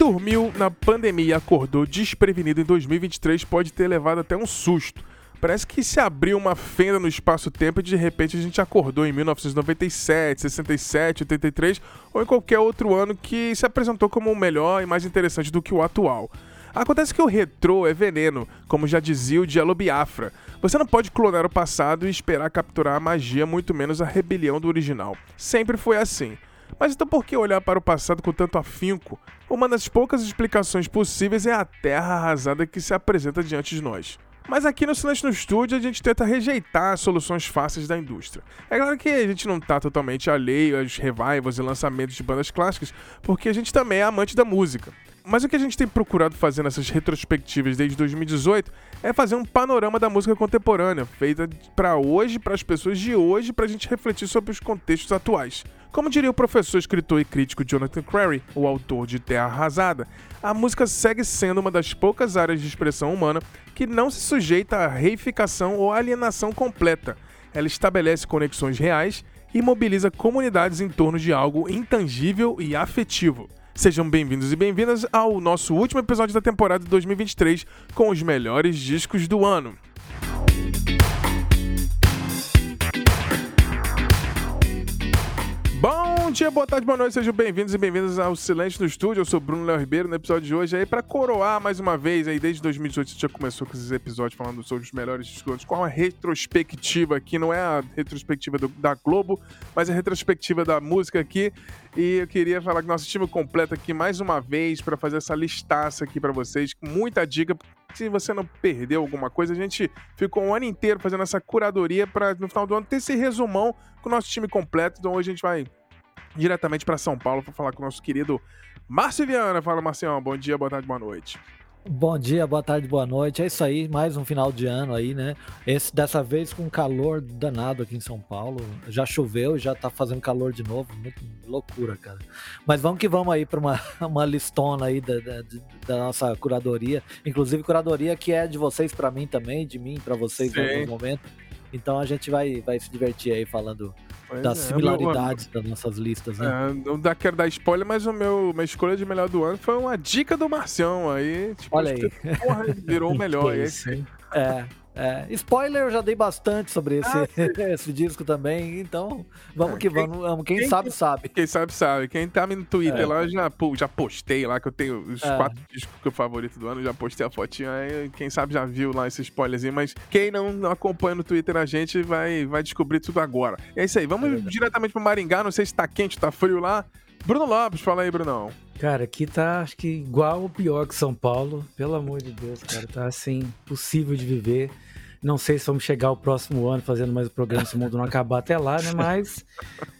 dormiu na pandemia e acordou desprevenido em 2023 pode ter levado até um susto. Parece que se abriu uma fenda no espaço-tempo e de repente a gente acordou em 1997, 67, 83 ou em qualquer outro ano que se apresentou como o melhor e mais interessante do que o atual. Acontece que o retrô é veneno, como já dizia o Diallo Biafra. Você não pode clonar o passado e esperar capturar a magia, muito menos a rebelião do original. Sempre foi assim. Mas então por que olhar para o passado com tanto afinco? Uma das poucas explicações possíveis é a terra arrasada que se apresenta diante de nós. Mas aqui no Silêncio no Estúdio a gente tenta rejeitar soluções fáceis da indústria. É claro que a gente não está totalmente alheio aos revivals e lançamentos de bandas clássicas, porque a gente também é amante da música. Mas o que a gente tem procurado fazer nessas retrospectivas desde 2018 é fazer um panorama da música contemporânea, feita para hoje, para as pessoas de hoje, para a gente refletir sobre os contextos atuais. Como diria o professor, escritor e crítico Jonathan Crary, o autor de Terra Arrasada, a música segue sendo uma das poucas áreas de expressão humana que não se sujeita à reificação ou alienação completa. Ela estabelece conexões reais e mobiliza comunidades em torno de algo intangível e afetivo. Sejam bem-vindos e bem-vindas ao nosso último episódio da temporada de 2023 com os melhores discos do ano. Bom dia, boa tarde, boa noite, sejam bem-vindos e bem-vindas ao Silêncio no Estúdio. Eu sou Bruno Léo Ribeiro no episódio de hoje aí para coroar mais uma vez aí desde 2018 a gente já começou com esses episódios falando sobre os melhores discos com uma retrospectiva aqui, não é a retrospectiva do, da Globo, mas a retrospectiva da música aqui. E eu queria falar que nosso time completo aqui mais uma vez para fazer essa listaça aqui para vocês, com muita dica. Se você não perdeu alguma coisa, a gente ficou um ano inteiro fazendo essa curadoria para no final do ano ter esse resumão com o nosso time completo. Então hoje a gente vai diretamente para São Paulo para falar com o nosso querido Márcio Viana. Fala, Marcião. Bom dia, boa tarde, boa noite. Bom dia, boa tarde, boa noite. É isso aí, mais um final de ano aí, né? Esse dessa vez com calor danado aqui em São Paulo. Já choveu, já tá fazendo calor de novo. Muito loucura, cara. Mas vamos que vamos aí para uma, uma listona aí da, da, da, nossa curadoria. Inclusive, curadoria que é de vocês para mim também, de mim para vocês Sim. em algum momento. Então a gente vai, vai se divertir aí falando Pois das é, similaridades das nossas listas, né? É, não quero dar spoiler, mas o meu, minha escolha de melhor do ano foi uma dica do Marcião. Aí, tipo, Olha aí. Que, porra, virou o melhor. é, é, spoiler eu já dei bastante sobre esse, ah, esse disco também, então vamos é, que quem, vamos. Quem, quem, sabe, sabe. Quem sabe, sabe. Quem tá no Twitter é. lá, já, já postei lá, que eu tenho os é. quatro discos que eu favorito do ano, já postei a fotinha aí, quem sabe já viu lá esse spoilerzinho, mas quem não, não acompanha no Twitter a gente vai, vai descobrir tudo agora. É isso aí, vamos é diretamente pro Maringá, não sei se tá quente, tá frio lá. Bruno Lopes, fala aí, Brunão. Cara, aqui tá, acho que igual ou pior que São Paulo. Pelo amor de Deus, cara. Tá assim, possível de viver. Não sei se vamos chegar o próximo ano fazendo mais o programa se o mundo não acabar até lá, né? Mas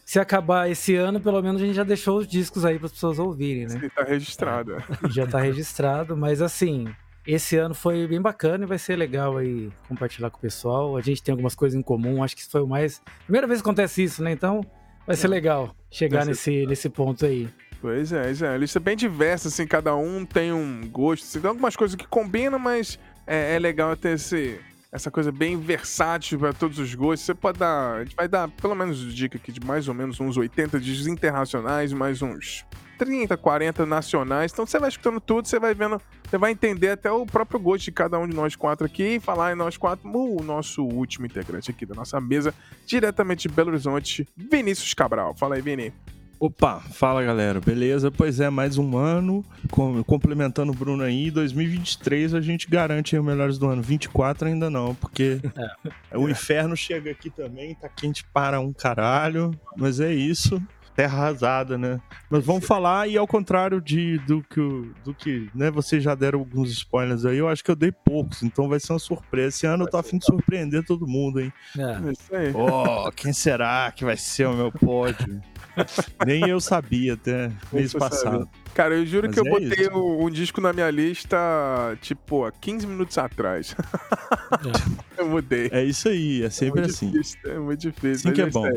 se acabar esse ano, pelo menos a gente já deixou os discos aí para as pessoas ouvirem, né? Sim, tá registrado. É, já tá registrado, mas assim, esse ano foi bem bacana e vai ser legal aí compartilhar com o pessoal. A gente tem algumas coisas em comum, acho que isso foi o mais. Primeira vez que acontece isso, né? Então vai ser é. legal chegar nesse, nesse ponto aí. Pois é, é. A lista é bem diversa, assim, cada um tem um gosto. Assim, tem algumas coisas que combinam, mas é, é legal ter esse, essa coisa bem versátil para todos os gostos. Você pode dar. A gente vai dar pelo menos dica aqui de mais ou menos uns 80 discos internacionais, mais uns 30, 40 nacionais. Então você vai escutando tudo, você vai vendo, você vai entender até o próprio gosto de cada um de nós quatro aqui e falar em nós quatro, o nosso último integrante aqui da nossa mesa, diretamente de Belo Horizonte, Vinícius Cabral. Fala aí, Vini. Opa, fala galera, beleza? Pois é, mais um ano, complementando o Bruno aí, 2023 a gente garante aí o Melhores do Ano, 24 ainda não, porque é. o inferno chega aqui também, tá quente para um caralho, mas é isso, terra arrasada, né? Mas vamos falar, e ao contrário de, do que, do que né, vocês já deram alguns spoilers aí, eu acho que eu dei poucos, então vai ser uma surpresa. Esse ano eu tô afim de surpreender todo mundo, hein? É. Isso aí. Oh, quem será que vai ser o meu pódio? Nem eu sabia até mês passado. Cara, eu juro Mas que eu é botei um, um, disco na minha lista, tipo, há 15 minutos atrás. É. eu mudei. É isso aí, é sempre é assim. Difícil, é muito difícil. Sim que é, é bom.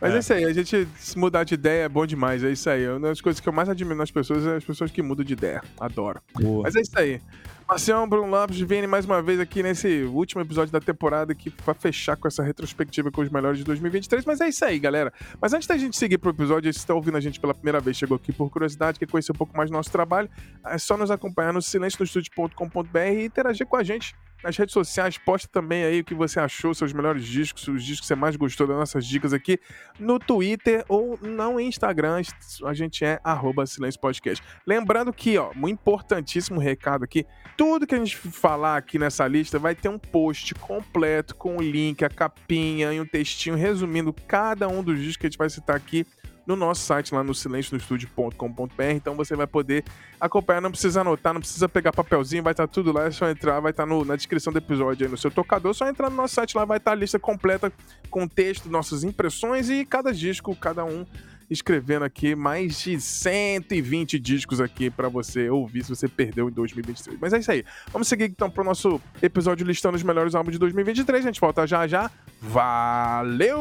Mas é. é. isso aí, a gente se mudar de ideia é bom demais, é isso aí. Uma das coisas que eu mais admiro nas pessoas é as pessoas que mudam de ideia. Adoro. Boa. Mas é isso aí. Marcião, Bruno Lopes, Vini mais uma vez aqui nesse último episódio da temporada aqui para fechar com essa retrospectiva com os melhores de 2023. Mas é isso aí, galera. Mas antes da gente seguir pro episódio, se está ouvindo a gente pela primeira vez, chegou aqui por curiosidade, quer conhecer um pouco mais do nosso trabalho, é só nos acompanhar no silencionostudio.com.br e interagir com a gente nas redes sociais, posta também aí o que você achou, seus melhores discos, os discos que você mais gostou das nossas dicas aqui no Twitter ou no Instagram. A gente é arroba Silêncio Podcast. Lembrando que, ó, um importantíssimo recado aqui: tudo que a gente falar aqui nessa lista vai ter um post completo com o link, a capinha e um textinho resumindo cada um dos discos que a gente vai citar aqui no nosso site lá no silencionostudio.com.br. Então você vai poder acompanhar, não precisa anotar, não precisa pegar papelzinho, vai estar tá tudo lá, é só entrar, vai estar tá na descrição do episódio aí no seu tocador, só entrar no nosso site lá, vai estar tá a lista completa com texto, nossas impressões e cada disco, cada um escrevendo aqui mais de 120 discos aqui para você ouvir se você perdeu em 2023. Mas é isso aí. Vamos seguir então pro nosso episódio listando os melhores álbuns de 2023. A gente volta já já. Valeu!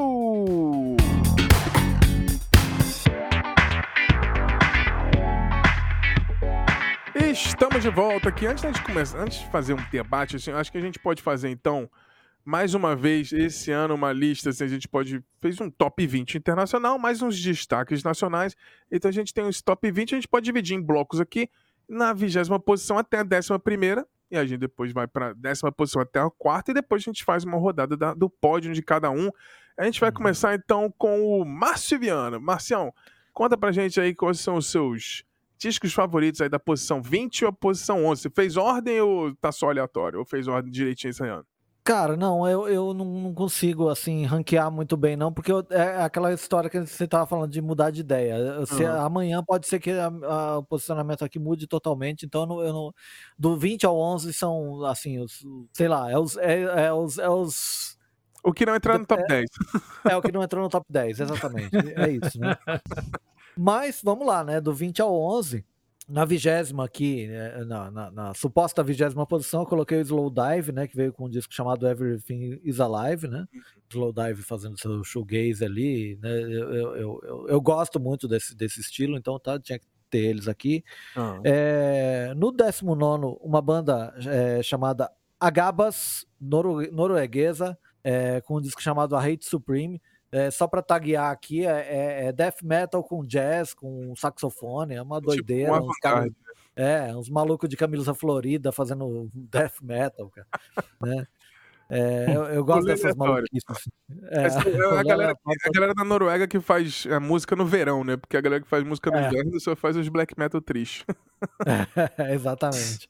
Estamos de volta aqui. Antes de começar, antes de fazer um debate, assim, acho que a gente pode fazer então mais uma vez esse ano uma lista, assim, a gente pode fez um top 20 internacional, mais uns destaques nacionais. Então a gente tem uns top 20, a gente pode dividir em blocos aqui, na vigésima posição até a décima primeira, e a gente depois vai para décima posição até a quarta e depois a gente faz uma rodada da, do pódio de cada um. A gente vai uhum. começar então com o Márcio Viana. Marcião, conta pra gente aí quais são os seus discos favoritos aí da posição 20 ou a posição 11? Você fez ordem ou tá só aleatório? Ou fez ordem direitinho esse ano? Cara, não, eu, eu não, consigo, assim, ranquear muito bem, não, porque eu, é aquela história que você tava falando de mudar de ideia. Se, uhum. Amanhã pode ser que a, a, o posicionamento aqui mude totalmente, então eu não, eu não, do 20 ao 11 são, assim, os, sei lá, é os, é, é os, é os o que não entrou no top é, 10. É, o que não entrou no top 10, exatamente. É isso, né? Mas vamos lá, né? Do 20 ao 11, na vigésima aqui, né, na, na, na, suposta vigésima posição, eu coloquei o Slow Dive, né? Que veio com um disco chamado Everything is Alive, né? Uhum. Slow Dive fazendo seu shoegaze ali, né? Eu, eu, eu, eu, gosto muito desse, desse estilo, então tá, tinha que ter eles aqui. Uhum. É, no 19, uma banda é, chamada Agabas, noro, norueguesa, é, com um disco chamado A Hate Supreme é, só para taguear aqui, é, é, é, death metal com jazz, com saxofone, é uma tipo doideira. Tipo uma uns caras, é, uns malucos de camisa florida fazendo death metal, cara. né? É, eu, eu, gosto dessas maluquices. É, é, a, galera, a galera da Noruega que faz a música no verão, né? Porque a galera que faz música no é. inverno só faz os black metal tristes. exatamente.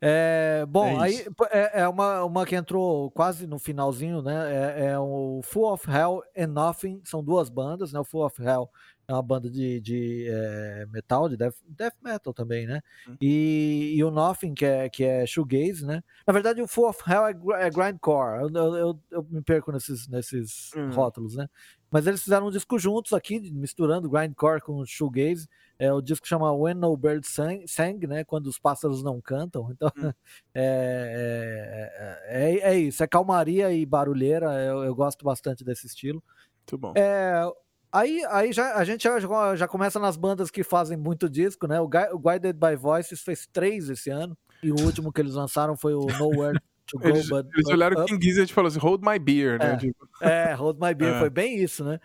É, bom, aí é, uma, uma que entrou quase no finalzinho, né? É, o Full of Hell and Nothing. São duas bandas, né? O Full of Hell é uma banda de, de é, metal, de death, death, metal também, né? Uhum. E, e, o Nothing, que é, que é shoegaze, né? Na verdade, o Full of Hell é, é grindcore. Eu, eu, eu, eu, me perco nesses, nesses uhum. rótulos, né? Mas eles fizeram um disco juntos aqui, misturando grindcore com shoegaze. É, o disco chama When No Bird Sang, Sang né? Quando os pássaros não cantam. Então, uhum. é, é, é, isso. É calmaria e barulheira. Eu, eu gosto bastante desse estilo. Muito bom. É, Aí, aí já, a gente já, já começa nas bandas que fazem muito disco, né? O, o Guided by Voices fez três esse ano. E o último que eles lançaram foi o Nowhere to Go eles, But Eles olharam o King Gizzard e falaram assim, Hold My Beer, né? É, tipo... é Hold My Beer, é. foi bem isso, né?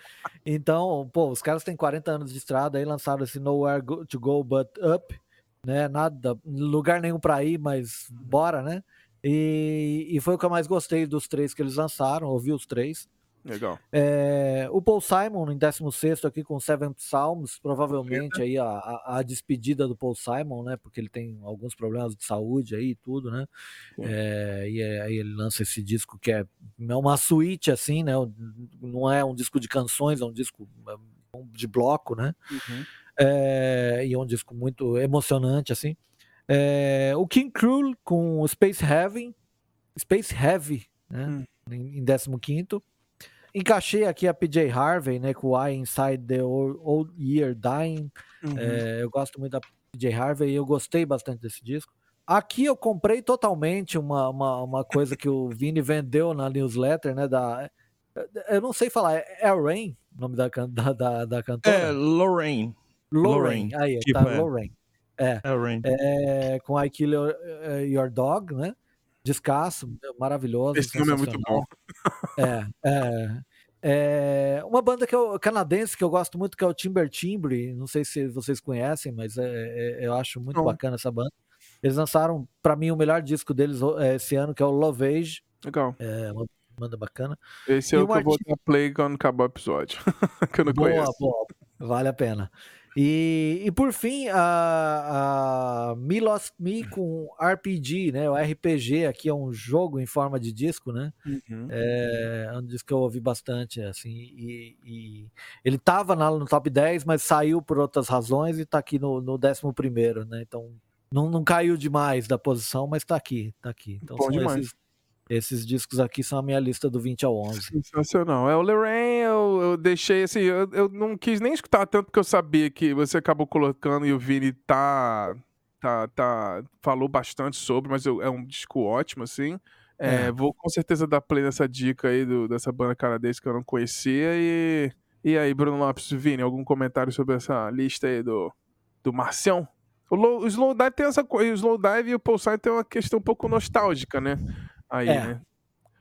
Então, pô, os caras têm 40 anos de estrada aí, lançaram esse Nowhere to Go But Up, né? Nada, lugar nenhum pra ir, mas bora, né? E, e foi o que eu mais gostei dos três que eles lançaram, ouvi os três. Legal. É, o Paul Simon em 16 aqui com Seven Psalms, provavelmente aí a, a, a, despedida do Paul Simon, né? Porque ele tem alguns problemas de saúde aí e tudo, né? É, e aí ele lança esse disco que é, é uma suíte assim, né? Não é um disco de canções, é um disco é, de bloco, né? Uhum. É, e é um disco muito emocionante assim. É, o King Cruel com Space Heavy, Space Heavy, né? Hum. Em, em 15 Encaixei aqui a PJ Harvey, né, com I Inside the Old Year Dying. Uhum. É, eu gosto muito da PJ Harvey e eu gostei bastante desse disco. Aqui eu comprei totalmente uma, uma, uma coisa que o Vini vendeu na newsletter, né, da... Eu não sei falar, é Rain, o nome da, da, da, da cantora? É, Lorraine. Lorraine, aí, tipo, tá, é. Lorraine. É. É o. É, com I Kill Your, eh, Your Dog, né? Descasso, maravilhoso. Esse filme é muito bom. É, é. É, uma banda que eu, canadense que eu gosto muito, que é o Timber Timbre. Não sei se vocês conhecem, mas é, é, eu acho muito Não. bacana essa banda. Eles lançaram, pra mim, o melhor disco deles é, esse ano, que é o Love Age. Legal. É uma banda bacana. Esse é E o um que eu vou dar play quando acabar o episódio. que eu não boa, conheço. boa. Vale a pena. E, e por fim, a, a Me Lost Me com RPG, né? O RPG aqui é um jogo em forma de disco, né? Uhum. É um disco que eu ouvi bastante, assim, e, e ele tava na- no top 10, mas saiu por outras razões e tá aqui no, no 11 primeiro, né? Então, não, não caiu demais da posição, mas tá aqui, tá aqui. Então, Bom são demais. esses, esses discos aqui são a minha lista do 20 ao 11. Sensacional. É o Lorraine, eu, eu deixei assim, eu, eu não quis nem escutar tanto porque eu sabia que você acabou colocando e o Vini tá. tá, tá falou bastante sobre, mas eu- é um disco ótimo, assim. É, É. Vou com certeza dar play nessa dica aí do- dessa banda canadense que eu não conhecia. E, e aí, Bruno Lopes, Vini, algum comentário sobre essa lista aí do, do Marcião? O, low, o Slowdive tem essa coisa, o Slowdive e o Pulsar tem uma questão um pouco nostálgica, né? Aí, É. né?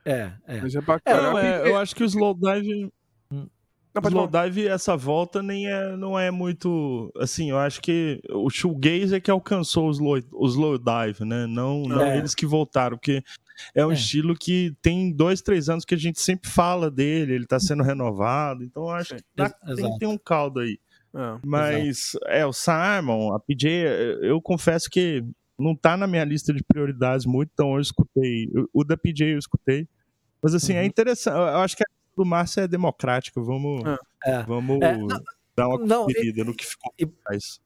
É, é. Mas é bacana. Não, é, eu acho que o Slowdive Não. Slowdive, essa volta nem é, não é muito. Assim, eu acho que o Shoegaze é que alcançou o Slow, o Slowdive, né? Não, não É. eles que voltaram, porque é um É. estilo que tem dois, três anos que a gente sempre fala dele, ele tá sendo renovado, então eu acho que Ex- tem, exato. tem um caldo aí. É. Mas, é, o Simon, a PJ, eu confesso que não tá na minha lista de prioridades muito, então eu escutei. O da PJ eu escutei. Mas, assim, é Uhum. interessante. Eu acho que a lista do Márcio é democrática. Vamos, É. vamos É, não- dar uma não, e- conferida no que ficou e-.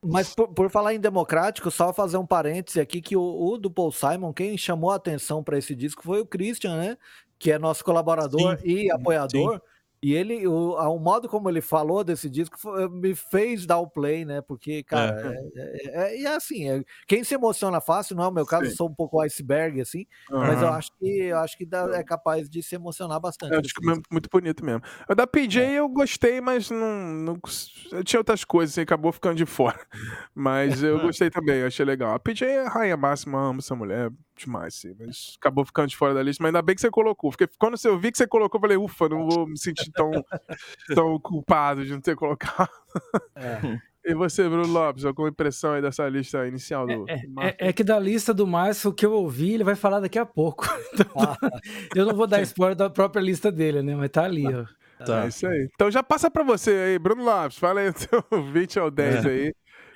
Mas por, por falar em democrático, só fazer um parêntese aqui que o, o do Paul Simon, quem chamou a atenção para esse disco foi o Christian, né? Que é nosso colaborador e apoiador. E ele, o, o modo como ele falou desse disco foi- me fez dar o play, né? Porque, cara, é, é- é- e é assim, é- quem se emociona fácil, não é o meu caso, Sim. eu sou um pouco iceberg, assim, mas eu acho que eu acho que dá- é capaz de se emocionar bastante. É um desse disco disco. mesmo- muito bonito mesmo. O da PJ eu gostei, mas não, não eu tinha outras coisas, assim, acabou ficando de fora. Mas eu gostei também, eu achei legal. A PJ é a rainha máxima, amo essa mulher demais, sim, mas acabou ficando de fora da lista. Mas ainda bem que você colocou. Porque quando eu vi que você colocou, eu falei, ufa, não vou me sentir tão, tão culpado de não ter colocado. É. E você, Bruno Lopes, alguma impressão aí dessa lista inicial do, do Marco? É, é que da lista do Márcio, o que eu ouvi, ele vai falar daqui a pouco. Então, Ah, eu não vou dar spoiler da própria lista dele, né? Mas tá ali, ó. Tá. É isso aí. Então já passa pra você aí, Bruno Lopes. Fala aí o teu 20 ao 10 É. aí.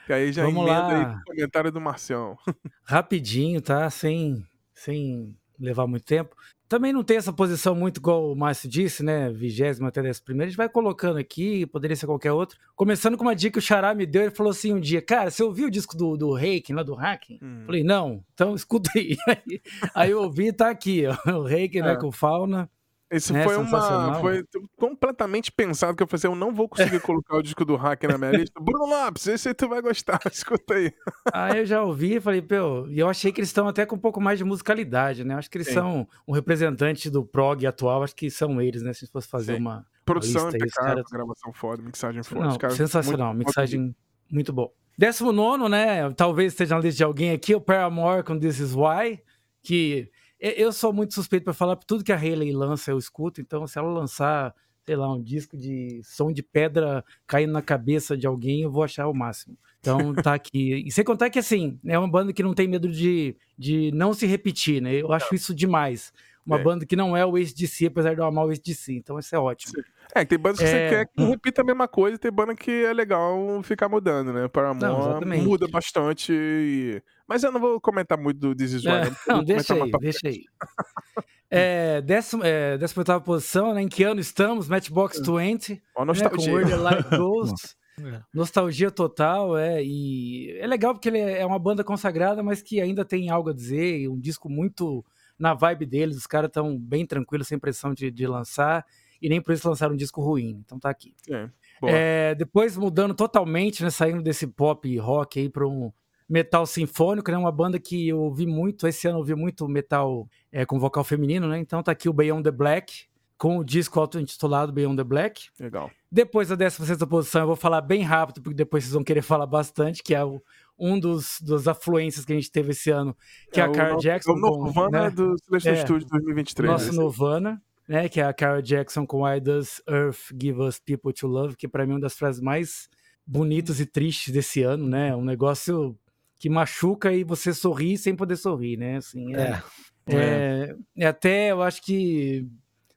Que aí já Vamos emenda lá. aí o comentário do Marcião. Rapidinho, tá? Sem, sem levar muito tempo. Também não tem essa posição muito igual o Márcio disse, né? Vigésima até décima primeira. A gente vai colocando aqui, poderia ser qualquer outro. Começando com uma dica que o Xará me deu, ele falou assim um dia, cara, você ouviu o disco do, do Reiken, lá do Hacking? Hum. Falei, não, então escuta aí. Aí, eu ouvi e tá aqui, ó. O Reiken, né, É. com Fauna. Isso É, foi uma. Foi completamente pensado que eu falei assim, eu não vou conseguir colocar o disco do hack na minha lista. Bruno Lopes, esse aí tu vai gostar, escuta aí. Aí eu já ouvi e falei, pô, e eu achei que eles estão até com um pouco mais de musicalidade, né? Acho que eles Sim. são um representante do prog atual, acho que são eles, né? Se a gente fosse fazer Sim. uma. Produção lista aí, os impecável, caras- gravação foda, mixagem foda. Não, os caras sensacional, muito- mixagem muito boa. Décimo nono, né? Talvez esteja na lista de alguém aqui, o Paramore com This Is Why, que eu sou muito suspeito para falar, tudo que a Hayley lança eu escuto, então se ela lançar, sei lá, um disco de som de pedra caindo na cabeça de alguém, eu vou achar o máximo. Então tá aqui. E sem contar que, assim, é uma banda que não tem medo de, de não se repetir, né? Eu acho isso demais. Uma É. banda que não é o ACDC, apesar de eu amar o ACDC. Então isso é ótimo. É, tem bandas que você É. quer que repita a mesma coisa e tem banda que é legal ficar mudando, né? Paramore Não, exatamente. muda bastante. e- Mas eu não vou comentar muito do This Is É, não, deixa aí, deixa aí. É, décimo, é, décima oitava posição, né? Em que ano estamos? Matchbox 20, Ó, né? Com nostalgia. Where Light Goes. É. Nostalgia total, é. E é legal porque ele é uma banda consagrada, mas que ainda tem algo a dizer. e Um disco muito na vibe deles. Os caras estão bem tranquilos, sem pressão de, de lançar. E nem por isso lançaram um disco ruim. Então tá aqui. É. É, depois mudando totalmente, né? Saindo desse pop rock aí para um metal sinfônico, né? Uma banda que eu ouvi muito. Esse ano eu ouvi muito metal é, com vocal feminino, né? Então tá aqui o Beyond the Black com o disco auto-intitulado Beyond the Black. Legal. Depois da 16 posição, eu vou falar bem rápido, porque depois vocês vão querer falar bastante, que é o, um dos, dos afluências que a gente teve esse ano, que é, é a Cara Jackson. O Nirvana né? do Celestial é, Studio 2023. Nosso Nirvana né, que é a Carol Jackson com Why Does Earth Give Us People to Love, que para mim é uma das frases mais bonitas e tristes desse ano, né? Um negócio que machuca e você sorri sem poder sorrir, né? Assim, é, é, é. é até, eu acho que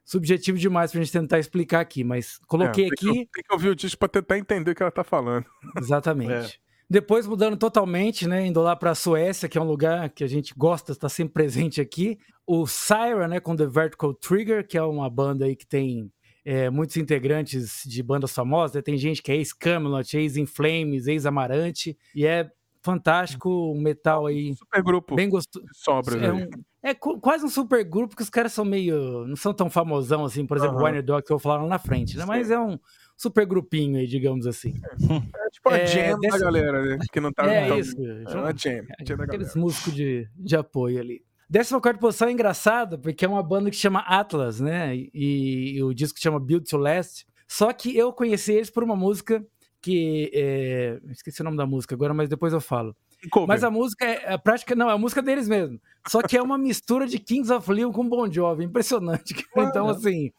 subjetivo demais pra gente tentar explicar aqui, mas coloquei é, tem aqui. Que, tem que ouvir o disco pra tentar entender o que ela tá falando. Exatamente. Depois mudando totalmente, né, indo lá para a Suécia, que é um lugar que a gente gosta, está sempre presente aqui. O Syra, né, com The Vertical Trigger, que é uma banda aí que tem é, muitos integrantes de bandas famosas. Né? Tem gente que é ex-Camelot, ex-In Flames, ex-Amarante, e é fantástico, um metal aí. Super grupo. Bem gostoso. Sobra, é, um, é quase um super grupo, que os caras são meio. não são tão famosão assim, por exemplo, o Winer Dog, que eu vou falar lá na frente, né? Mas é um super grupinho aí, digamos assim. É tipo a é, jam dessa... da galera, né? Que não tá É no isso. É uma jam. jam da aqueles músicos de, de apoio ali. Décima quarta posição é engraçada, porque é uma banda que chama Atlas, né? E, e o disco chama Build to Last. Só que eu conheci eles por uma música que. É... Esqueci o nome da música agora, mas depois eu falo. Cover. Mas a música é a prática, não, é a música deles mesmo. Só que é uma mistura de Kings of Leon com Bon Jovi, impressionante. Então, assim.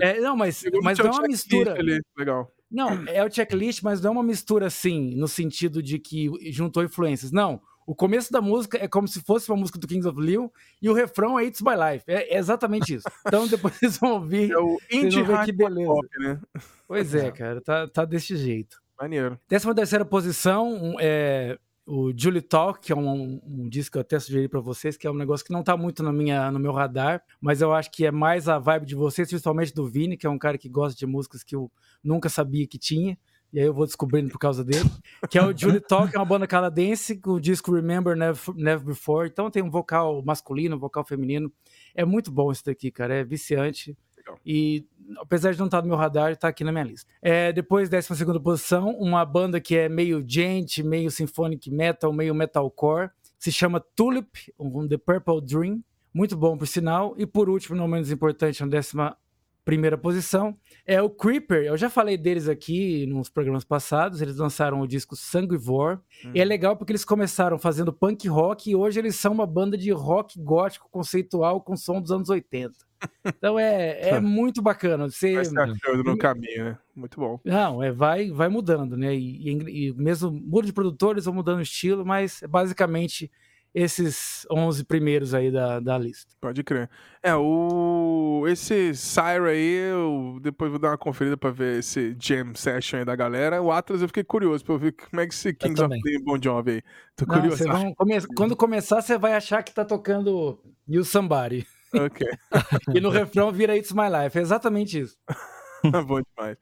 É, não, mas, mas não é uma mistura. Legal. Não, é o checklist, mas não é uma mistura assim, no sentido de que juntou influências. Não. O começo da música é como se fosse uma música do Kings of Leon e o refrão é It's My Life. É, é exatamente isso. Então depois vocês vão ouvir. É o indie que beleza. Pop, né? Pois é, cara, tá, tá desse jeito. Maneiro. Décima terceira posição, é, o Julie Talk, que é um, um, disco que eu até sugeri para vocês, que é um negócio que não tá muito na minha, no meu radar, mas eu acho que é mais a vibe de vocês, principalmente do Vini, que é um cara que gosta de músicas que eu nunca sabia que tinha, e aí eu vou descobrindo por causa dele, que é o Julie Talk, é uma banda canadense, com o disco Remember Never, Never Before, então tem um vocal masculino, um vocal feminino, é muito bom isso daqui, cara, é viciante, e apesar de não estar no meu radar, está aqui na minha lista. É, depois, 12 posição, uma banda que é meio gente, meio symphonic metal, meio metalcore, se chama Tulip, um The Purple Dream. Muito bom, por sinal. E por último, não menos importante, na décima primeira posição, é o Creeper. Eu já falei deles aqui nos programas passados. Eles lançaram o disco Sanguivore. Hum. E é legal porque eles começaram fazendo punk rock e hoje eles são uma banda de rock gótico conceitual com som dos anos 80. Então é, é muito bacana. Você vai se achando no caminho, né? Muito bom. Não, é, vai, vai mudando, né? E, e, e mesmo muda de produtores, vão mudando o estilo, mas é basicamente esses 11 primeiros aí da, da lista. Pode crer. É, o esse Syra aí, eu depois vou dar uma conferida pra ver esse jam session aí da galera. O Atlas eu fiquei curioso pra ver como é que esse Kings of the Bon Jovi aí. Tô Não, curioso. Come... Quando começar, você vai achar que tá tocando You Somebody. Ok. e no refrão vira It's My Life. É exatamente isso. Bom demais.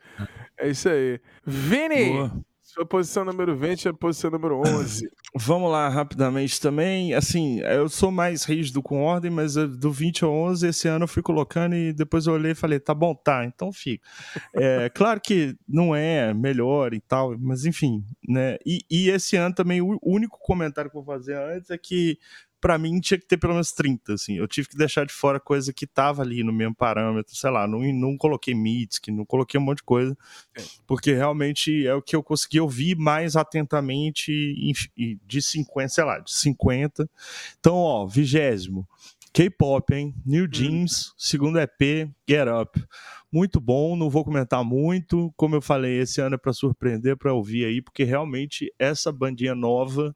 É isso aí. Vini! Boa. Sua posição número 20 é a posição número 11. Vamos lá, rapidamente também. Assim, eu sou mais rígido com ordem, mas do 20 ao 11 esse ano eu fui colocando e depois eu olhei e falei, tá bom, tá, então fica. É, claro que não é melhor e tal, mas enfim, né? E, e esse ano também o único comentário que eu vou fazer antes é que para mim tinha que ter pelo menos 30, assim. Eu tive que deixar de fora coisa que tava ali no mesmo parâmetro, sei lá, não, não coloquei que não coloquei um monte de coisa, é. porque realmente é o que eu consegui ouvir mais atentamente de 50, sei lá, de 50. Então, ó, vigésimo. K-pop, hein? New hum. Jeans, segundo EP, Get Up. Muito bom, não vou comentar muito. Como eu falei, esse ano é para surpreender, para ouvir aí, porque realmente essa bandinha nova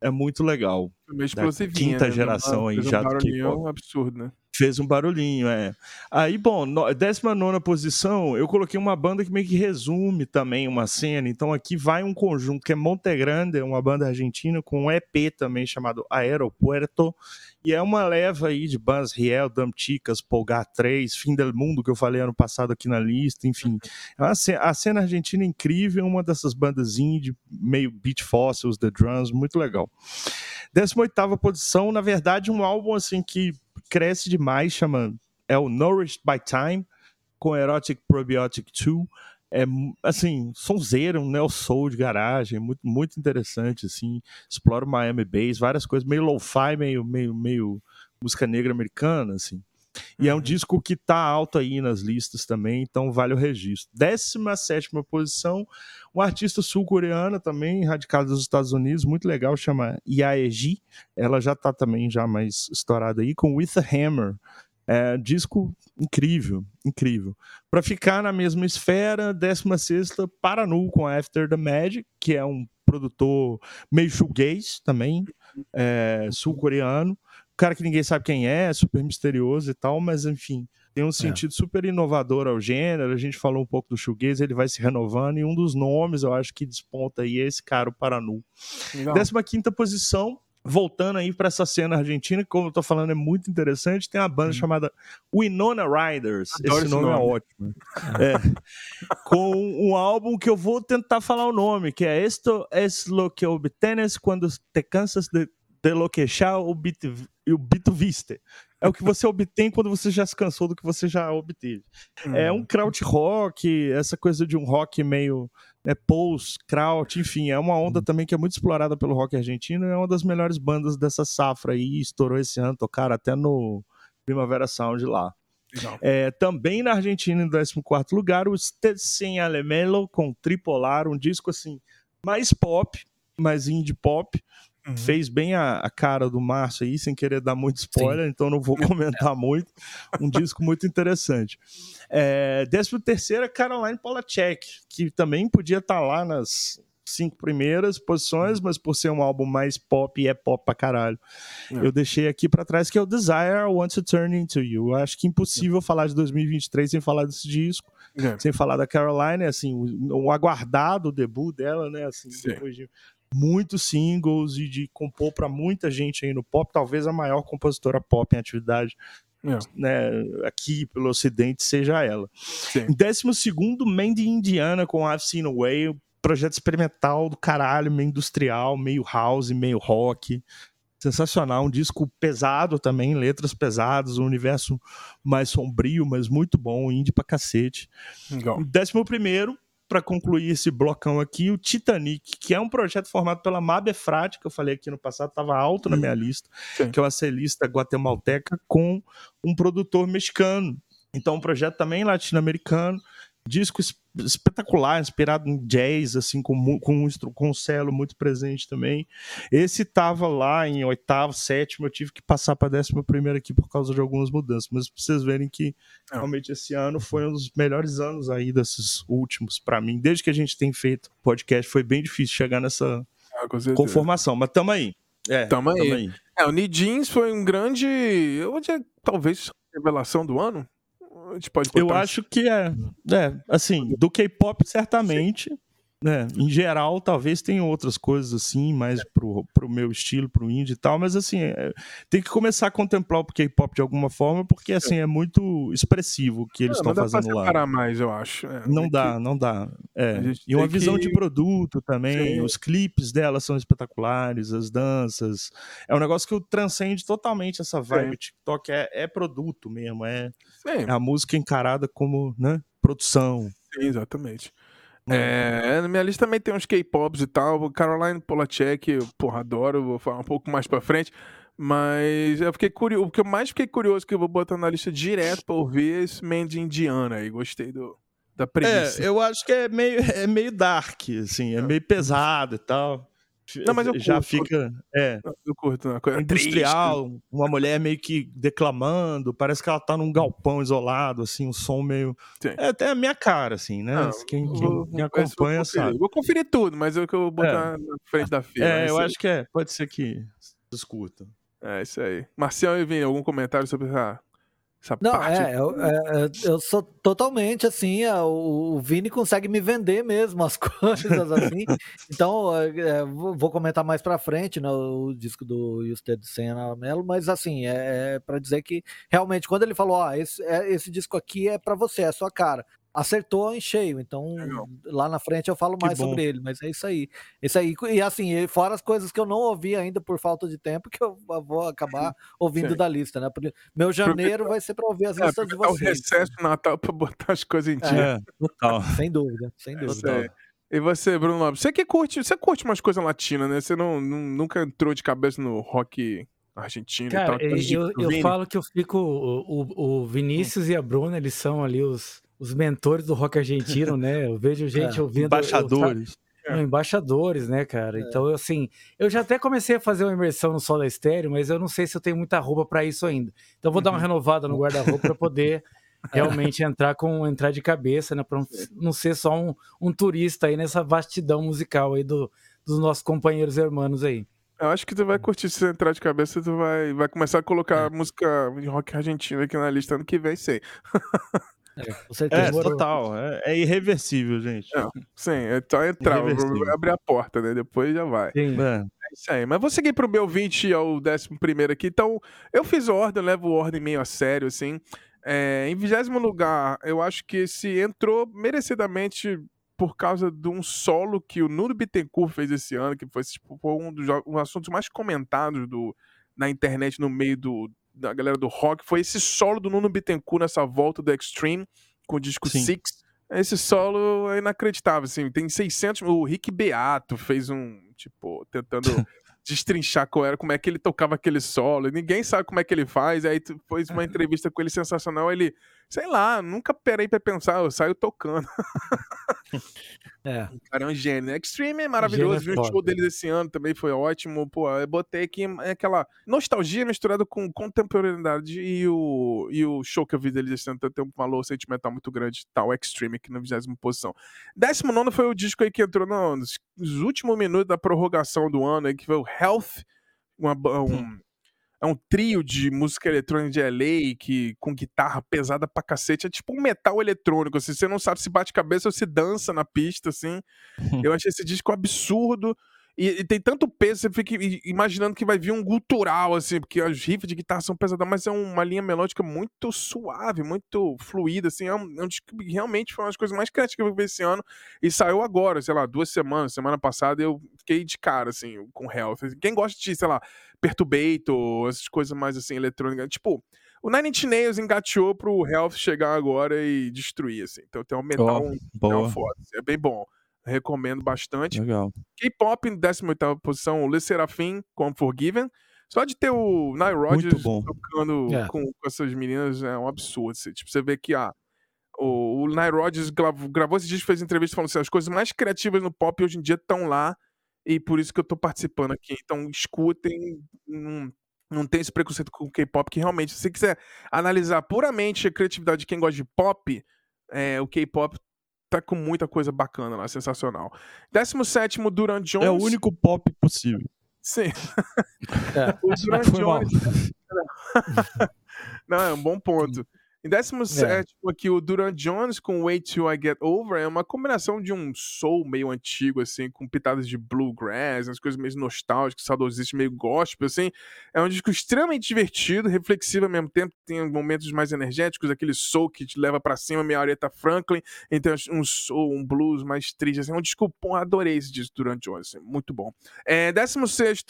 é muito legal. Meio explosivinha, quinta né? geração aí já um do K-pop. absurdo, né? Fez um barulhinho, é. Aí, bom, no, 19 posição, eu coloquei uma banda que meio que resume também uma cena. Então aqui vai um conjunto que é Monte Grande, uma banda argentina, com um EP também chamado Aeropuerto. E é uma leva aí de bandas Riel, Damticas, Polgar 3, Fim del Mundo, que eu falei ano passado aqui na lista, enfim. É a cena argentina é incrível, uma dessas bandas indie, meio Beat Fossils, The Drums, muito legal. 18 posição, na verdade, um álbum assim que cresce demais, chama é o Nourished by Time com Erotic Probiotic 2. É assim, sonzeira, um neo soul de garagem, muito muito interessante assim. Explora o Miami Bass, várias coisas meio lo-fi, meio meio meio música negra americana assim. E é um uhum. disco que tá alto aí nas listas também, então vale o registro. 17 posição, um artista sul-coreana também, radicado nos Estados Unidos, muito legal, chama Yaeji. Ela já tá também já mais estourada aí, com With a Hammer. É, disco incrível, incrível. Para ficar na mesma esfera, 16 Paranu com After the Magic, que é um produtor meio shoegaze também, é, sul-coreano. Cara que ninguém sabe quem é, super misterioso e tal, mas enfim, tem um é. sentido é. super inovador ao gênero. A gente falou um pouco do shoegaze, ele vai se renovando e um dos nomes eu acho que desponta aí é esse cara, o Paranu. Legal. 15 posição, voltando aí para essa cena argentina, que como eu tô falando é muito interessante, tem uma banda hum. chamada Winona Riders. Adoro esse nome, nome, é ótimo. é, com um álbum que eu vou tentar falar o nome, que é Esto es lo que obtienes cuando te cansas de, de lo que ya obtuviste. É o que você obtém quando você já se cansou do que você já obteve. Hum. É um kraut rock, essa coisa de um rock meio né, post, kraut, enfim, é uma onda também que é muito explorada pelo rock argentino e é uma das melhores bandas dessa safra aí, estourou esse ano, tocaram até no Primavera Sound lá. É, também na Argentina, em 14 lugar, o Stetsen Alemelo com Tripolar, um disco assim, mais pop, mais indie pop, Uhum. Fez bem a, a, cara do Márcio aí, sem querer dar muito spoiler, Sim. então não vou comentar muito. Um disco muito interessante. É, décimo terceira, Caroline Polachek, que também podia estar tá lá nas cinco primeiras posições, uhum. mas por ser um álbum mais pop e é pop pra caralho, é. eu deixei aqui para trás que é o Desire I Want to Turn Into You. Eu acho que é impossível é. falar de 2023 sem falar desse disco, é. sem falar da Caroline, assim, o, o aguardado debut dela, né, assim, Sim. depois de muitos singles e de compor para muita gente aí no pop, talvez a maior compositora pop em atividade é. né, aqui pelo ocidente seja ela. Sim. Em décimo segundo, Mandy Indiana com I've Seen a Way, projeto experimental do caralho, meio industrial, meio house, meio rock. Sensacional, um disco pesado também, letras pesadas, um universo mais sombrio, mas muito bom, indie pra cacete. Legal. Décimo primeiro, para concluir esse blocão aqui, o Titanic, que é um projeto formado pela Mabe Frade, que eu falei aqui no passado, estava alto na minha lista, Sim. que é uma celista guatemalteca com um produtor mexicano. Então, um projeto também latino-americano, disco espetacular, inspirado em jazz, assim, com, com, um, com um cello muito presente também. Esse tava lá em oitavo, sétimo, eu tive que passar para décimo primeiro aqui por causa de algumas mudanças, mas pra vocês verem que é. realmente esse ano foi um dos melhores anos aí desses últimos para mim. Desde que a gente tem feito podcast, foi bem difícil chegar nessa ah, conformação, mas tamo aí. É, tamo, tamo aí. aí. É, o Nidins foi um grande, eu vou dizer, talvez revelação do ano a gente pode Eu acho que é. É, assim, do K-pop certamente. Sim. Né? Em geral, talvez tenha outras coisas assim, mais pro, pro meu estilo, pro indie e tal, mas assim, é, tem que começar a contemplar o K-pop de alguma forma, porque assim, é muito expressivo o que eles estão fazendo lá. Não dá mais, eu acho. É, não dá, que... não dá. É. E uma visão que... de produto também, Sim. os clipes dela são espetaculares, as danças. É um negócio que transcende totalmente essa vibe. TikTok é, é produto mesmo, é, é a música encarada como né, produção. Sim, exatamente. É, na minha lista também tem uns K-pops e tal. Caroline Polachek, porra, adoro, vou falar um pouco mais pra frente. Mas eu fiquei curioso. O que eu mais fiquei curioso que eu vou botar na lista direto pra ouvir é esse Mandy Indiana aí. Gostei do, da premissa. É, eu acho que é meio, é meio dark, assim, é, é. meio pesado e tal. Não, mas eu já curto, fica. É, eu curto uma coisa industrial, triste. uma mulher meio que declamando, parece que ela tá num galpão isolado, assim, um som meio. Sim. É até a minha cara, assim, né? Não, quem, quem, vou, quem acompanha vou sabe. Vou conferir tudo, mas é o que eu vou botar é. na frente da fila. É, eu acho que é. Pode ser que escuta. É isso aí. Marcial e Vini, algum comentário sobre essa essa não, parte... é, eu, é, é, eu sou totalmente assim, é, o, o Vini consegue me vender mesmo as coisas assim. então, é, é vou comentar mais pra frente né, o disco do Justed Senna Melo, mas assim, é, é para dizer que realmente quando ele falou, ó, esse, esse disco aqui é para você, é sua cara acertou em cheio. Então, Legal. lá na frente eu falo mais sobre ele, mas é isso aí. Isso aí. E assim, fora as coisas que eu não ouvi ainda por falta de tempo, que eu vou acabar ouvindo Sim. da lista, né? Porque meu janeiro vai ser para ouvir as é, listas de vocês. o recesso Natal para botar as coisas em dia. É, total. sem dúvida, sem dúvida. E você, Bruno Lopes, você que curte, você curte umas coisas latinas, né? Você não, não, nunca entrou de cabeça no rock argentino Cara, e tal. eu, eu, eu falo que eu fico. O, o, o Vinícius hum. e a Bruna, eles são ali os, os mentores do rock argentino, né? Eu vejo gente é. ouvindo. Embaixadores. Eu, eu, embaixadores, né, cara? É. Então, assim, eu já até comecei a fazer uma imersão no Sol da Estéreo, mas eu não sei se eu tenho muita roupa para isso ainda. Então, vou dar uma uhum. renovada no guarda-roupa para poder realmente entrar com entrar de cabeça, né? Para não ser só um, um turista aí nessa vastidão musical aí do, dos nossos companheiros hermanos aí. Eu acho que tu vai curtir se entrar de cabeça, tu vai, vai começar a colocar é. música de rock argentino aqui na lista ano que vem, sei. É, com certeza. É, total. É, é, irreversível, gente. É, sim, é só entrar, abrir a porta, né? Depois já vai. Sim. É. é isso aí. Mas vou seguir pro meu 20 ao 11 primeiro aqui. Então, eu fiz ordem, eu levo ordem meio a sério, assim. É, em vigésimo lugar, eu acho que esse entrou merecidamente por causa de um solo que o Nuno Bittencourt fez esse ano, que foi, tipo, foi um dos um assuntos mais comentados do, na internet no meio do, da galera do rock, foi esse solo do Nuno Bittencourt nessa volta do Extreme com o disco Sim. Six. Esse solo é inacreditável, assim, tem 600... O Rick Beato fez um, tipo, tentando destrinchar qual era, como é que ele tocava aquele solo. Ninguém sabe como é que ele faz. Aí tu fez uma entrevista com ele sensacional. Ele, sei lá, nunca parei pra pensar, eu saio tocando. É. O cara é um gênio. Extreme é maravilhoso. Vi o show deles esse ano também foi ótimo. Pô, eu botei aqui é aquela nostalgia misturada com contemporaneidade e o, e o show que eu vi deles esse ano tem um valor sentimental muito grande. Tal, Extreme, aqui na 20 posição. 19 foi o disco aí que entrou nos, nos últimos minutos da prorrogação do ano, aí, que foi o Health. Uma, um, hum é um trio de música eletrônica de LA que, com guitarra pesada pra cacete. É tipo um metal eletrônico, assim. Você não sabe se bate cabeça ou se dança na pista, assim. Eu achei esse disco absurdo. E, e, tem tanto peso, você fica imaginando que vai vir um gutural, assim, porque as riffs de guitarra são pesadas, mas é uma linha melódica muito suave, muito fluida, assim. É um, é um disco que realmente foi uma das coisas mais criativas que eu vi esse ano. E saiu agora, sei lá, duas semanas, semana passada, eu fiquei de cara, assim, com Health. Quem gosta de, sei lá, Perturbator, essas coisas mais, assim, eletrônicas, tipo. O Nine Inch Nails engateou pro Health chegar agora e destruir, assim. Então tem um metal, oh, um foda. Assim, é bem bom recomendo bastante. Legal. K-pop em 18 posição, o Le Serafim com Forgiven. Só de ter o Nile Rodgers tocando é. com, com, essas meninas é um absurdo. Assim. Tipo, você vê que ah, o, o Nile Rodgers gravou, gravou esse disco, fez entrevista falando assim, as coisas mais criativas no pop hoje em dia estão lá e por isso que eu tô participando aqui. Então escutem, não, não tem esse preconceito com o K-pop, que realmente, se você quiser analisar puramente a criatividade de quem gosta de pop, é, o K-pop tá com muita coisa bacana lá, sensacional. 17 Duran Jones. É o único pop possível. Sim. É. o Duran Jones. Não, é um bom ponto. Em 17 é. aqui, o Duran Jones com Wait Till I Get Over é uma combinação de um soul meio antigo, assim, com pitadas de bluegrass, umas coisas meio nostálgicas, saudosistas, meio gospel, assim. É um disco extremamente divertido, reflexivo ao mesmo tempo, tem momentos mais energéticos, aquele soul que te leva para cima, meio Aretha Franklin, então um soul, um blues mais triste, assim. É um disco, bom, adorei esse disco Duran Jones, assim, muito bom. É, 16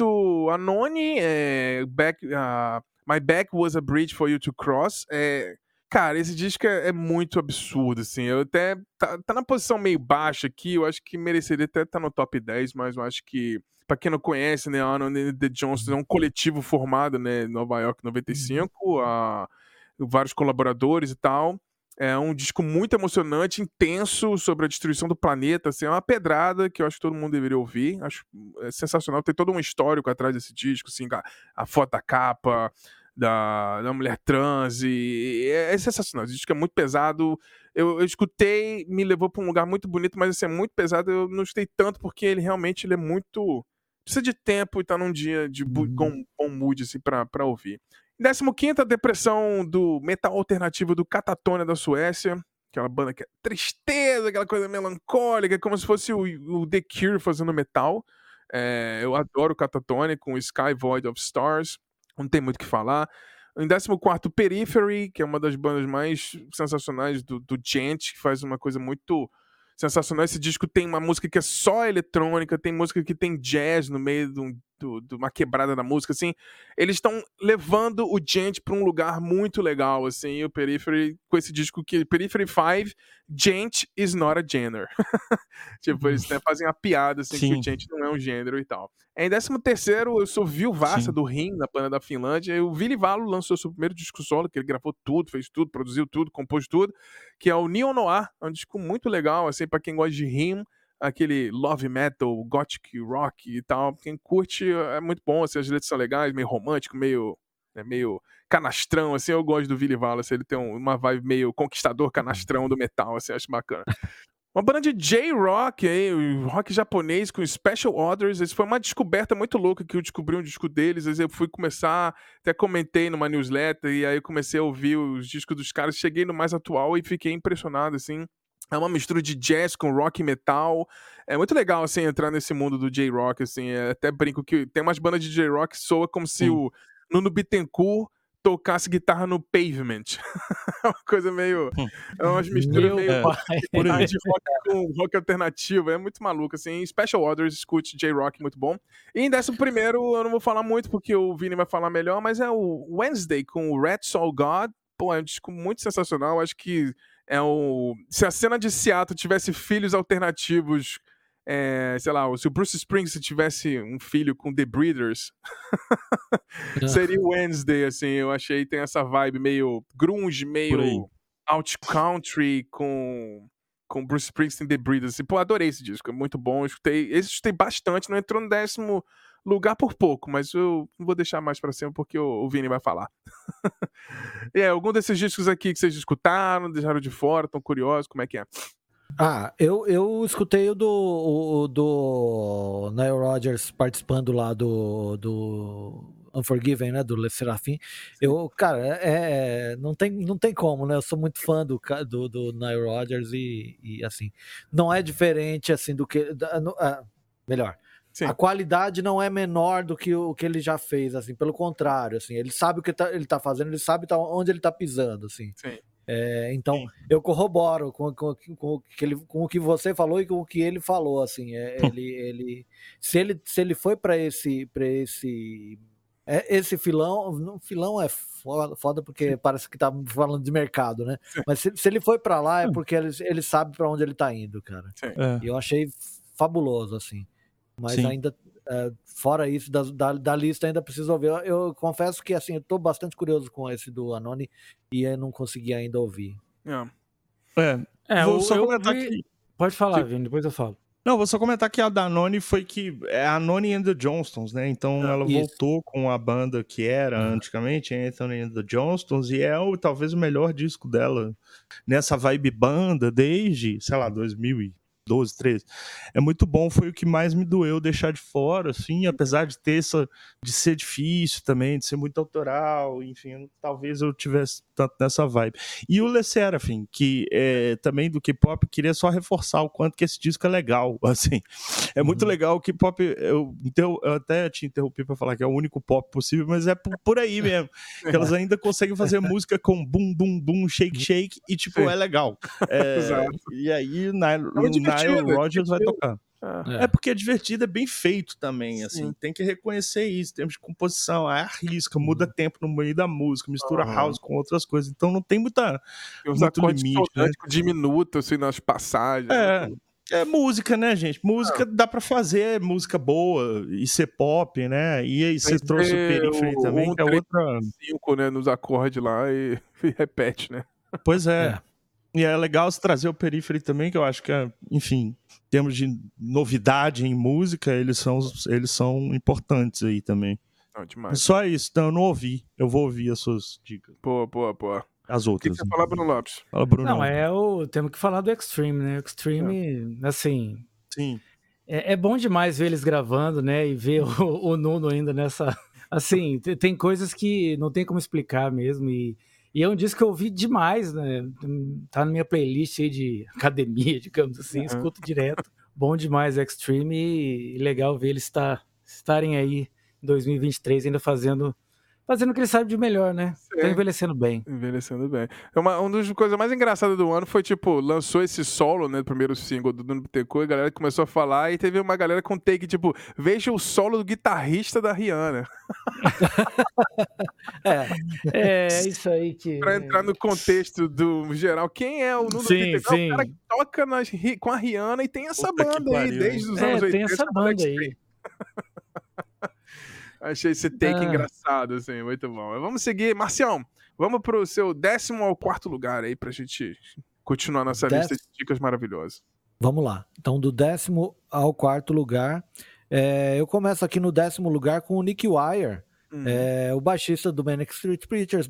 Anoni, é, back, uh, My Back Was a Bridge for You to Cross, é Cara, esse disco é, é, muito absurdo, assim. Eu até. Tá, tá, na posição meio baixa aqui, eu acho que mereceria até estar tá no top 10, mas eu acho que. Pra quem não conhece, né, a The Johnson é um coletivo formado, né, em Nova York 95, uhum. a, vários colaboradores e tal. É um disco muito emocionante, intenso sobre a destruição do planeta. Assim, é uma pedrada que eu acho que todo mundo deveria ouvir. Acho é sensacional. Tem todo um histórico atrás desse disco, assim, a, a foto da capa, da, da mulher trans e é, é sensacional. Esse disco é muito pesado. Eu, eu escutei, me levou para um lugar muito bonito, mas assim, é muito pesado. Eu não escutei tanto porque ele realmente ele é muito. Precisa de tempo e tá num dia de uhum. com bom mood assim, pra, pra ouvir. 15 a depressão do metal alternativo do Catatonia da Suécia. Aquela banda que é tristeza, aquela coisa melancólica, como se fosse o, o The Cure fazendo metal. É, eu adoro Catatonia com Sky Void of Stars não tem muito o que falar. Em 14, Periphery, que é uma das bandas mais sensacionais do, do Gent, que faz uma coisa muito sensacional. Esse disco tem uma música que é só eletrônica, tem música que tem jazz no meio de um, do, de uma quebrada na música, assim. Eles estão levando o Gent pra um lugar muito legal, assim, o Periphery, com esse disco que Periphery 5, Gent is not a gender. tipo, eles né, fazem a piada, assim, Sim. que o Gent não é um gênero e tal. Em 13 terceiro, eu sou Vilvassa do Rim, na banda da Finlândia. O Vili Valo lançou seu primeiro disco solo, que ele gravou tudo, fez tudo, produziu tudo, compôs tudo, que é o Neo Noir. É um disco muito legal, assim, para quem gosta de rim aquele love metal, gothic rock e tal. Quem curte é muito bom, assim, as letras são legais, meio romântico, meio, né, meio canastrão, assim, eu gosto do Billy Wallace, ele tem uma vibe meio conquistador canastrão do metal, assim, acho bacana. Uma banda de J-Rock aí, rock japonês com Special Orders. Isso foi uma descoberta muito louca que eu descobri um disco deles. Eu fui começar, até comentei numa newsletter, e aí eu comecei a ouvir os discos dos caras. Cheguei no mais atual e fiquei impressionado, assim. É uma mistura de jazz com rock e metal. É muito legal, assim, entrar nesse mundo do J-Rock, assim. É, até brinco que tem umas bandas de J-Rock que soa como se o Nuno Bittencourt tocasse guitarra no pavement. é uma coisa meio. É umas misturas meio. É. de rock com rock alternativo. É muito maluco, assim. Special Orders, escute J-Rock, muito bom. E em décimo primeiro, eu não vou falar muito porque o Vini vai falar melhor, mas é o Wednesday com o Red Soul God. Pô, é um disco muito sensacional. Acho que é o. Se a cena de Seattle tivesse filhos alternativos, é, sei lá, se o Bruce Springsteen tivesse um filho com The Breeders, seria o Wednesday, assim. Eu achei tem essa vibe meio grunge, meio out country com com Bruce Springsteen The Breeders. Assim, pô, adorei esse disco, é muito bom. Eu escutei, esse escutei bastante, não entrou no décimo lugar por pouco, mas eu vou deixar mais para cima porque o, Vini vai falar. e é, algum desses discos aqui que vocês escutaram, deixaram de fora, estão curiosos, como é que é? Ah, eu, eu escutei o do, o, do Nile Rodgers participando lá do, do Unforgiven, né, do Le Serafim. Eu, cara, é, é, não, tem, não tem como, né? Eu sou muito fã do, do, do Nile Rodgers e, e, assim, não é diferente, assim, do que... Da, no, ah, melhor, Sim. A qualidade não é menor do que o que ele já fez, assim, pelo contrário, assim, ele sabe o que tá, ele tá fazendo, ele sabe tá, onde ele tá pisando, assim. É, então, Sim. eu corroboro com, com, com, que ele, com o que você falou e com o que ele falou, assim, é, ele, ele, se ele, se ele foi para esse, para esse, é, esse filão, filão é foda, foda porque Sim. parece que tá falando de mercado, né? Mas se, se ele foi para lá é hum. porque ele, ele sabe para onde ele tá indo, cara. É. E eu achei fabuloso, assim. Mas Sim. ainda, é, fora isso, da, da, da, lista ainda preciso ouvir. Eu, eu, confesso que, assim, eu tô bastante curioso com esse do Anoni e eu não consegui ainda ouvir. É, é, é vou só comentar vi... aqui. Pode falar, Vini, depois eu falo. Não, vou só comentar que a Danone foi que. É a Noni and the Johnstons, né? Então ah, ela isso. voltou com a banda que era uhum. antigamente, Anthony and the Johnstons, e é o, talvez o melhor disco dela nessa vibe banda desde, sei lá, 2000 12, 13. É muito bom, foi o que mais me doeu deixar de fora, assim, apesar de ter essa, de ser difícil também, de ser muito autoral, enfim, talvez eu tivesse tanto nessa vibe. E o Le Serafim, que é também do K-pop, queria só reforçar o quanto que esse disco é legal, assim. É muito uhum. legal o K-pop, eu, então, eu até te interrompi para falar que é o único pop possível, mas é por, por aí mesmo. que elas ainda conseguem fazer música com bum, bum, bum, shake, uhum. shake, e tipo, Sim. é legal. É, e aí, na, na Nile Rodgers vai tocar. É. é. porque é divertido, é bem feito também, assim, Sim. tem que reconhecer isso, temos de composição, aí arrisca, muda uhum. tempo no meio da música, mistura uhum. house com outras coisas, então não tem muita Os muito limite, né? diminuto, assim, nas passagens. É, né? é música, né, gente? Música dá para fazer música boa e ser pop, né? E aí você trouxe o Periphery também, um, que é outra... Cinco, né, nos acordes lá e, e repete, né? Pois é. é. E é legal se trazer o Periphery também, que eu acho que, é, enfim, em termos de novidade em música, eles são, eles são importantes aí também. Não, demais. Só isso, então eu não ouvi. Eu vou ouvir as suas dicas. Pô, pô, pô. As outras. O que, você fala, Bruno Lopes? Fala, Bruno. Não, é o. Temos que falar do Extreme, né? O Extreme, é. assim. Sim. É, é, bom demais ver eles gravando, né? E ver o, o Nuno ainda nessa. Assim, tem coisas que não tem como explicar mesmo. E e é um disco que eu ouvi demais, né? Tá na minha playlist aí de academia, digamos assim, uhum. escuto direto. Bom demais Extreme e legal ver eles estar, estarem aí em 2023 ainda fazendo fazendo o que ele sabe de melhor, né? Sim. Tá envelhecendo bem. Envelhecendo bem. É uma, uma das coisas mais engraçadas do ano foi, tipo, lançou esse solo, né? O primeiro single do Duno Bittencourt, e a galera começou a falar, e teve uma galera com take, tipo, veja o solo do guitarrista da Rihanna. é, é isso aí que. pra entrar no contexto do geral, quem é o Nuno sim, Bittencourt? Sim. É o cara que toca nas, com a Rihanna e tem essa Puta banda aí, desde os é, anos 80. Tem essa banda aí. Achei esse take ah. engraçado, assim, muito bom. Vamos seguir. Marcião, vamos pro seu décimo ao quarto lugar aí pra gente continuar nossa lista de dicas maravilhosas. Vamos lá. Então, do décimo ao quarto lugar, é, eu começo aqui no décimo lugar com o Nick Wire. Uhum. É, o baixista do Manic Street Preachers,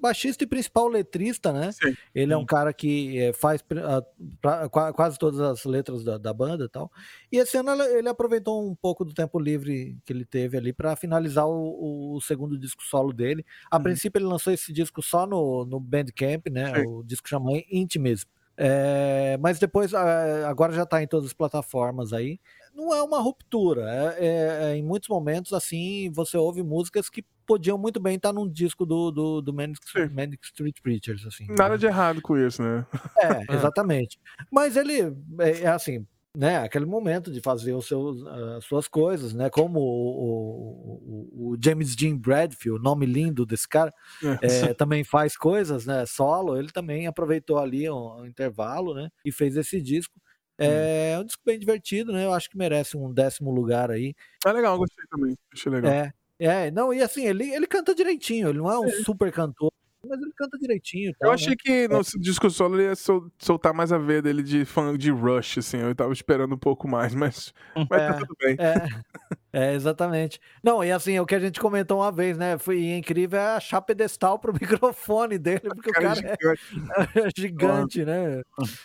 baixista e principal letrista, né? Sim. Ele é um cara que é, faz a, pra, quase todas as letras da, da, banda e tal. E esse ano ele aproveitou um pouco do tempo livre que ele teve ali para finalizar o, o, segundo disco solo dele. A uhum. princípio ele lançou esse disco só no, no Bandcamp, né? Sim. O disco chama Intimism. É, mas depois, agora já está em todas as plataformas aí não é uma ruptura. É, é, é, em muitos momentos, assim, você ouve músicas que podiam muito bem estar num disco do, do, do Manic, Manic Street Preachers, assim. Nada né? de errado com isso, né? É, exatamente. Mas ele, é, é, assim, né, aquele momento de fazer os seus, as suas coisas, né, como o, o, o James Dean Bradfield, nome lindo desse cara, é, também faz coisas, né, solo, ele também aproveitou ali um, um intervalo, né, e fez esse disco. É, é um disco bem divertido, né? Eu acho que merece um décimo lugar aí. É legal, gostei também. Achei legal. É, é, não, e assim, ele, ele canta direitinho, ele não é um é. super cantor, mas ele canta direitinho. Tal, eu achei né? que no é. disco solo ele ia soltar mais a ver dele de fã de Rush, assim. Eu tava esperando um pouco mais, mas, mas tá é, tá tudo bem. É, é, exatamente. Não, e assim, o que a gente comentou uma vez, né? Foi incrível é achar pedestal pro microfone dele, porque o cara é gigante, é gigante né?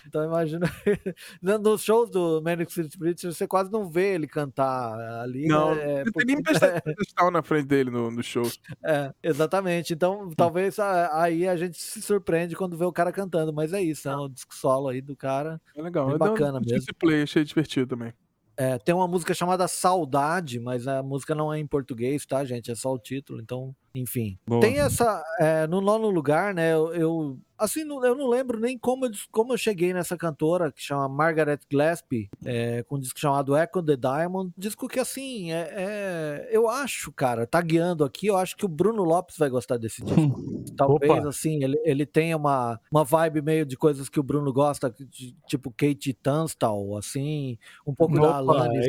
Então imagina. Nos shows do Manic Street Preachers, você quase não vê ele cantar ali. Não, né? não tem nem pedestal na frente dele no, no show. É, exatamente. Então, talvez aí a gente se surpreende quando vê o cara cantando, mas é isso, é um disco solo aí do cara. É legal, é bacana mesmo. Esse play achei divertido também. É, tem uma música chamada Saudade, mas a música não é em português, tá, gente? É só o título, então, enfim. Boa. Tem essa. É, no nono lugar, né? Eu, eu Assim, eu não lembro nem como eu, como eu cheguei nessa cantora que chama Margaret Gillespie, é, com um disco chamado Echo the Diamond. Disco que, assim, é, é, eu acho, cara, tá guiando aqui, eu acho que o Bruno Lopes vai gostar desse disco. Talvez, Opa. assim, ele, ele tenha uma, uma vibe meio de coisas que o Bruno gosta, de, tipo Kate Tunstall, assim, um pouco Opa, da Alanis.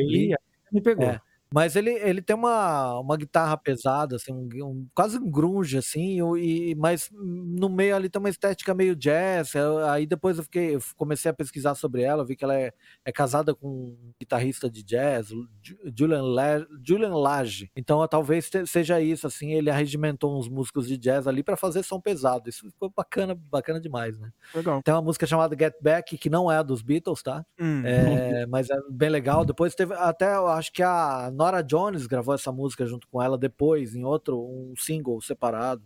Me pegou. É. Mas ele, ele tem uma, uma guitarra pesada, assim, um, um quase um grunge, assim, e, mas no meio ali tem uma estética meio jazz. Aí depois eu fiquei, eu comecei a pesquisar sobre ela, vi que ela é, é casada com um guitarrista de jazz, Julian, Le, Julian Lage. Então talvez seja isso, assim, ele arregimentou uns músicos de jazz ali para fazer som pesado. Isso ficou bacana, bacana demais, né? Legal. Tem uma música chamada Get Back, que não é a dos Beatles, tá? Hum. É, mas é bem legal. Depois teve até, eu acho que a Nora Jones gravou essa música junto com ela depois, em outro, um single separado.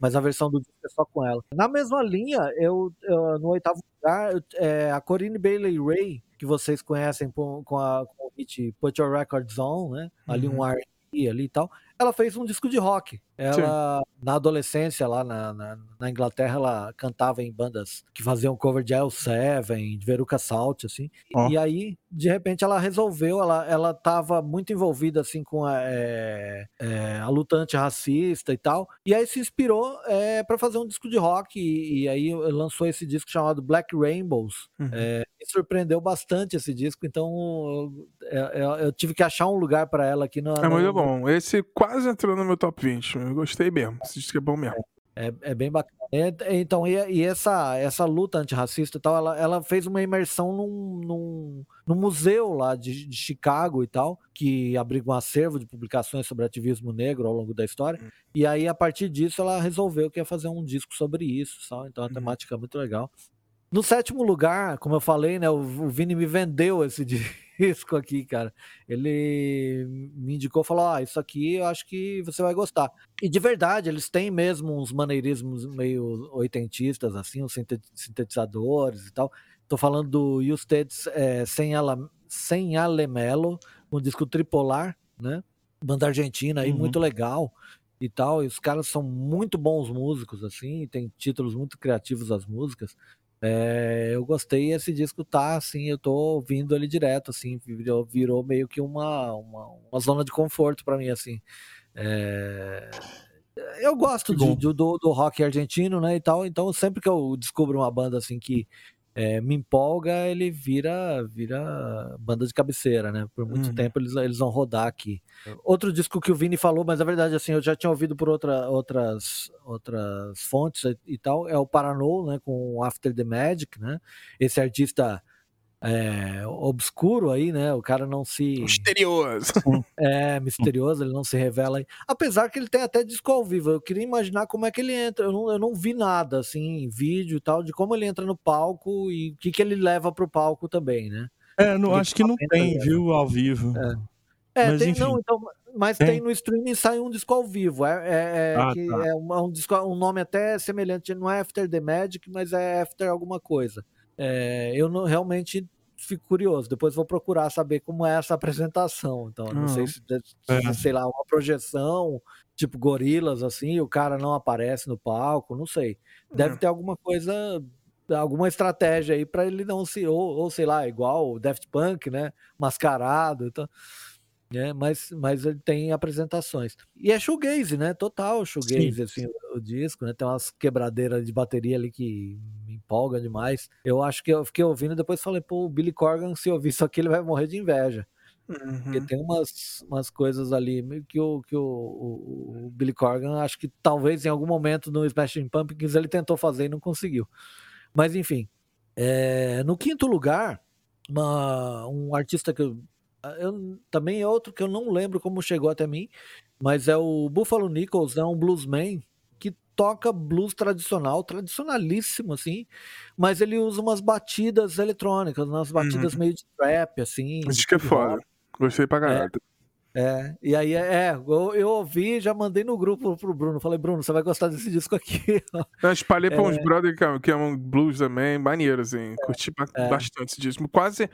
Mas a versão do disco é só com ela. Na mesma linha, eu, eu no oitavo lugar, eu, é, a Corinne Bailey Ray, que vocês conhecem com, com, a, com o hit Put Your Records On, né? Ali uhum. um R&B ali e tal. Ela fez um disco de rock. Ela, Sim. na adolescência, lá na, na, na, Inglaterra, ela cantava em bandas que faziam cover de L7, de Veruca Salt, assim. Oh. E aí, de repente, ela resolveu, ela, ela tava muito envolvida, assim, com a, é, é, a luta antirracista e tal. E aí se inspirou é, para fazer um disco de rock. E, e, aí lançou esse disco chamado Black Rainbows. Uhum. É, me surpreendeu bastante esse disco, então eu, eu, eu tive que achar um lugar para ela aqui no. É muito bom. Esse quase entrou no meu top 20 eu gostei mesmo. Esse disco é bom mesmo. É, é bem bacana. É, então, e, e, essa, essa luta antirracista e tal, ela, ela fez uma imersão num, num, num museu lá de, de, Chicago e tal, que abriga um acervo de publicações sobre ativismo negro ao longo da história. Uhum. E aí, a partir disso, ela resolveu que ia fazer um disco sobre isso. Sabe? Então, a uhum. temática é muito legal. No sétimo lugar, como eu falei, né, o, o Vini me vendeu esse disco aqui, cara. Ele me indicou, falou: "Ah, isso aqui eu acho que você vai gostar". E de verdade, eles têm mesmo uns maneirismos meio oitentistas assim, os sintetizadores e tal. Tô falando do Eustace é, sem, ala, sem Alemelo, um disco tripolar, né? Banda argentina aí, uhum. muito legal. e tal, e os caras são muito bons músicos, assim, tem títulos muito criativos as músicas. É, eu gostei esse disco tá assim, eu tô ouvindo ele direto, assim, virou, virou meio que uma, uma, uma, zona de conforto para mim, assim. É, eu gosto de, do, do rock argentino, né, e tal, então sempre que eu descubro uma banda assim que é, me empolga, ele vira vira banda de cabeceira, né? Por muito uhum. tempo eles, eles vão rodar aqui. Outro disco que o Vini falou, mas a verdade assim, eu já tinha ouvido por outra, outras outras fontes e, e tal, é o Paranou, né, com After the Magic, né? Esse artista é, obscuro aí, né? O cara não se. Misterioso. É, misterioso, ele não se revela aí. Apesar que ele tem até disco ao vivo. Eu queria imaginar como é que ele entra. Eu não, eu não vi nada, assim, em vídeo e tal, de como ele entra no palco e o que, que ele leva pro palco também, né? É, não, acho que não tem, viu, ao vivo. É, é mas, tem, enfim. não, então, mas tem. tem. no streaming sai um disco ao vivo. É, é, é ah, que tá. é um, um, disco, um nome até semelhante, não é After the Magic, mas é After alguma coisa. É, eu não, realmente fico curioso. Depois vou procurar saber como é essa apresentação. Então, não sei se, é. sei lá, uma projeção, tipo gorilas, assim, o cara não aparece no palco, não sei. Deve ter alguma coisa, alguma estratégia aí para ele não se, ou, ou sei lá, igual o Daft Punk, né? Mascarado. Então, né? Mas, mas ele tem apresentações. E é shoegaze, né? Total shoegaze, Sim. assim, o, o, disco, né? Tem umas quebradeiras de bateria ali que me empolga demais. Eu acho que eu fiquei ouvindo e depois falei, pô, o Billy Corgan, se ouvir isso aqui, ele vai morrer de inveja. Uhum. Porque tem umas, umas coisas ali que, o, que o, o, o, Billy Corgan, acho que talvez em algum momento no Smashing Pumpkins ele tentou fazer e não conseguiu. Mas enfim, é, no quinto lugar, uma, um artista que eu eu, também é outro que eu não lembro como chegou até mim, mas é o Buffalo Nichols, é um bluesman que toca blues tradicional, tradicionalíssimo, assim, mas ele usa umas batidas eletrônicas, umas batidas uhum. meio de trap, assim. Acho que é foda. Gostei pra caralho. É, é, e aí, é, eu, eu ouvi já mandei no grupo pro Bruno. Falei, Bruno, você vai gostar desse disco aqui. Eu espalhei é, pra uns brothers que, que amam blues também, maneiro, assim. Curti é. bastante esse disco. Quase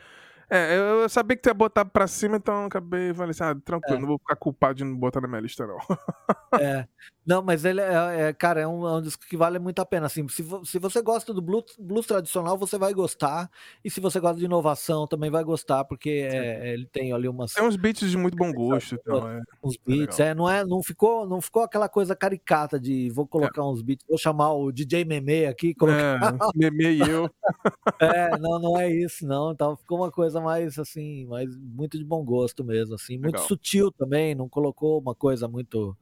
é, eu sabia que tu ia botar pra cima, então acabei falando assim, ah, tranquilo, é. não vou ficar culpado de não botar na minha lista, não. é. Não, mas ele é, é cara, é um, é um, disco que vale muito a pena. Assim, se, se você gosta do blues, blues, tradicional, você vai gostar. E se você gosta de inovação, também vai gostar, porque é, ele tem ali umas. Tem uns beats de muito bom gosto. Então, é, uns beats, é, não, é, não, ficou, não ficou aquela coisa caricata de vou colocar uns beats, vou chamar o DJ Meme aqui. Colocar... É, Meme e eu. é, não, não é isso, não. Então ficou uma coisa mais assim, mais muito de bom gosto mesmo, assim, muito Legal. sutil também, não colocou uma coisa muito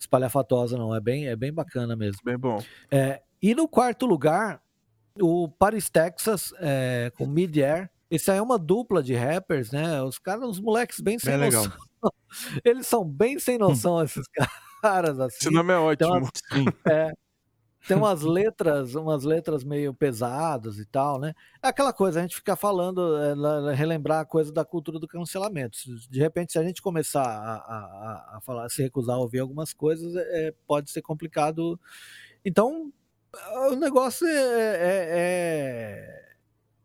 espalhafatosa, não. É bem, é bem bacana mesmo. Bem bom. É, e no quarto lugar, o Paris, Texas, é, com Mid-Air. Esse aí é uma dupla de rappers, né? Os caras, os moleques bem sem bem noção. Legal. Eles são bem sem noção, esses caras. Assim. Esse nome é ótimo. Então, é, tem umas letras, umas letras meio pesadas e tal, né? É aquela coisa, a gente fica falando, é, relembrar a coisa da cultura do cancelamento. De repente, se a gente começar a, a, a falar, se recusar a ouvir algumas coisas, é, é pode ser complicado. Então, o negócio é, é,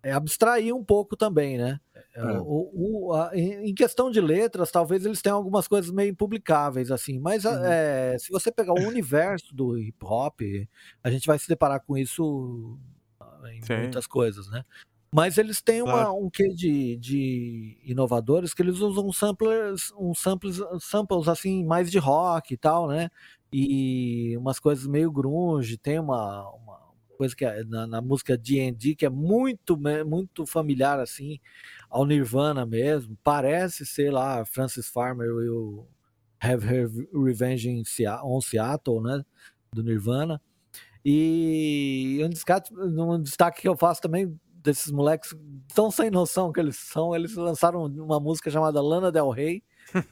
é, é abstrair um pouco também, né? É. é. O, o, a, em questão de letras, talvez eles tenham algumas coisas meio impublicáveis, assim, mas uhum. é, se você pegar o universo do hip hop, a gente vai se deparar com isso ah, em Sim. muitas coisas, né? Mas eles têm uma, claro. um quê de, de inovadores que eles usam samplers, um samples, samples assim, mais de rock e tal, né? E umas coisas meio grunge, tem uma, uma coisa que é, na, na música D&D que é muito muito familiar assim ao Nirvana mesmo. Parece ser lá Francis Farmer e o Have Her Revenge in Seattle, on Seattle, né? Do Nirvana. E um destaque, um destaque que eu faço também desses moleques tão sem noção que eles são, eles lançaram uma música chamada Lana Del Rey,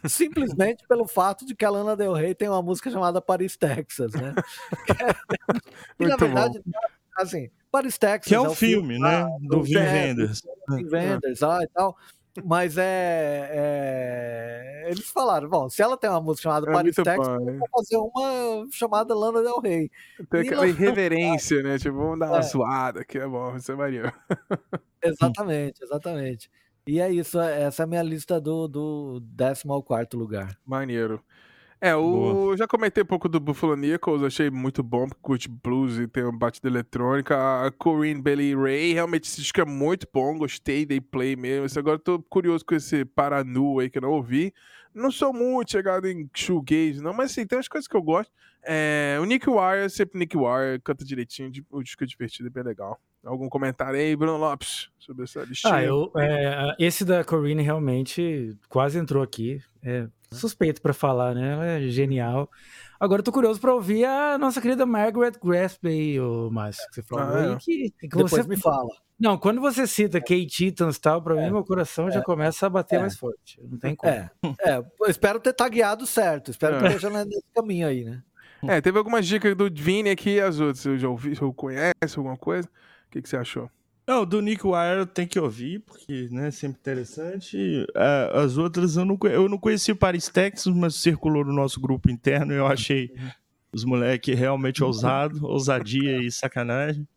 simplesmente pelo fato de que a Lana Del Rey tem uma música chamada Paris, Texas, né? e, na verdade, bom. assim, Paris, Texas. Que é um, é um filme, filme, né? Ah, do Vin Wenders. Vin Wenders lá e tal. Mas é, é, Eles falaram, bom, se ela tem uma música chamada é Paris, Texas, vamos fazer uma chamada Lana Del Rey. Tem aquela irreverência, né? Tipo, vamos dar uma é. zoada, que é bom, você varia. Exatamente, exatamente. E é isso, essa é a minha lista do, do décimo ao quarto lugar. Maneiro. É, o, eu já comentei um pouco do Buffalo Nichols, achei muito bom, porque curte blues e tem um batida eletrônica. A Corinne Bailey Ray, realmente esse disco é muito bom, gostei, dei play mesmo. Esse agora tô curioso com esse Paranu aí que eu não ouvi. Não sou muito chegado em shoegaze, não, mas sim, tem umas coisas que eu gosto. É, o Nick Wire, sempre Nick Wire, canta direitinho, o disco é divertido e bem legal. Algum comentário aí, Bruno Lopes, sobre essa listinha? Ah, eu, é, esse da Corinne realmente quase entrou aqui. É, suspeito para falar, né? Ela é genial. Agora eu tô curioso para ouvir a nossa querida Margaret Gillespie, o Márcio, que você falou ah, aí. É. Que, que Depois você me fala. Não, quando você cita Kate Titans e tal, pra é, mim meu coração é, já começa a bater é, mais forte. Não tem como. É, é eu espero ter tagueado certo. Espero que é. esteja nesse caminho aí, né? É, teve algumas dicas do Vini aqui e as outras. Você já ouviu, você conhece alguma coisa? O que, que você achou? Não, do Nick Wire tem que ouvir, porque né, é sempre interessante. É, as outras eu não, eu não conheci o Paris, Texas, mas circulou no nosso grupo interno e eu achei os moleques realmente ousados, ousadia e sacanagem.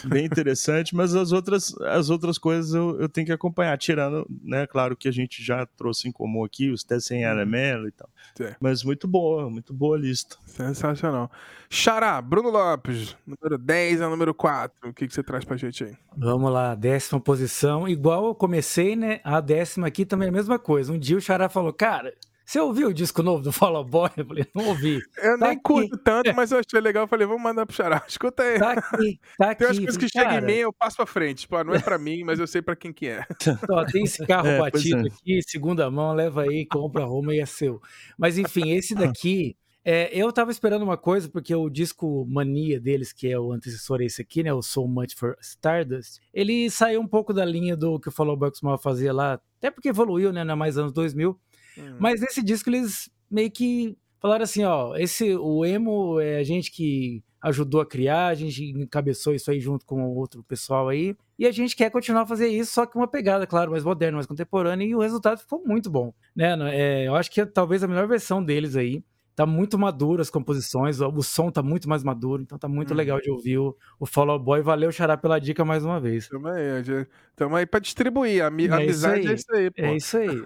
Bem interessante, mas as outras, as outras coisas eu, eu tenho que acompanhar, tirando, né, claro que a gente já trouxe em comum aqui, os testes em Aramelo e tal. É. Mas muito boa, muito boa a lista. Sensacional. Xará, Bruno Lopes, número 10 a número 4, o que, que você traz pra gente aí? Vamos lá, décima posição, igual eu comecei, né, a décima aqui também é a mesma coisa. Um dia o Xará falou, cara, você ouviu o disco novo do Fall Out Boy? Eu falei, não ouvi. Eu tá nem aqui. curto tanto, mas eu achei legal. Eu falei, vamos mandar pro Xará. Escuta aí. Tá aqui, tá aqui. Tem umas coisas que chegam em mim, eu passo pra frente. Tipo, não é pra mim, mas eu sei pra quem que é. Ó, tem esse carro é, batido é. aqui, segunda mão, leva aí, compra Roma e é seu. Mas enfim, esse daqui... É, eu tava esperando uma coisa, porque o disco Mania deles, que é o antecessor a esse aqui, né? O So Much for Stardust, ele saiu um pouco da linha do que o Follow Bucks Mal fazia lá, até porque evoluiu, né? Na mais anos 2000. Hum. Mas nesse disco eles meio que falaram assim, ó, esse o emo é a gente que ajudou a criar, a gente encabeçou isso aí junto com outro pessoal aí, e a gente quer continuar a fazer isso, só que uma pegada, claro, mais moderna, mais contemporânea, e o resultado ficou muito bom, né? É, eu acho que é talvez a melhor versão deles aí tá muito maduro as composições, o som tá muito mais maduro, então tá muito hum. legal de ouvir o, o Fall Out Boy. Valeu, Xará, pela dica mais uma vez. Tamo aí, tamo aí pra distribuir. A, é amizade é isso aí, pô. É isso aí.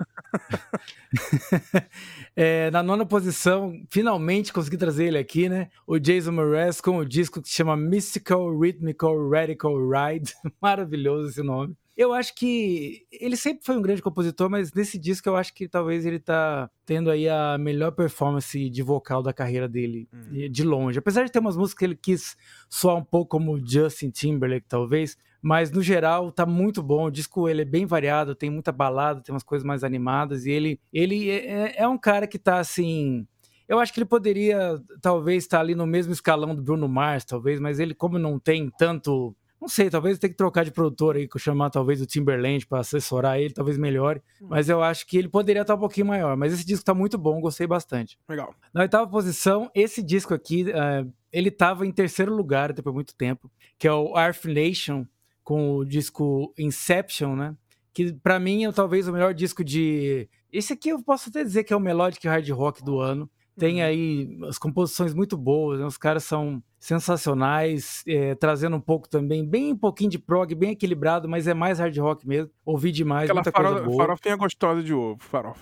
é, na nona posição, finalmente consegui trazer ele aqui, né? O Jason Mraz com o disco que se chama Mystical Rhythmical Radical Ride. Maravilhoso esse nome. Eu acho que ele sempre foi um grande compositor, mas nesse disco eu acho que talvez ele tá tendo aí a melhor performance de vocal da carreira dele, hum. de longe. Apesar de ter umas músicas que ele quis soar um pouco como Justin Timberlake, talvez, mas no geral tá muito bom. O disco ele é bem variado, tem muita balada, tem umas coisas mais animadas e ele ele é, é, é um cara que tá assim, eu acho que ele poderia talvez estar tá ali no mesmo escalão do Bruno Mars, talvez, mas ele como não tem tanto não sei, talvez tenha que trocar de produtor aí, chamar talvez o Timberland para assessorar ele, talvez melhore. Hum. Mas eu acho que ele poderia estar um pouquinho maior. Mas esse disco tá muito bom, gostei bastante. Legal. Na oitava posição, esse disco aqui, uh, ele tava em terceiro lugar depois de muito tempo, que é o Arf Nation, com o disco Inception, né? Que para mim é talvez o melhor disco de. Esse aqui eu posso até dizer que é o Melodic Hard Rock do ano. Tem uhum. aí as composições muito boas, né? os caras são sensacionais, é, trazendo um pouco também, bem um pouquinho de prog, bem equilibrado, mas é mais hard rock mesmo. Ouvi demais, aquela muita faro, coisa boa. farofinha gostosa de ovo, farofa.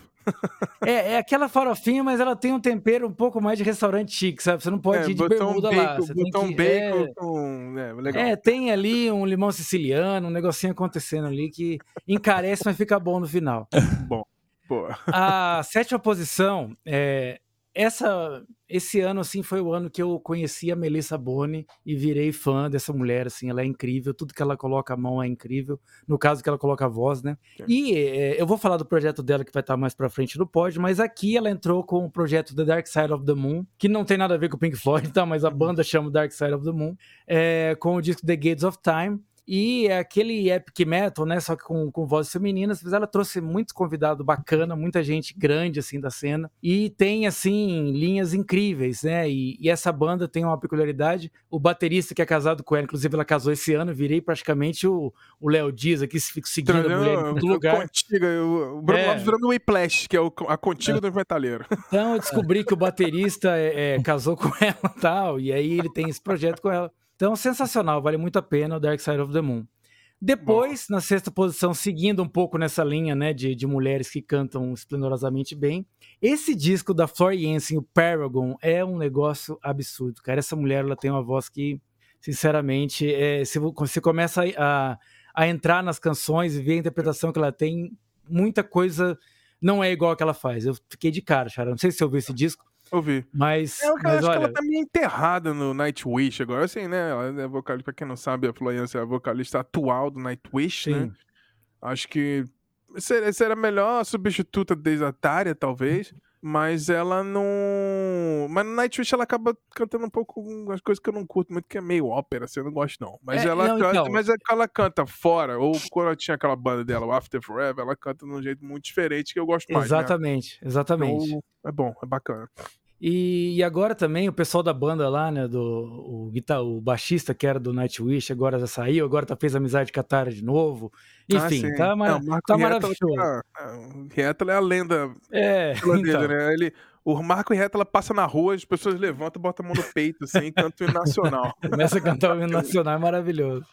é, é aquela farofinha, mas ela tem um tempero um pouco mais de restaurante chique, sabe? Você não pode é, ir de bermuda bacon, lá. Você tem que, bacon é, com... É, legal. é, tem ali um limão siciliano, um negocinho acontecendo ali que encarece, mas fica bom no final. bom. Boa. A sétima posição é, essa esse ano assim foi o ano que eu conheci a Melissa Boni e virei fã dessa mulher assim ela é incrível tudo que ela coloca a mão é incrível no caso que ela coloca a voz né é. e é, eu vou falar do projeto dela que vai estar mais para frente no pod mas aqui ela entrou com o projeto The Dark Side of the Moon que não tem nada a ver com o Pink Floyd tá mas a uhum. banda chama Dark Side of the Moon é, com o disco The Gates of Time e é aquele epic metal, né? Só que com, com vozes femininas, mas ela trouxe muito convidado bacana, muita gente grande assim da cena. E tem assim linhas incríveis, né? E, e essa banda tem uma peculiaridade. O baterista que é casado com ela, inclusive ela casou esse ano, virei praticamente o Léo Dias aqui, fico seguindo a mulher em todo lugar. Contiga, o Bruno é. Lopes virando o Whiplash, que é o, a contiga é. do metaleiro. Então eu descobri que o baterista é, é, casou com ela e tal, e aí ele tem esse projeto com ela. Então, sensacional, vale muito a pena o Dark Side of the Moon. Depois, na sexta posição, seguindo um pouco nessa linha, né, de, de mulheres que cantam esplendorosamente bem, esse disco da Floriansen, o Paragon, é um negócio absurdo, cara. Essa mulher, ela tem uma voz que, sinceramente, é, se você começa a, a entrar nas canções e ver a interpretação que ela tem, muita coisa não é igual a que ela faz. Eu fiquei de cara, cara. Não sei se você ouviu esse disco. Ouvi. Mas, eu, mas acho olha... que ela tá meio enterrada no Nightwish agora, assim, né? Ela é vocalista, pra quem não sabe, a Florence é a vocalista atual do Nightwish, né? Acho que seria, seria a melhor substituta desatária, talvez. Mas ela não. Mas no Nightwish ela acaba cantando um pouco umas coisas que eu não curto muito, que é meio ópera, assim, eu não gosto, não. Mas É, ela não, canta, então. mas é que ela canta fora, ou quando ela tinha aquela banda dela, o After Forever, ela canta de um jeito muito diferente que eu gosto mais. né? Exatamente, exatamente. Então, é bom, é bacana. E, e agora também o pessoal da banda lá, né, do o, guitar, o baixista que era do Nightwish, agora já saiu, agora tá, fez amizade com a Tara de novo. Enfim, Ah, tá, É, mar o Marco tá Rietala maravilhoso. é, o Rietala é a lenda É, então, né? Ele, o Marco Rietala passa na rua, as pessoas levantam, botam a mão no peito, assim, cantam o nacional. começa a cantar o hino nacional, é maravilhoso.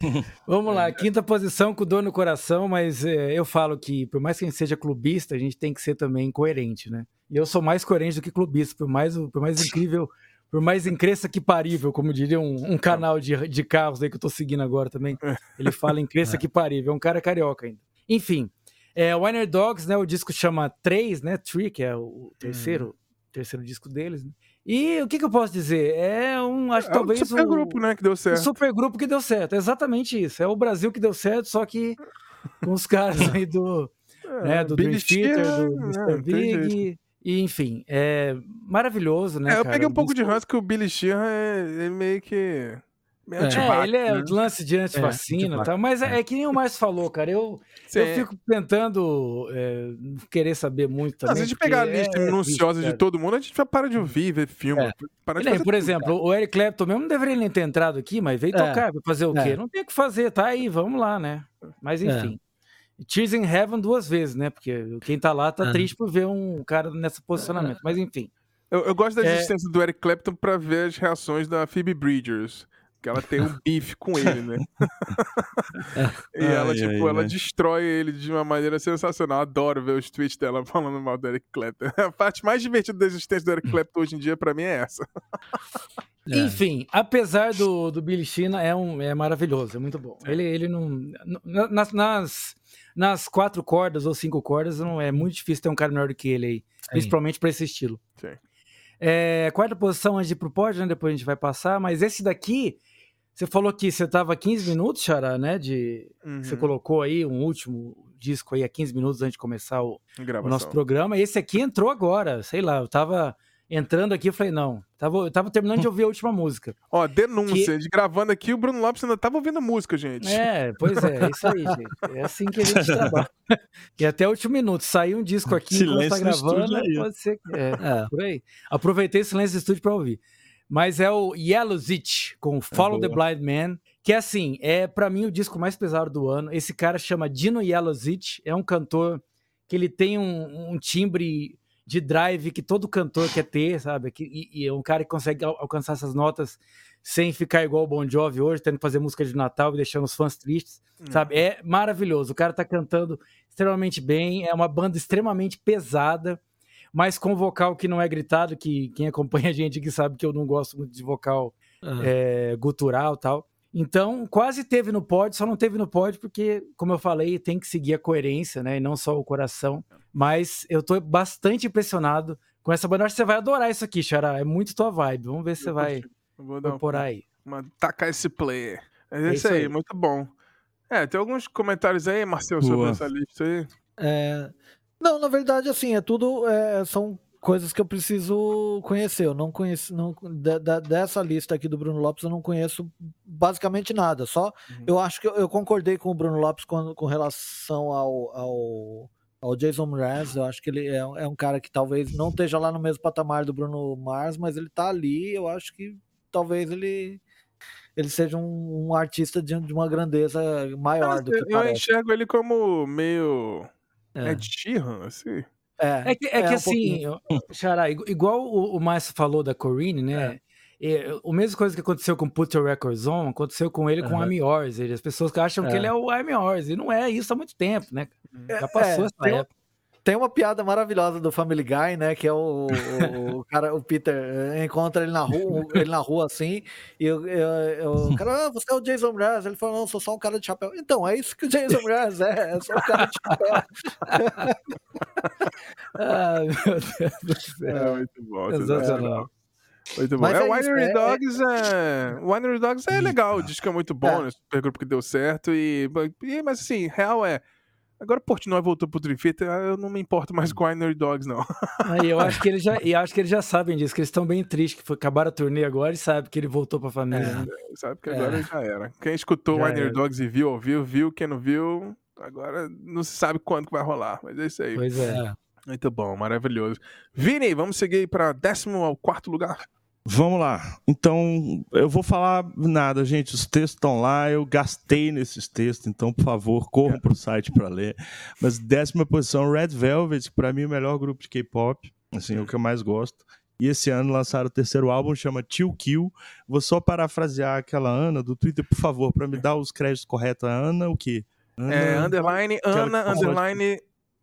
Vamos lá, quinta posição com dor no coração, mas é, eu falo que por mais que a gente seja clubista, a gente tem que ser também coerente, né? E eu sou mais coerente do que clubista, por mais, por mais incrível, por mais incresça que parível, como diria um, um canal de, de carros aí que eu tô seguindo agora também. Ele fala incresça que parível, é um cara carioca ainda. Enfim, é, Winer Dogs, né? O disco chama 3, né? Tree, que é o terceiro, terceiro disco deles. Né? E o que, que eu posso dizer? É um, acho É um talvez super o, grupo, né, que deu certo. super grupo que deu certo. É exatamente isso. É o Brasil que deu certo, só que com os caras aí do, né, do Dream Billy Theater, do é, Mr. jeito. Big. E, enfim, é maravilhoso, né? É, eu cara? peguei um pouco de disco- ranço que o Billy Sheehan é, é meio que. É, É, ele é né? o lance de antivacina e tal, mas é, é. é que nem o Márcio falou, cara. Eu, eu fico tentando é, não querer saber muito Não, também. se a gente pegar a é- lista é minuciosa de todo mundo, a gente vai parar de ouvir, ver filme. É. Ele, por tudo. exemplo, o Eric Clapton mesmo não deveria nem ter entrado aqui, mas veio É. tocar, vai fazer o quê? É. Não tem o que fazer, tá aí, vamos lá, né? Mas É. enfim. Tears in Heaven duas vezes, né? Porque quem tá lá tá É. triste por ver um cara nesse posicionamento. Mas enfim. Eu, eu gosto da É. existência do Eric Clapton pra ver as reações da Phoebe Bridgers. Que ela tem um bife com ele, né? e ela, Ai, tipo, ai, ela ai. destrói ele de uma maneira sensacional. Adoro ver os tweets dela falando mal do Eric Clapton. A parte mais divertida da existência do Eric Clapton hoje em dia, pra mim, é essa. É. Enfim, apesar do, do Billy Sheehan, é, um, é maravilhoso, é muito bom. Ele, ele não. na- Nas, nas, nas quatro cordas ou cinco cordas, não é muito difícil ter um cara melhor do que ele aí. Principalmente pra esse estilo. Sim. É, quarta posição antes de ir pro pódio, né? Depois a gente vai passar, mas esse daqui. Você falou que você tava 15 minutos, Xará, né? De, Você Uhum, colocou aí um último disco aí a 15 minutos antes de começar o, o nosso programa. Esse aqui entrou agora, sei lá, eu tava entrando aqui falei, não, tava, eu tava terminando de ouvir a última música. Ó, denúncia. De gravando aqui, o Bruno Lopes ainda tava ouvindo música, gente. É, pois é, é isso aí, gente. É assim que a gente trabalha. E até o último minuto, saiu um disco aqui enquanto tá Silêncio gravando, ó. pode ser que... É, É. por aí. Aproveitei o silêncio do estúdio pra ouvir. Mas é o Yellow Zit com Follow the boa. Blind Man, que assim, é pra mim o disco mais pesado do ano. Esse cara chama Dino Yellow Zit, é um cantor que ele tem um, um timbre de drive que todo cantor quer ter, sabe? Que- E, e é um cara que consegue al- alcançar essas notas sem ficar igual o Bon Jovi hoje, tendo que fazer música de Natal e deixando os fãs tristes, sabe? É maravilhoso. O cara tá cantando extremamente bem, é uma banda extremamente pesada, mas com vocal que não é gritado, que quem acompanha a gente aqui sabe que eu não gosto muito de vocal É. é, gutural e tal. Então, quase teve no pódio, só não teve no pódio porque, como eu falei, tem que seguir a coerência, né? E não só o coração. Mas eu tô bastante impressionado com essa banda. Acho que você vai adorar isso aqui, Xará. É muito tua vibe. Vamos ver se você vai Vou incorporar aí. uma, tacar esse player. É, É isso aí, aí. muito bom. É, tem alguns comentários aí, Marcelo, sobre essa lista aí. É, Não, na verdade, assim, é tudo. é, são coisas que eu preciso conhecer. Eu não conheço. Não, da- da- dessa lista aqui do Bruno Lopes, eu não conheço basicamente nada. Só Uhum. eu acho que eu, eu concordei com o Bruno Lopes com, com relação ao, ao, ao Jason Mraz. Eu acho que ele é, um- é um cara que talvez não esteja lá no mesmo patamar do Bruno Mars, mas ele tá ali. Eu acho que talvez ele. Ele seja um, um artista de, de uma grandeza maior do que eu, eu enxergo ele como meio. É, Ed Sheeran, assim. É que, é que um assim, pouquinho. Xará, igu- igual o, o Márcio falou da Corine, né? E, o mesmo coisa que aconteceu com Put Your Records On, aconteceu com ele uhum. com I'm Yours. Ele, as pessoas que acham é. que ele é o I'm Yours. E não é isso há muito tempo, né? Já passou é, essa época. Tem uma piada maravilhosa do Family Guy, né? Que é o, o, o cara, o Peter eh, encontra ele na rua, ele na rua assim, e eu, eu, eu, o cara, ah, você é o Jason Mraz. Ele falou, não, sou só um cara de chapéu. Então, é isso que o Jason Mraz é, é só um cara de chapéu. Ai, meu Deus do céu. É muito bom. Sensacional. Muito bom. Mas é, é Winery é, Dogs é... Winery Dogs é legal, o disco é muito bom, é. né? Super grupo que deu certo e... e mas assim, real é Agora o Portnoy voltou pro Trifeta, eu não me importo mais com Winery Dogs, não. Aí eu acho que eles já, e acho que eles já sabem disso, que eles estão bem tristes, que foi, acabaram a turnê agora e sabe que ele voltou pra família. É, né? Sabe que agora é. já era. Quem escutou Winery Dogs e viu, ouviu, viu. Quem não viu, agora não se sabe quando que vai rolar, mas é isso aí. Pois é. Muito bom, maravilhoso. Vini, vamos seguir para décimo ao quarto lugar. Vamos lá. Então, eu vou falar nada, gente. Os textos estão lá, eu gastei nesses textos, então, por favor, corram para o site para ler. Mas décima posição, Red Velvet, que para mim é o melhor grupo de K-pop, assim, é o que eu mais gosto. E esse ano lançaram o terceiro álbum, chama Till Kill. Vou só parafrasear aquela Ana do Twitter, por favor, para me dar os créditos corretos. A Ana, o quê? Ana, é, underline, Ana, underline,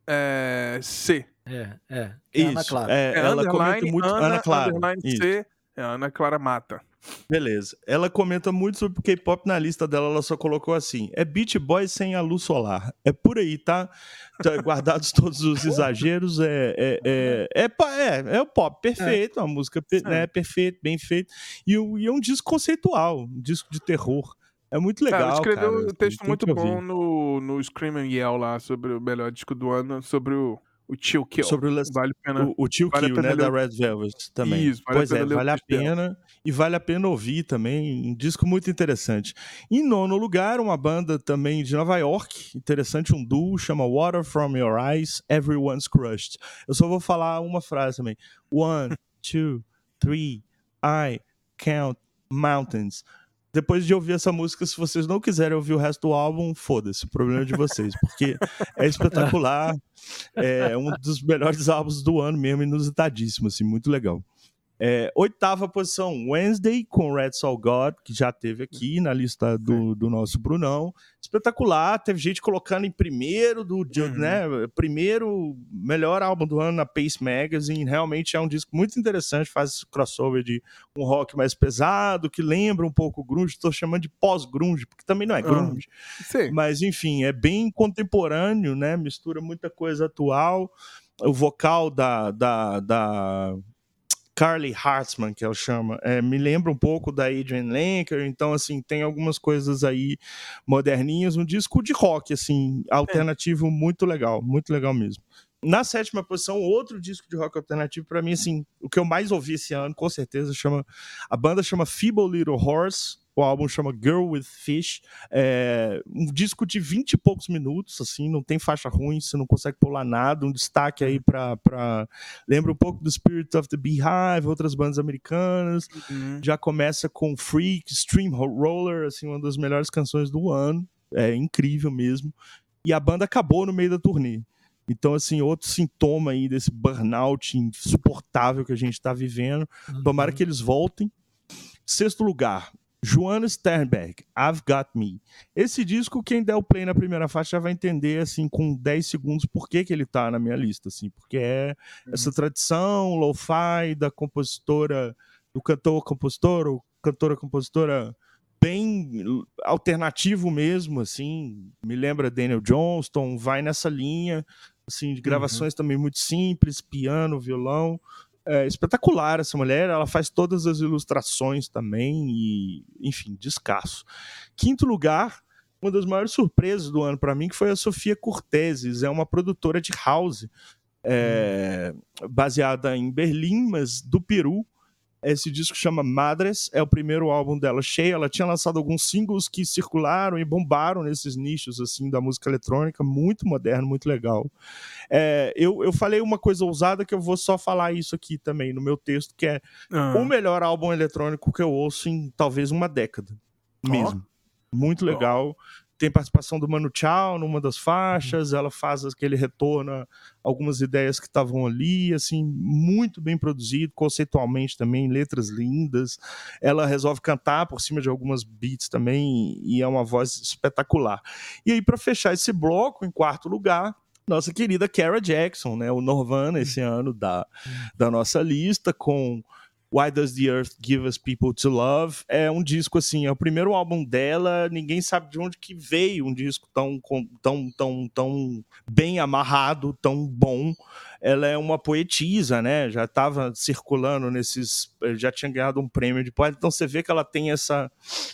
é, C. É, é. Isso, Ana Clara. É, é ela comenta muito... Ana, Ana Clara. Underline Isso. C. É a Ana Clara Mata. Beleza. Ela comenta muito sobre o K-pop na lista dela, ela só colocou assim: é Beach Boys sem a luz solar. É por aí, tá? tá guardados todos os exageros, é é, é, é, é, é, o pop perfeito, é. uma música né, perfeita, bem feita. E, e é um disco conceitual, um disco de terror. É muito legal. Cara, escreveu um texto muito bom no, no Scream and Yell lá sobre o melhor disco do ano, sobre o o Chill Kill. Sobre o, vale pena, o, o Chill vale Kill, né? Ler... Da Red Velvet também. Isso, vale pois é, vale a pena. E vale a pena ouvir também. Um disco muito interessante. Em nono lugar, uma banda também de Nova York. Interessante, um duo, chama Water From Your Eyes, Everyone's Crushed. Eu só vou falar uma frase também. One, two, three, I count mountains depois de ouvir essa música, se vocês não quiserem ouvir o resto do álbum, foda-se, o problema é de vocês, porque é espetacular, é um dos melhores álbuns do ano mesmo, inusitadíssimo, assim, muito legal. É, oitava posição, Wednesday, com Red Soul God, que já teve aqui na lista do, do nosso Brunão. Espetacular, teve gente colocando em primeiro, do, uhum. né, primeiro melhor álbum do ano na Pace Magazine. Realmente é um disco muito interessante, faz crossover de um rock mais pesado, que lembra um pouco o grunge. Estou chamando de pós-grunge, porque também não é grunge. Uhum. Mas, enfim, é bem contemporâneo, né, mistura muita coisa atual. O vocal da, da, da Carly Hartzman, que ela chama, é, me lembra um pouco da Adrian Lenker, então, assim, tem algumas coisas aí moderninhas, um disco de rock, assim, alternativo é. muito legal, muito legal mesmo. Na sétima posição, outro disco de rock alternativo, para mim, assim, o que eu mais ouvi esse ano, com certeza, chama. A banda chama Feeble Little Horse. O álbum chama Girl with Fish. É um disco de 20 e poucos minutos, assim, não tem faixa ruim, você não consegue pular nada. Um destaque aí pra. pra... Lembra um pouco do Spirit of the Beehive, outras bandas americanas. Uhum. Já começa com Freak, Stream Roller, assim, uma das melhores canções do ano. É incrível mesmo. E a banda acabou no meio da turnê. Então, assim, outro sintoma aí desse burnout insuportável que a gente está vivendo. Uhum. Tomara que eles voltem. Sexto lugar, Joana Sternberg, I've Got Me. Esse disco, quem der o play na primeira faixa já vai entender, assim, com 10 segundos, por que, que ele tá na minha lista, assim, porque é uhum. essa tradição lo-fi da compositora, do cantor-compositor, ou cantora-compositora bem alternativo mesmo, assim, me lembra Daniel Johnston, vai nessa linha, assim, de uhum. gravações uhum. também muito simples, piano, violão, é espetacular essa mulher, ela faz todas as ilustrações também e, enfim, descasso. Quinto lugar, uma das maiores surpresas do ano para mim, que foi a Sofia Corteses, é uma produtora de house, é, hum. baseada em Berlim, mas do Peru, esse disco chama Madres, é o primeiro álbum dela cheio. Ela tinha lançado alguns singles que circularam e bombaram nesses nichos assim da música eletrônica, muito moderno, muito legal. É, eu, eu falei uma coisa ousada que eu vou só falar isso aqui também no meu texto, que é ah. o melhor álbum eletrônico que eu ouço em talvez uma década mesmo. Oh. Muito legal. Tem participação do Manu Chao numa das faixas, ela faz aquele retorno algumas ideias que estavam ali, assim, muito bem produzido, conceitualmente também, letras lindas. Ela resolve cantar por cima de algumas beats também e é uma voz espetacular. E aí para fechar esse bloco, em quarto lugar, nossa querida Kara Jackson, né, o Norvana esse ano da, da nossa lista com Why Does the Earth Give Us People to Love? É um disco assim, é o primeiro álbum dela, ninguém sabe de onde que veio um disco tão tão tão tão bem amarrado, tão bom. Ela é uma poetisa, né? Já estava circulando nesses, já tinha ganhado um prêmio de poeta, então você vê que ela tem essa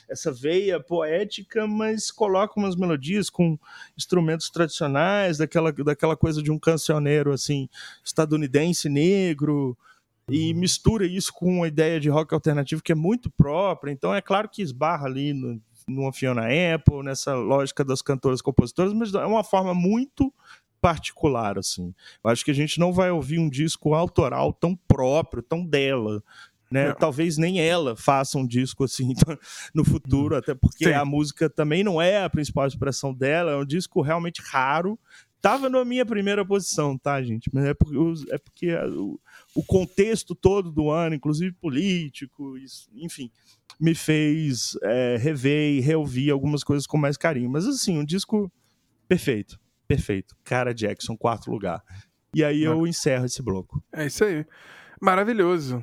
essa veia poética, mas coloca umas melodias com instrumentos tradicionais, daquela daquela coisa de um cancioneiro assim, estadunidense negro e uhum. mistura isso com uma ideia de rock alternativo que é muito própria. Então é claro que esbarra ali no, numa Fiona Apple, nessa lógica das cantoras compositoras, mas é uma forma muito particular, assim. Eu acho que a gente não vai ouvir um disco autoral tão próprio, tão dela. Né? Talvez nem ela faça um disco assim no futuro, hum. até porque Sim. a música também não é a principal expressão dela, é um disco realmente raro, Tava na minha primeira posição, tá, gente? Mas é porque, é porque o, o contexto todo do ano, inclusive político, isso, enfim, me fez é, rever e reouvir algumas coisas com mais carinho. Mas assim, um disco perfeito, perfeito. Cara Jackson, quarto lugar. E aí eu encerro esse bloco. É isso aí. Maravilhoso.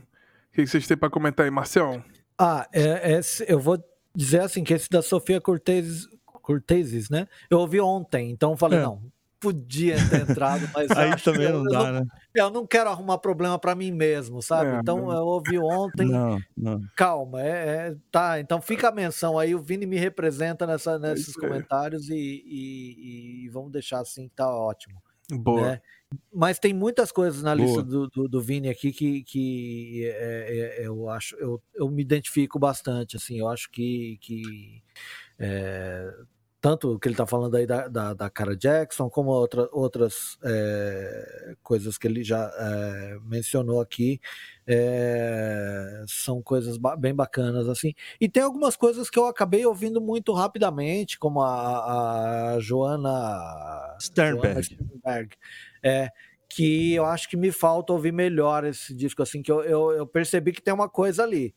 O que vocês têm para comentar aí, Marcião? Ah, é, é, eu vou dizer assim, que esse da Sofia Cortez, Cortezes, né? Eu ouvi ontem, então falei, é. não, podia ter entrado, mas aí também não dá, não, né? Eu não quero arrumar problema para mim mesmo, sabe? É, então eu ouvi ontem. Não, não. Calma, é, é, tá. Então fica a menção aí. O Vini me representa nessa, é nesses comentários e, e, e, vamos deixar assim, tá ótimo. Boa. Né? Mas tem muitas coisas na Boa. lista do, do, do, Vini aqui que, que é, é, eu acho, eu, eu me identifico bastante. Assim, eu acho que, que é, tanto o que ele está falando aí da, da, da, Cara Jackson, como outra, outras é, coisas que ele já é, mencionou aqui, é, são coisas ba bem bacanas assim. E tem algumas coisas que eu acabei ouvindo muito rapidamente, como a, a Joana Sternberg, Joana Sternberg é, que eu acho que me falta ouvir melhor esse disco, assim, que eu, eu, eu percebi que tem uma coisa ali.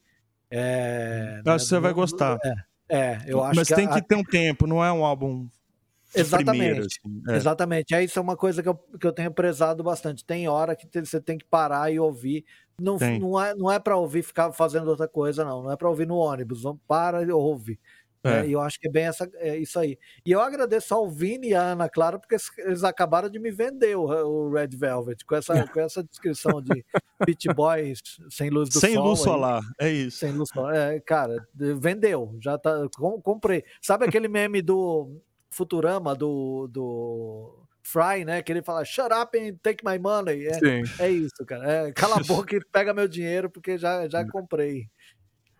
É, acho né, que você vai gostar. É, é, eu acho Mas que tem a... que ter um tempo, não é um álbum. Exatamente. Primeiro, assim. é. Exatamente. É isso é uma coisa que eu, que eu tenho prezado bastante. Tem hora que você tem que parar e ouvir. Não, não é, não é para ouvir ficar fazendo outra coisa, não. Não é para ouvir no ônibus. Para e ouve. É. E eu acho que é bem essa, é isso aí. E eu agradeço ao Vini e a Ana Clara, porque eles acabaram de me vender o, o Red Velvet, com essa, com essa descrição de Pit Boys sem luz do sem sol. Sem luz solar, é isso. Sem luz solar. É, cara, vendeu. Já tá. comprei. Sabe aquele meme do Futurama, do. do Fry, né? Que ele fala, shut up and take my money. É, é isso, cara. É, cala a boca e pega meu dinheiro, porque já, já comprei.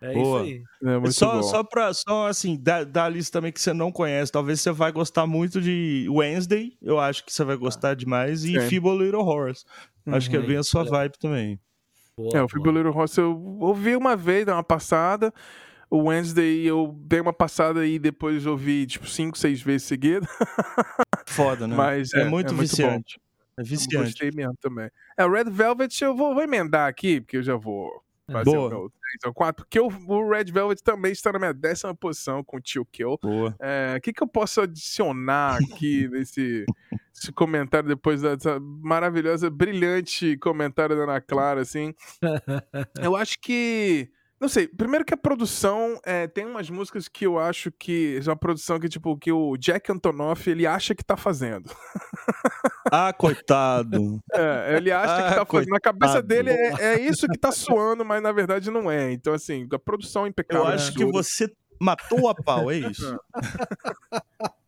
É Boa. isso aí. É só, bom. só pra, só assim, da, da lista também que você não conhece, talvez você vai gostar muito de Wednesday, eu acho que você vai gostar ah. demais, e Feeble Little Horse. Uhum. Acho que é bem a sua vibe também. Boa, é, o Feeble Little Horse eu ouvi uma vez, dei uma passada. O Wednesday eu dei uma passada e depois ouvi, tipo, cinco, seis vezes seguida. Foda, né? Mas é, é muito é viciante. Muito é viciante. Eu gostei mesmo também. É, o Red Velvet eu vou, vou emendar aqui, porque eu já vou fazer Boa. o meu 3 ou 4, porque o, o, Red Velvet também está na minha décima posição com o Tio Kill. Boa. É, o que, que eu posso adicionar aqui nesse comentário depois dessa maravilhosa, brilhante comentário da Ana Clara, assim? Eu acho que não sei, primeiro que a produção é, tem umas músicas que eu acho que é uma produção que, tipo, que o Jack Antonoff ele acha que tá fazendo. Ah, coitado. É, ele acha ah, que tá fazendo. Na cabeça dele é, é, isso que tá soando, mas na verdade não é. Então, assim, a produção é impecável. Eu acho que você matou a pau, é isso.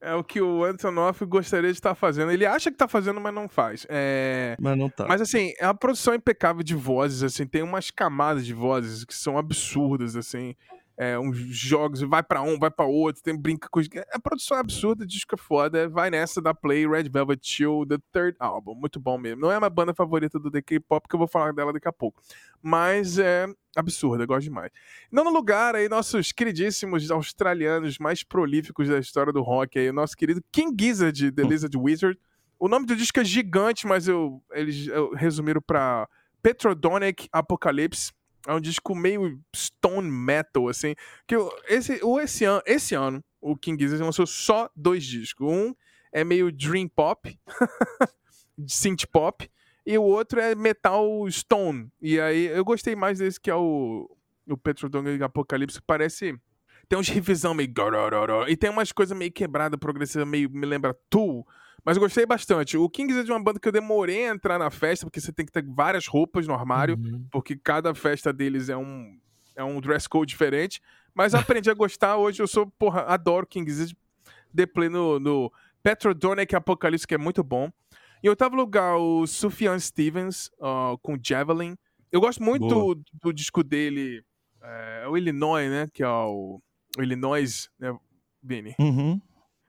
é o que o Antonoff gostaria de estar fazendo. Ele acha que está fazendo, mas não faz. É... Mas não tá. Mas assim, é uma produção impecável de vozes, assim, tem umas camadas de vozes que são absurdas, assim. É, uns jogos, vai para um, vai para outro, tem brinca com. A produção é absurda, disco é foda. Vai nessa da Play, Red Velvet Chill, The Third Album. Muito bom mesmo. Não é uma banda favorita do The K-pop, que eu vou falar dela daqui a pouco. Mas é absurda, gosto demais. Não no lugar aí, nossos queridíssimos australianos mais prolíficos da história do rock aí, o nosso querido King Gizzard, The Lizard Wizard. O nome do disco é gigante, mas eu, eles eu, resumiram pra Petrodonic Apocalypse. É um disco meio stone metal, assim. Que esse, o, esse, an, esse ano, o King Gizzard lançou só dois discos. Um é meio dream pop, synth pop, e o outro é metal stone. E aí eu gostei mais desse que é o, o Petrodonic Apocalypse, que parece. Tem uns riffzão meio. E tem umas coisas meio quebradas, progressiva, meio. Me lembra Tool. Mas gostei bastante. O Kings é de uma banda que eu demorei a entrar na festa, porque você tem que ter várias roupas no armário, uhum. porque cada festa deles é um, é um dress code diferente. Mas aprendi a gostar. Hoje eu sou, porra, adoro Kings de play no, no Petrodonic Apocalipse, que é muito bom. Em oitavo lugar, o Sufjan Stevens, uh, com Javelin. Eu gosto muito do, do, disco dele, é, o Illinois, né? Que é o, o Illinois, né, Vini? Uhum.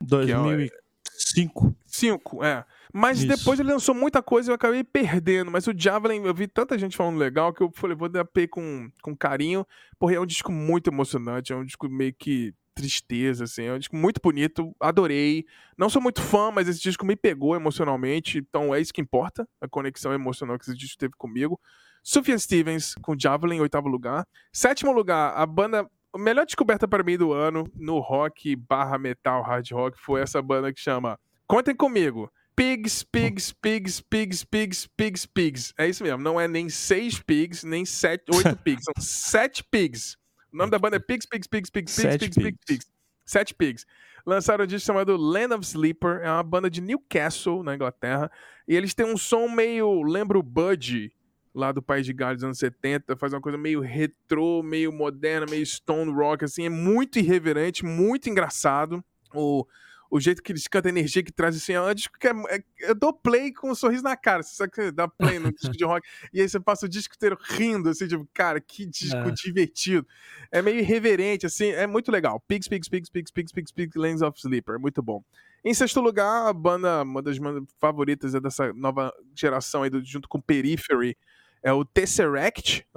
2000 é, Cinco. Cinco, é. Mas Isso. depois ele lançou muita coisa e eu acabei perdendo. Mas o Javelin, eu vi tanta gente falando legal que eu falei, vou dar com, com carinho. Porque é um disco muito emocionante, é um disco meio que tristeza, assim. É um disco muito bonito, adorei. Não sou muito fã, mas esse disco me pegou emocionalmente, então é isso que importa, a conexão emocional que esse disco teve comigo. Sufjan Stevens com Javelin em oitavo lugar. Sétimo lugar, a banda a melhor descoberta para mim do ano no rock barra metal hard rock foi essa banda que chama Contem Comigo. Pigs, pigs, pigs, pigs, pigs, pigs, pigs. É isso mesmo. Não é nem seis pigs, nem sete, oito pigs. São sete pigs. O nome da banda é Pigs, Pigs, Pigs, Pigs, Pigs, Pigs, Pigs, Pigs. Sete pigs. Lançaram um disco chamado Land of Sleeper. É uma banda de Newcastle, na Inglaterra. E eles têm um som meio. Lembra o Budgie lá do País de Gales anos 70, faz uma coisa meio retrô, meio moderna, meio stone rock, assim, é muito irreverente, muito engraçado. O, o jeito que eles cantam, a energia que traz, assim, é um disco que é, é, eu dou play com um sorriso na cara, você sabe que dá play no disco de rock, e aí você passa o disco inteiro rindo, assim, tipo, cara, que disco é. divertido. É meio irreverente, assim, é muito legal. Pigs, Pigs, Pigs, Pigs, Pigs, Pigs, Pigs, Lands of Sleeper, é muito bom. Em sexto lugar, a banda, uma das bandas favoritas é dessa nova geração aí, junto com Periphery, é o Tesseract,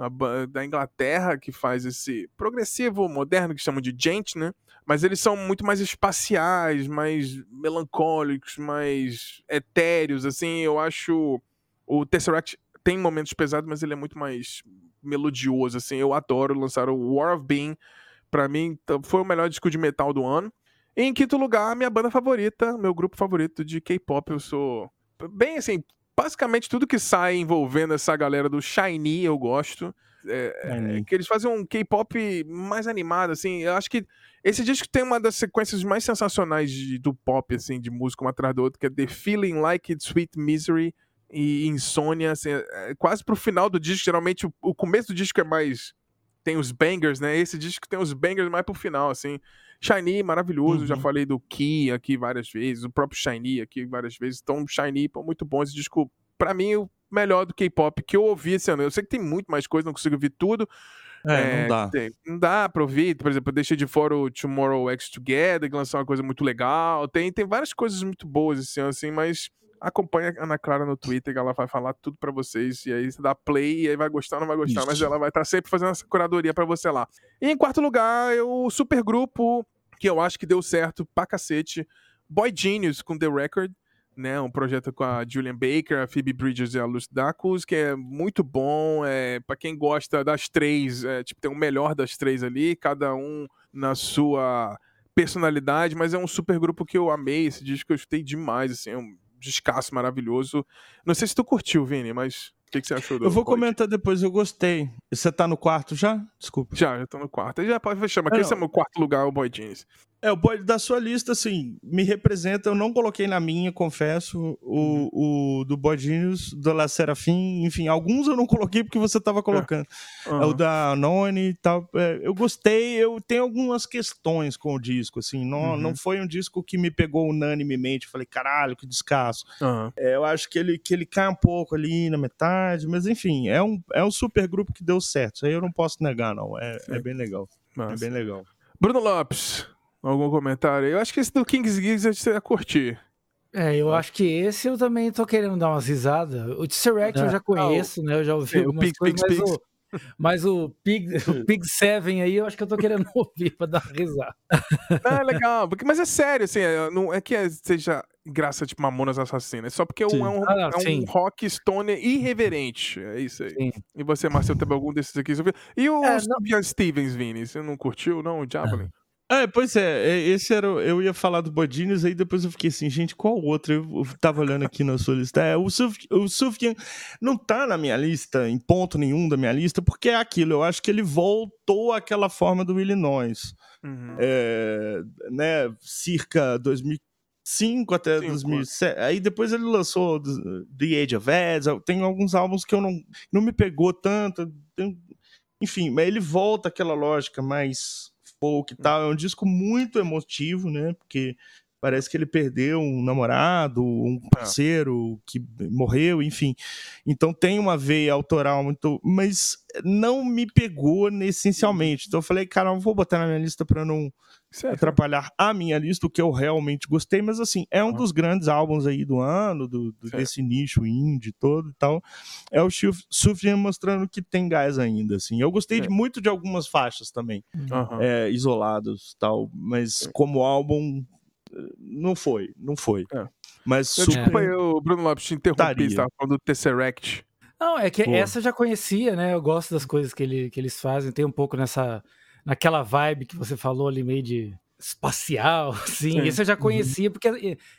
da Inglaterra, que faz esse progressivo moderno que chamam de Gent, né? Mas eles são muito mais espaciais, mais melancólicos, mais etéreos, assim. Eu acho o Tesseract tem momentos pesados, mas ele é muito mais melodioso, assim. Eu adoro lançar o War of Being. Pra mim, foi o melhor disco de metal do ano. E em quinto lugar, minha banda favorita, meu grupo favorito de K-pop. Eu sou bem assim, basicamente tudo que sai envolvendo essa galera do Shiny eu gosto. É, é, que eles fazem um K-pop mais animado, assim. Eu acho que esse disco tem uma das sequências mais sensacionais de, do pop, assim, de música uma atrás da outra, que é The Feeling Like It's Sweet Misery e Insônia, assim, é, quase pro final do disco. Geralmente o, o começo do disco é mais. Tem os bangers, né? Esse disco tem os bangers mais pro final, assim. Shiny, maravilhoso. Uhum. Já falei do Ki aqui várias vezes. O próprio Shiny aqui várias vezes. Então, Shiny, pô, muito bom. Esse disco, pra mim, o melhor do K-pop que eu ouvi esse ano. Eu sei que tem muito mais coisa, não consigo ouvir tudo. É, é, não dá. Tem, não dá pra ouvir. Por exemplo, eu deixei de fora o Tomorrow X Together, que lançou uma coisa muito legal. Tem, tem várias coisas muito boas esse ano, assim, mas acompanha a Ana Clara no Twitter, que ela vai falar tudo para vocês. E aí você dá play e aí vai gostar ou não vai gostar, Isso. mas ela vai estar tá sempre fazendo essa curadoria para você lá. E em quarto lugar, o super grupo que eu acho que deu certo pra cacete. Boy Genius com The Record, né? Um projeto com a Julian Baker, a Phoebe Bridgers e a Lucy Dacus, que é muito bom. É, para quem gosta das três, é, tipo, tem o melhor das três ali, cada um na sua personalidade, mas é um super grupo que eu amei. Esse disco que eu escutei demais, assim, é um descasso maravilhoso. Não sei se tu curtiu, Vini, mas o que, que, você achou do Eu vou comentar depois, eu gostei. Você tá no quarto já? Desculpa. Já, já tô no quarto. Já pode fechar, mas esse é o meu quarto lugar, o Boy Jeans. É, o Boy da sua lista, assim, me representa. Eu não coloquei na minha, confesso, o, uhum. o do Boy Genius, do La Serafim, enfim, alguns eu não coloquei porque você tava colocando. É. Uhum. O da Noni e tal. É, eu gostei, eu tenho algumas questões com o disco, assim, não, uhum. não foi um disco que me pegou unanimemente. Falei, caralho, que descasso. É, eu acho que ele, que ele cai um pouco ali na metade, mas enfim, é um, é um super grupo que deu certo. Isso aí eu não posso negar, não. É, é bem legal. É bem legal. Bruno Lopes, algum comentário? Eu acho que esse do King's Gizzard você ia curtir. É, eu acho que esse eu também tô querendo dar umas risadas. O Tesseract é. eu já conheço, né? Eu já ouvi algumas o coisas, Pix, mas, Pix. O, mas o Pig, o Pig 7 aí, eu acho que eu tô querendo ouvir pra dar uma risada. Ah, é legal, porque, mas é sério, assim, é, não é que seja graça tipo Mamonas Assassinas, é só porque é um, é um, ah, é um rock stoner irreverente, é isso aí. Sim. E você, Marcelo, teve algum desses aqui? E o é, Stevens, Vini, você não curtiu, não, o Javelin? É, pois é, é, esse era. Eu ia falar do Bodines, aí depois eu fiquei assim, gente, qual outro? Eu tava olhando aqui na sua lista. É, o, Suf, o Sufjan não tá na minha lista, em ponto nenhum da minha lista, porque é aquilo, eu acho que ele voltou àquela forma do Illinois. Uhum. É, né, circa 2005 até Cinco. 2007. Aí depois ele lançou The Age of Ads, tem alguns álbuns que eu não, não me pegou tanto. Enfim, mas ele volta àquela lógica mais folk e tal. É um disco muito emotivo, né? Porque parece que ele perdeu um namorado, um é. parceiro que morreu, enfim. Então tem uma veia autoral muito, mas não me pegou essencialmente. Então eu falei, cara, não vou botar na minha lista para não certo. atrapalhar a minha lista, o que eu realmente gostei, mas assim, é um dos grandes álbuns aí do ano, do, do desse nicho indie todo e tal. É o Sufjan mostrando que tem gás ainda, assim. Eu gostei é. de, muito de algumas faixas também, uhum. é, isolados tal, mas como álbum não foi, não foi. É. Mas eu, super... Desculpa aí, Bruno Lopes, te interrompi, você falando do Tesseract. Não, é que Pô. essa eu já conhecia, né? Eu gosto das coisas que, ele, que eles fazem, tem um pouco nessa naquela vibe que você falou ali, meio de espacial, assim. Sim. Esse eu já conhecia, uhum. porque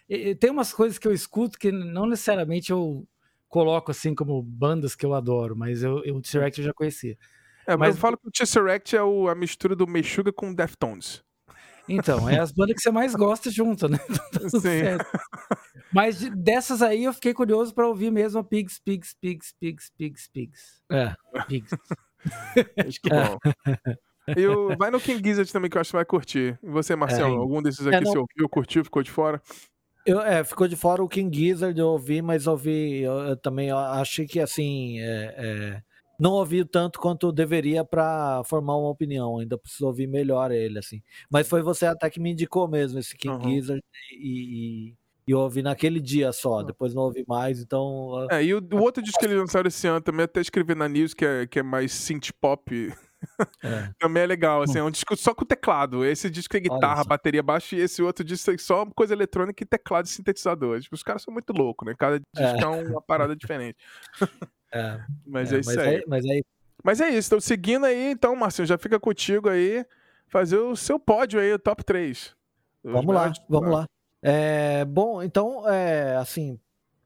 e, e, tem umas coisas que eu escuto que não necessariamente eu coloco assim como bandas que eu adoro, mas eu, eu o Tesseract eu já conhecia. É, mas, mas eu falo que o Tesseract é o, a mistura do Meshuga com Deftones. Então, é as bandas que você mais gosta junto, né? Sim. Certo. Mas de, dessas aí eu fiquei curioso para ouvir mesmo a Pigs, Pigs, Pigs, Pigs, Pigs, Pigs. É. Pigs. Acho que bom. E o, vai no King Gizzard também, que eu acho que vai curtir. E você, Marcelo, é, algum desses aqui é, não... você ouviu, curtiu, ficou de fora? Eu, é, ficou de fora o King Gizzard, eu ouvi, mas ouvi, eu, eu também eu achei que, assim, é, é não ouvi tanto quanto deveria para formar uma opinião. Ainda preciso ouvir melhor ele, assim. Mas foi você até que me indicou mesmo esse King uhum. Gizzard e, e, e eu ouvi naquele dia só, depois não ouvi mais, então... É, e o, o outro disco que eles lançaram esse ano também, até escrevi na news, que é, que é mais synth pop, é. também é legal, assim, é um disco só com teclado. Esse disco é guitarra, bateria baixa, e esse outro disco é só coisa eletrônica e teclado e sintetizador. Tipo, os caras são muito loucos, né? Cada disco é, é uma parada diferente. É, mas é, é isso mas aí. É, mas, aí. mas é isso, então seguindo aí, então, Marcinho, já fica contigo aí, fazer o seu pódio aí, o top 3. Vamos lá, vamos lá. É, bom, então, é, assim,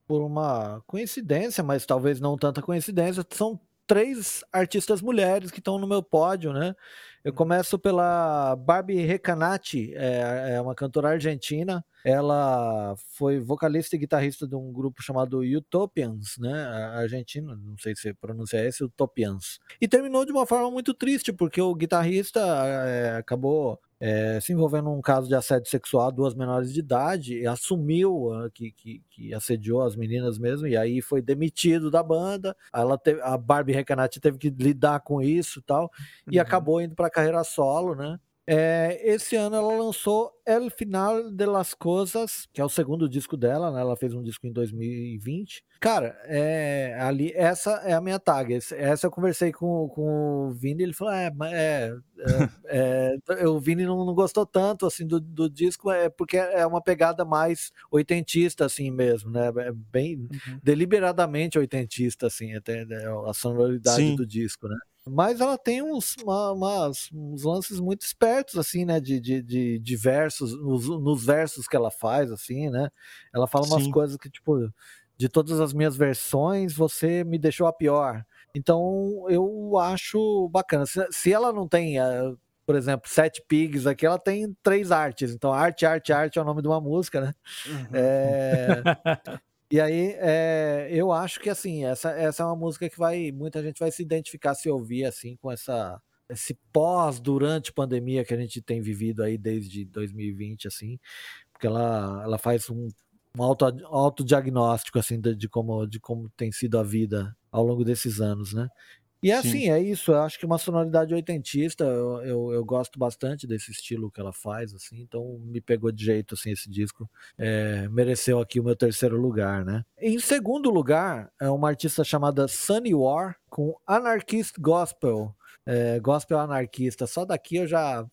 por uma coincidência, mas talvez não tanta coincidência, são três artistas mulheres que estão no meu pódio, né? Eu começo pela Barbie Recanati, é, é, uma cantora argentina. Ela foi vocalista e guitarrista de um grupo chamado Utopians, né? Argentino, não sei se pronuncia esse, Utopians. E terminou de uma forma muito triste, porque o guitarrista é, acabou é, se envolvendo num caso de assédio sexual a duas menores de idade, assumiu que, que, que, assediou as meninas mesmo, e aí foi demitido da banda. Ela teve, a Barbie Recanati teve que lidar com isso e tal, e uhum. acabou indo para a carreira solo, né? É, esse ano ela lançou El Final de las Cosas, que é o segundo disco dela, né? Ela fez um disco em 2020. Cara, é, ali, essa é a minha tag. Essa eu conversei com, com o Vini, ele falou: é, é, é, é o Vini não, não, gostou tanto assim do, do, disco, é porque é uma pegada mais oitentista, assim mesmo, né? É bem uhum. deliberadamente oitentista, assim, até né, a sonoridade Sim. do disco, né? Mas ela tem uns, uma, umas, uns lances muito espertos, assim, né? De, de, de, de versos, nos, nos, versos que ela faz, assim, né? Ela fala umas Sim. coisas que, tipo, de todas as minhas versões, você me deixou a pior. Então, eu acho bacana. Se, se ela não tem, uh, por exemplo, sete pigs aqui, ela tem três artes. Então, arte, arte, arte é o nome de uma música, né? Uhum. É... E aí, é, eu acho que assim, essa, essa é uma música que vai, muita gente vai se identificar se ouvir assim com essa esse pós durante pandemia que a gente tem vivido aí desde 2020 assim, porque ela, ela faz um, um auto, autodiagnóstico assim de, de como de como tem sido a vida ao longo desses anos, né? E é assim, é isso. Eu acho que uma sonoridade oitentista, eu, eu, eu, gosto bastante desse estilo que ela faz, assim. Então me pegou de jeito, assim, esse disco. É, mereceu aqui o meu terceiro lugar, né? Em segundo lugar, é uma artista chamada Sunny War com Anarchist Gospel. É, gospel anarquista. Só daqui eu já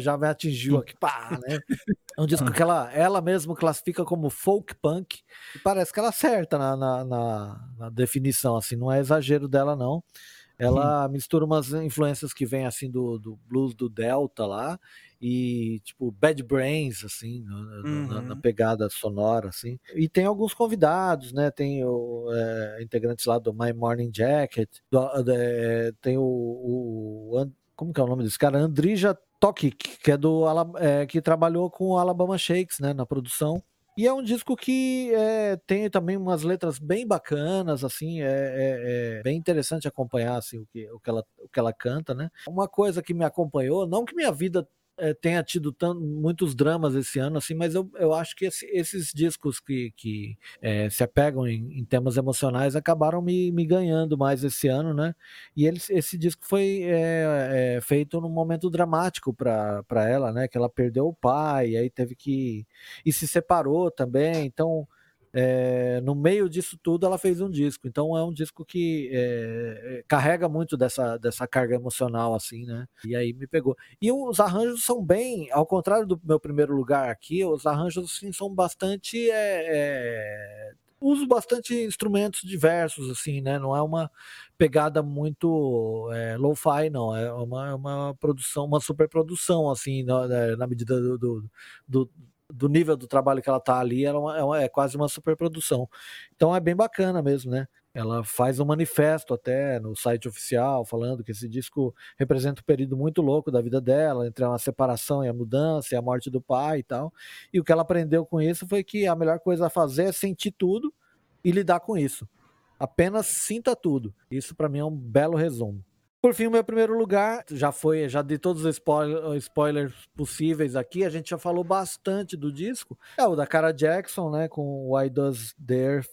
já me atingiu aqui, pá, né? É um disco que ela, ela mesma classifica como folk punk. E parece que ela acerta na, na, na, na definição, assim, não é exagero dela, não. Ela Sim. mistura umas influências que vem assim do, do blues do Delta lá e tipo Bad Brains assim uhum. na, na, pegada sonora assim e tem alguns convidados né tem o, é, integrantes lá do My Morning Jacket do, é, tem o, o, como que é o nome desse cara? Andrija Tokic, que é do é, que trabalhou com o Alabama Shakes, né, na produção. E é um disco que é, tem também umas letras bem bacanas, assim, é, é, é, bem interessante acompanhar assim, o, que, o, que ela, o que ela canta, né? Uma coisa que me acompanhou, não que minha vida é, tenha tido tanto, muitos dramas esse ano, assim, mas eu, eu acho que esse, esses discos que, que é, se apegam em, em, temas emocionais acabaram me, me ganhando mais esse ano, né? E ele, esse disco foi é, feito num momento dramático para ela, né? Que ela perdeu o pai, aí teve que. e se separou também, então é, no meio disso tudo ela fez um disco. Então é um disco que é, carrega muito dessa, dessa carga emocional, assim, né? E aí me pegou. E os arranjos são bem, ao contrário do meu primeiro lugar aqui, os arranjos assim, são bastante. É, uso bastante instrumentos diversos, assim, né? Não é uma pegada muito é, lo-fi, não. É uma, uma produção, uma super produção, assim, na, na medida do, do, do do nível do trabalho que ela tá ali, ela é, uma, é, quase uma superprodução. Então é bem bacana mesmo, né? Ela faz um manifesto até no site oficial falando que esse disco representa um período muito louco da vida dela, entre a separação e a mudança e a morte do pai e tal. E o que ela aprendeu com isso foi que a melhor coisa a fazer é sentir tudo e lidar com isso. Apenas sinta tudo. Isso para mim é um belo resumo. Por fim, o meu primeiro lugar já foi, já de todos os spoilers possíveis aqui, a gente já falou bastante do disco. É o da Cara Jackson, né, com Why Does the Earth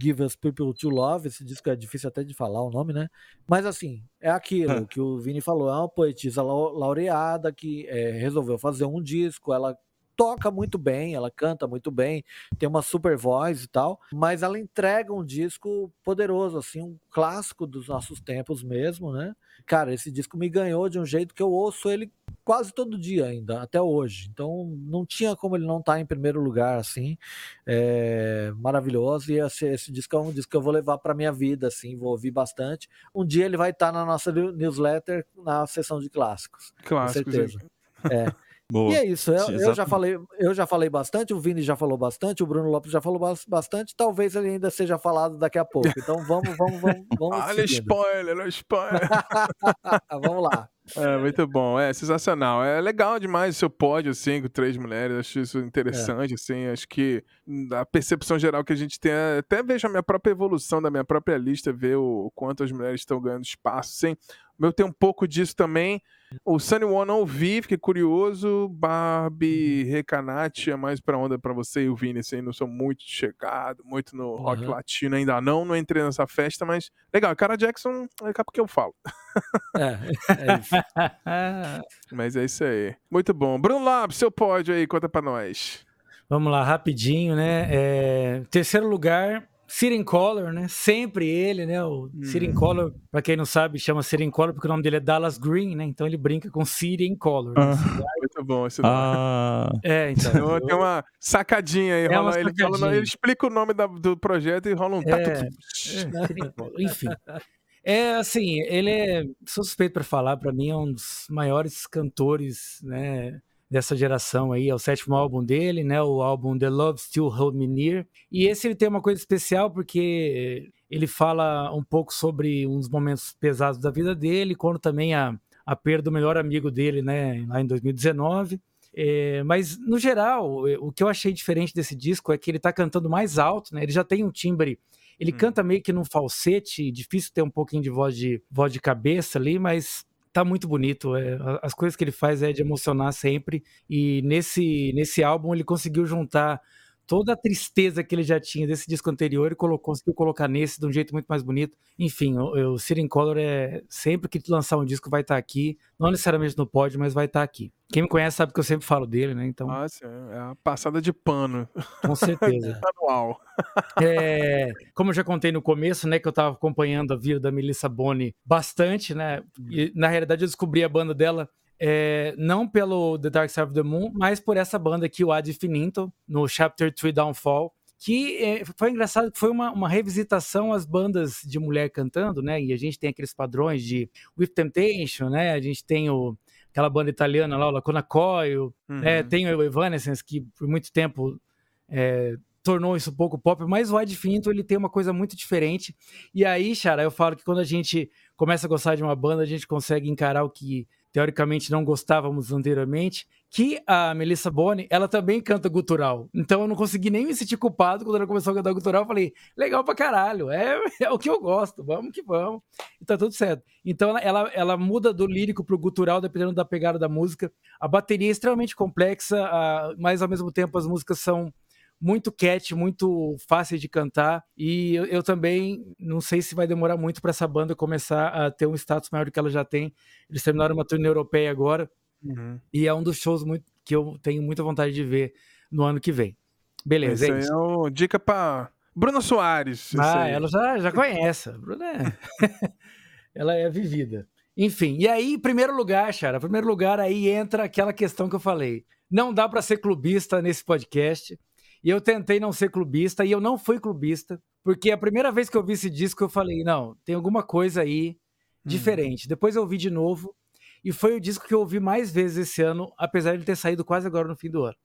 Give Us People to Love. Esse disco é difícil até de falar o nome, né? Mas assim, é aquilo que o Vini falou, é uma poetisa laureada que é, resolveu fazer um disco, ela toca muito bem, ela canta muito bem, tem uma super voz e tal, mas ela entrega um disco poderoso, assim, um clássico dos nossos tempos mesmo, né? Cara, esse disco me ganhou de um jeito que eu ouço ele quase todo dia ainda, até hoje. Então não tinha como ele não estar tá em primeiro lugar, assim. É maravilhoso. E esse, esse, disco é um disco que eu vou levar para minha vida, assim, vou ouvir bastante. Um dia ele vai estar tá na nossa newsletter, na seção de clássicos. Clássicos. Com certeza. É. Boa. E é isso, eu, eu, já falei, eu já falei bastante, o Vini já falou bastante, o Bruno Lopes já falou bastante, talvez ele ainda seja falado daqui a pouco. Então vamos, vamos, vamos, vamos. Olha spoiler, olha spoiler. vamos lá. É, muito bom, é sensacional. É legal demais o seu pódio, assim, com três mulheres. Acho isso interessante, é. assim. Acho que a percepção geral que a gente tem, até vejo a minha própria evolução da minha própria lista, ver o quanto as mulheres estão ganhando espaço, sim. O meu tem um pouco disso também. O Sunny One não vi, fiquei curioso. Barbie uhum. Recanati é mais pra onda pra você e o Vini, assim, não sou muito chegado, muito no uhum. rock latino ainda não, não entrei nessa festa, mas legal, cara Jackson, é porque eu falo. É, é. mas é isso aí. Muito bom. Bruno Lab, seu pódio aí, conta pra nós. Vamos lá, rapidinho, né? É, terceiro lugar, Siren Color, né? Sempre ele, né? O hum. Siren Color, pra quem não sabe, chama Siren Color porque o nome dele é Dallas Green, né? Então ele brinca com Siren Color. Né? Ah. Muito bom esse nome. Ah. É, então. Tem uma sacadinha aí. É rola, ele, fala, ele, explica o nome da, do projeto e rola um. É, é, enfim. É assim, ele é suspeito para falar, para mim é um dos maiores cantores, né? dessa geração aí, é o sétimo álbum dele, né? O álbum The Love Still Hold Me Near. E esse ele tem uma coisa especial porque ele fala um pouco sobre uns momentos pesados da vida dele, quando também a, a perda do melhor amigo dele, né? Lá em 2019. É, mas, no geral, o que eu achei diferente desse disco é que ele tá cantando mais alto, né? Ele já tem um timbre ele hum. canta meio que num falsete, difícil ter um pouquinho de voz de voz de cabeça ali, mas tá muito bonito. É, as coisas que ele faz é de emocionar sempre. E nesse, nesse álbum ele conseguiu juntar toda a tristeza que ele já tinha desse disco anterior, ele colocou, conseguiu colocar nesse de um jeito muito mais bonito. Enfim, o, o City Color é sempre que lançar um disco vai estar tá aqui, não necessariamente no pódio, mas vai estar tá aqui. Quem me conhece sabe que eu sempre falo dele, né? Então. Ah, sim, é a passada de pano. Com certeza. Anual. É, como eu já contei no começo, né, que eu estava acompanhando a vida da Melissa Boni bastante, né? E na realidade eu descobri a banda dela é, não pelo The Dark Side of the Moon, mas por essa banda aqui, o Ad Finito, no Chapter 3 Downfall, que é, foi engraçado, foi uma, uma revisitação às bandas de mulher cantando, né? E a gente tem aqueles padrões de With Temptation, né? A gente tem o, aquela banda italiana lá, o Lacuna Coil, uhum. né? tem o Evanescence, que por muito tempo é, tornou isso um pouco pop, mas o Ad Finito, ele tem uma coisa muito diferente. E aí, Chara, eu falo que quando a gente começa a gostar de uma banda, a gente consegue encarar o que teoricamente não gostávamos anteriormente, que a Melissa Boni, ela também canta gutural. Então eu não consegui nem me sentir culpado quando ela começou a cantar gutural. Eu falei, legal pra caralho, é, é o que eu gosto, vamos que vamos. E tá tudo certo. Então ela, ela, muda do lírico pro gutural, dependendo da pegada da música. A bateria é extremamente complexa, mas ao mesmo tempo as músicas são muito cat, muito fácil de cantar. E eu, eu também não sei se vai demorar muito para essa banda começar a ter um status maior do que ela já tem. Eles terminaram uma turnê europeia agora. Uhum. E é um dos shows muito, que eu tenho muita vontade de ver no ano que vem. Beleza, Esse é isso. Aí é o dica para Bruna Soares. Ah, ela já, já conhece. Bruna é... ela é vivida. Enfim, e aí, em primeiro lugar, Chara, em primeiro lugar, aí entra aquela questão que eu falei. Não dá para ser clubista nesse podcast. E eu tentei não ser clubista e eu não fui clubista, porque a primeira vez que eu vi esse disco eu falei, não, tem alguma coisa aí hum. diferente. Hum. Depois eu ouvi de novo e foi o disco que eu ouvi mais vezes esse ano, apesar de ter saído quase agora no fim do ano.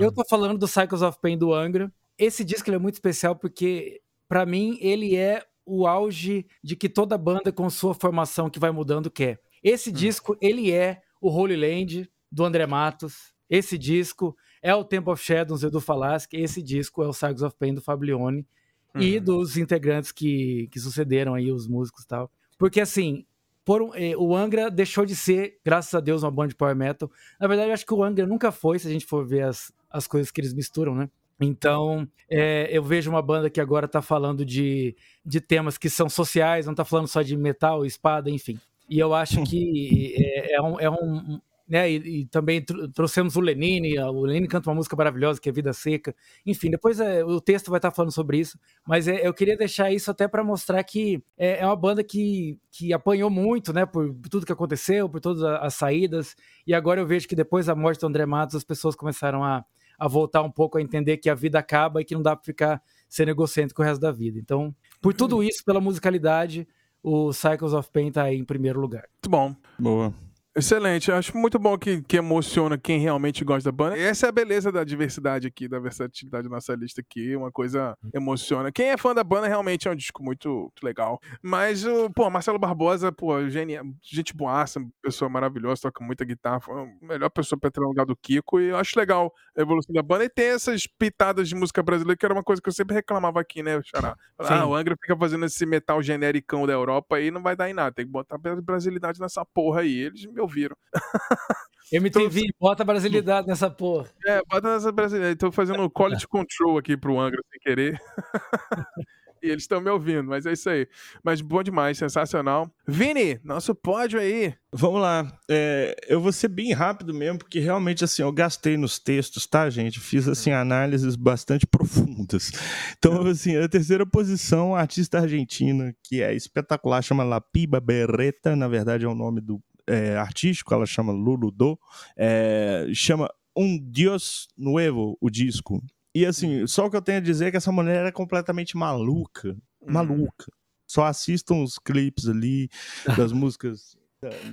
Eu tô falando do Cycles of Pain do Angra. Esse disco é muito especial porque para mim ele é o auge de que toda banda com sua formação que vai mudando quer. Esse hum. disco, ele é o Holy Land do André Matos. Esse disco é o Temple of Shadows do Falaschi, esse disco é o Sags of Pain do Fablione uhum. e dos integrantes que, que sucederam aí, os músicos e tal. Porque assim, por um, eh, o Angra deixou de ser, graças a Deus, uma banda de power metal. Na verdade, eu acho que o Angra nunca foi, se a gente for ver as, as coisas que eles misturam, né? Então, é, eu vejo uma banda que agora tá falando de, de temas que são sociais, não tá falando só de metal, espada, enfim. E eu acho que é, é, um, é um, né? E, e também trouxemos o Lenine, o Lenine canta uma música maravilhosa que é Vida Seca. Enfim, depois é, o texto vai estar falando sobre isso, mas é, eu queria deixar isso até para mostrar que é, é, uma banda que, que apanhou muito, né? Por, por tudo que aconteceu, por todas as saídas. E agora eu vejo que depois da morte do André Matos, as pessoas começaram a, a voltar um pouco a entender que a vida acaba e que não dá para ficar sendo egocêntrico o resto da vida. Então, por tudo isso, pela musicalidade, o Cycles of Pain tá aí em primeiro lugar. Muito bom. Boa. Excelente, eu acho muito bom que, que emociona quem realmente gosta da banda. Essa é a beleza da diversidade aqui, da versatilidade da nossa lista aqui, uma coisa emociona. Quem é fã da banda realmente é um disco muito, muito legal. Mas, o, pô, Marcelo Barbosa, pô, genial, gente boaça, pessoa maravilhosa, toca muita guitarra, foi a melhor pessoa pra entrar no lugar do Kiko, e eu acho legal a evolução da banda. E tem essas pitadas de música brasileira, que era uma coisa que eu sempre reclamava aqui, né, Xará? Ah, o Angra fica fazendo esse metal genericão da Europa aí, não vai dar em nada, tem que botar brasilidade nessa porra aí. Eles me ouviram. MTV, então, bota brasilidade nessa porra. É, bota nessa brasilidade. Tô fazendo quality control aqui pro Angra sem querer. e eles estão me ouvindo, mas é isso aí. Mas bom demais, sensacional. Vini, nosso pódio aí. Vamos lá. É, eu vou ser bem rápido mesmo, porque realmente assim, eu gastei nos textos, tá, gente? Fiz assim análises bastante profundas. Então, assim, a terceira posição, artista argentina, que é espetacular, chama La Piba Berreta, na verdade é o nome do é, artístico, ela chama Lulu Do, é, chama Um Dios Nuevo, o disco. E assim, só o que eu tenho a dizer é que essa mulher é completamente maluca. Uhum. Maluca. Só assistam os clipes ali das músicas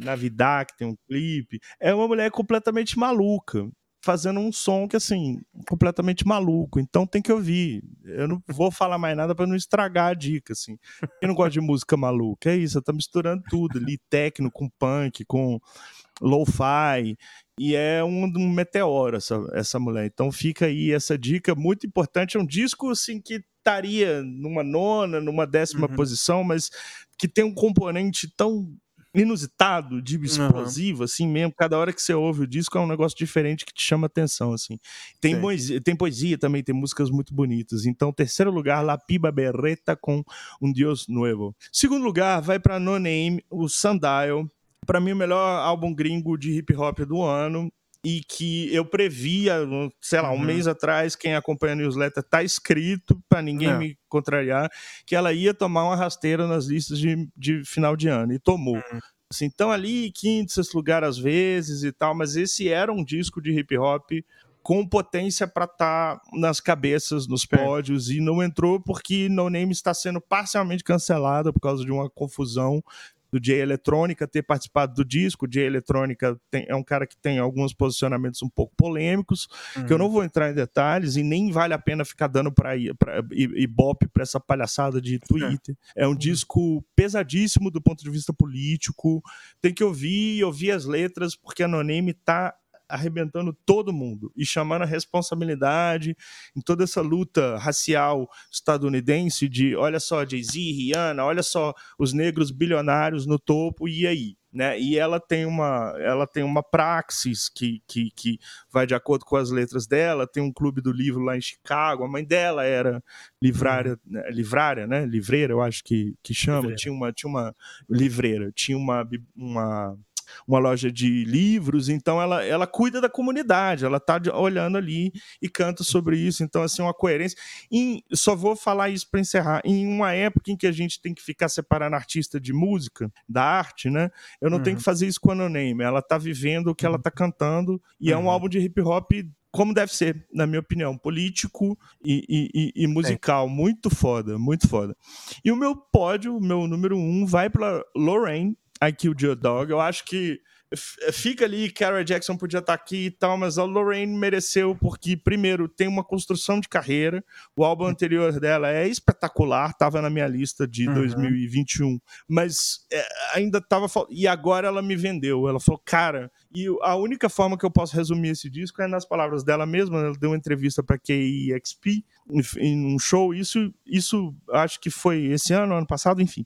Navidad, que tem um clipe. É uma mulher completamente maluca fazendo um som que, assim, completamente maluco. Então tem que ouvir. Eu não vou falar mais nada para não estragar a dica, assim. Quem não gosta de música maluca? É isso, tá misturando tudo ali, técnico com punk, com lo-fi. E é um, um meteoro essa, essa mulher. Então fica aí essa dica muito importante. É um disco, assim, que estaria numa nona, numa décima uhum. posição, mas que tem um componente tão inusitado, de explosivo, uhum. assim mesmo. Cada hora que você ouve o disco é um negócio diferente que te chama atenção, assim. Tem, poesia, tem poesia também, tem músicas muito bonitas. Então, terceiro lugar, La Piba Berreta com Um Dios Nuevo. Segundo lugar, vai para No Name, o Sundial. Para mim, o melhor álbum gringo de hip hop do ano e que eu previa, sei lá, um uhum. mês atrás, quem acompanha a newsletter tá escrito para ninguém é. me contrariar, que ela ia tomar uma rasteira nas listas de, de final de ano, e tomou. Uhum. Assim, então ali, quinto, sexto lugar às vezes e tal, mas esse era um disco de hip hop com potência para estar tá nas cabeças, nos pódios, e não entrou porque No Name está sendo parcialmente cancelada por causa de uma confusão do Jay Eletrônica ter participado do disco. O Jay Eletrônica tem, é um cara que tem alguns posicionamentos um pouco polêmicos, uhum. que eu não uhum. vou entrar em detalhes e nem vale a pena ficar dando para ibope para essa palhaçada de Twitter. É, é um uhum. disco pesadíssimo do ponto de vista político. Tem que ouvir, ouvir as letras, porque a tá arrebentando todo mundo e chamando a responsabilidade em toda essa luta racial estadunidense de olha só Jay-Z, Rihanna, olha só os negros bilionários no topo e aí, né? E ela tem uma ela tem uma praxis que, que, que vai de acordo com as letras dela, tem um clube do livro lá em Chicago, a mãe dela era livrária, né? livrária, né? Livreira, eu acho que, que chama, livreira. tinha uma tinha uma livreira, tinha uma uma uma loja de livros, então ela, ela cuida da comunidade, ela está olhando ali e canta sobre isso, então assim, uma coerência. E só vou falar isso para encerrar. Em uma época em que a gente tem que ficar separando artista de música, da arte, né? Eu não uhum. tenho que fazer isso com a No Name, ela está vivendo o que ela está cantando e uhum. é um uhum. álbum de hip hop como deve ser, na minha opinião, político e, e, e, musical, é. muito foda, muito foda. E o meu pódio, o meu número um, vai para Lorraine, I Killed Your Dog. Eu acho que fica ali, Cara Jackson podia estar tá aqui e tal, mas a Lorraine mereceu porque, primeiro, tem uma construção de carreira. O álbum anterior dela é espetacular, estava na minha lista de uhum. 2021, mas é, ainda estava. E agora ela me vendeu. Ela falou, cara, e a única forma que eu posso resumir esse disco é nas palavras dela mesma. Ela deu uma entrevista para KEXP em um show. Isso, isso acho que foi esse ano, ano passado, enfim.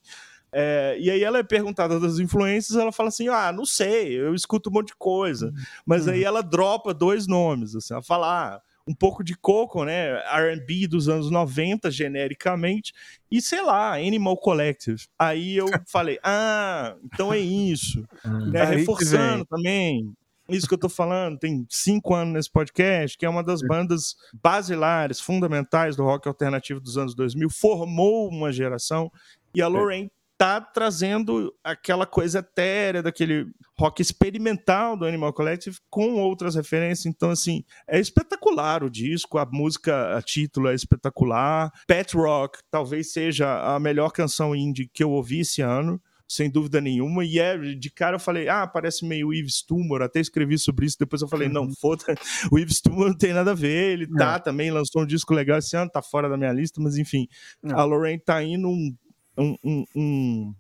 É, e aí ela é perguntada das influências, ela fala assim: ah, não sei, eu escuto um monte de coisa. Mas aí uhum. ela dropa dois nomes, assim, ela fala, ah, um pouco de Coco, né? RB dos anos 90, genericamente, e sei lá, Animal Collective. Aí eu falei, ah, então é isso. Hum. né? Reforçando também. Isso que eu tô falando, tem cinco anos nesse podcast, que é uma das bandas basilares, fundamentais do rock alternativo dos anos 2000, formou uma geração, e a Lorraine tá trazendo aquela coisa etérea daquele rock experimental do Animal Collective com outras referências. Então, assim, é espetacular o disco, a música, a título é espetacular. Pet Rock talvez seja a melhor canção indie que eu ouvi esse ano sem dúvida nenhuma. E é, de cara eu falei, ah, parece meio Yves Tumor, até escrevi sobre isso, depois eu falei, não, uhum. foda, o Yves Tumor não tem nada a ver, ele tá também, lançou um disco legal esse ano, tá fora da minha lista, mas enfim, não. a Lorraine tá indo um um, um, um,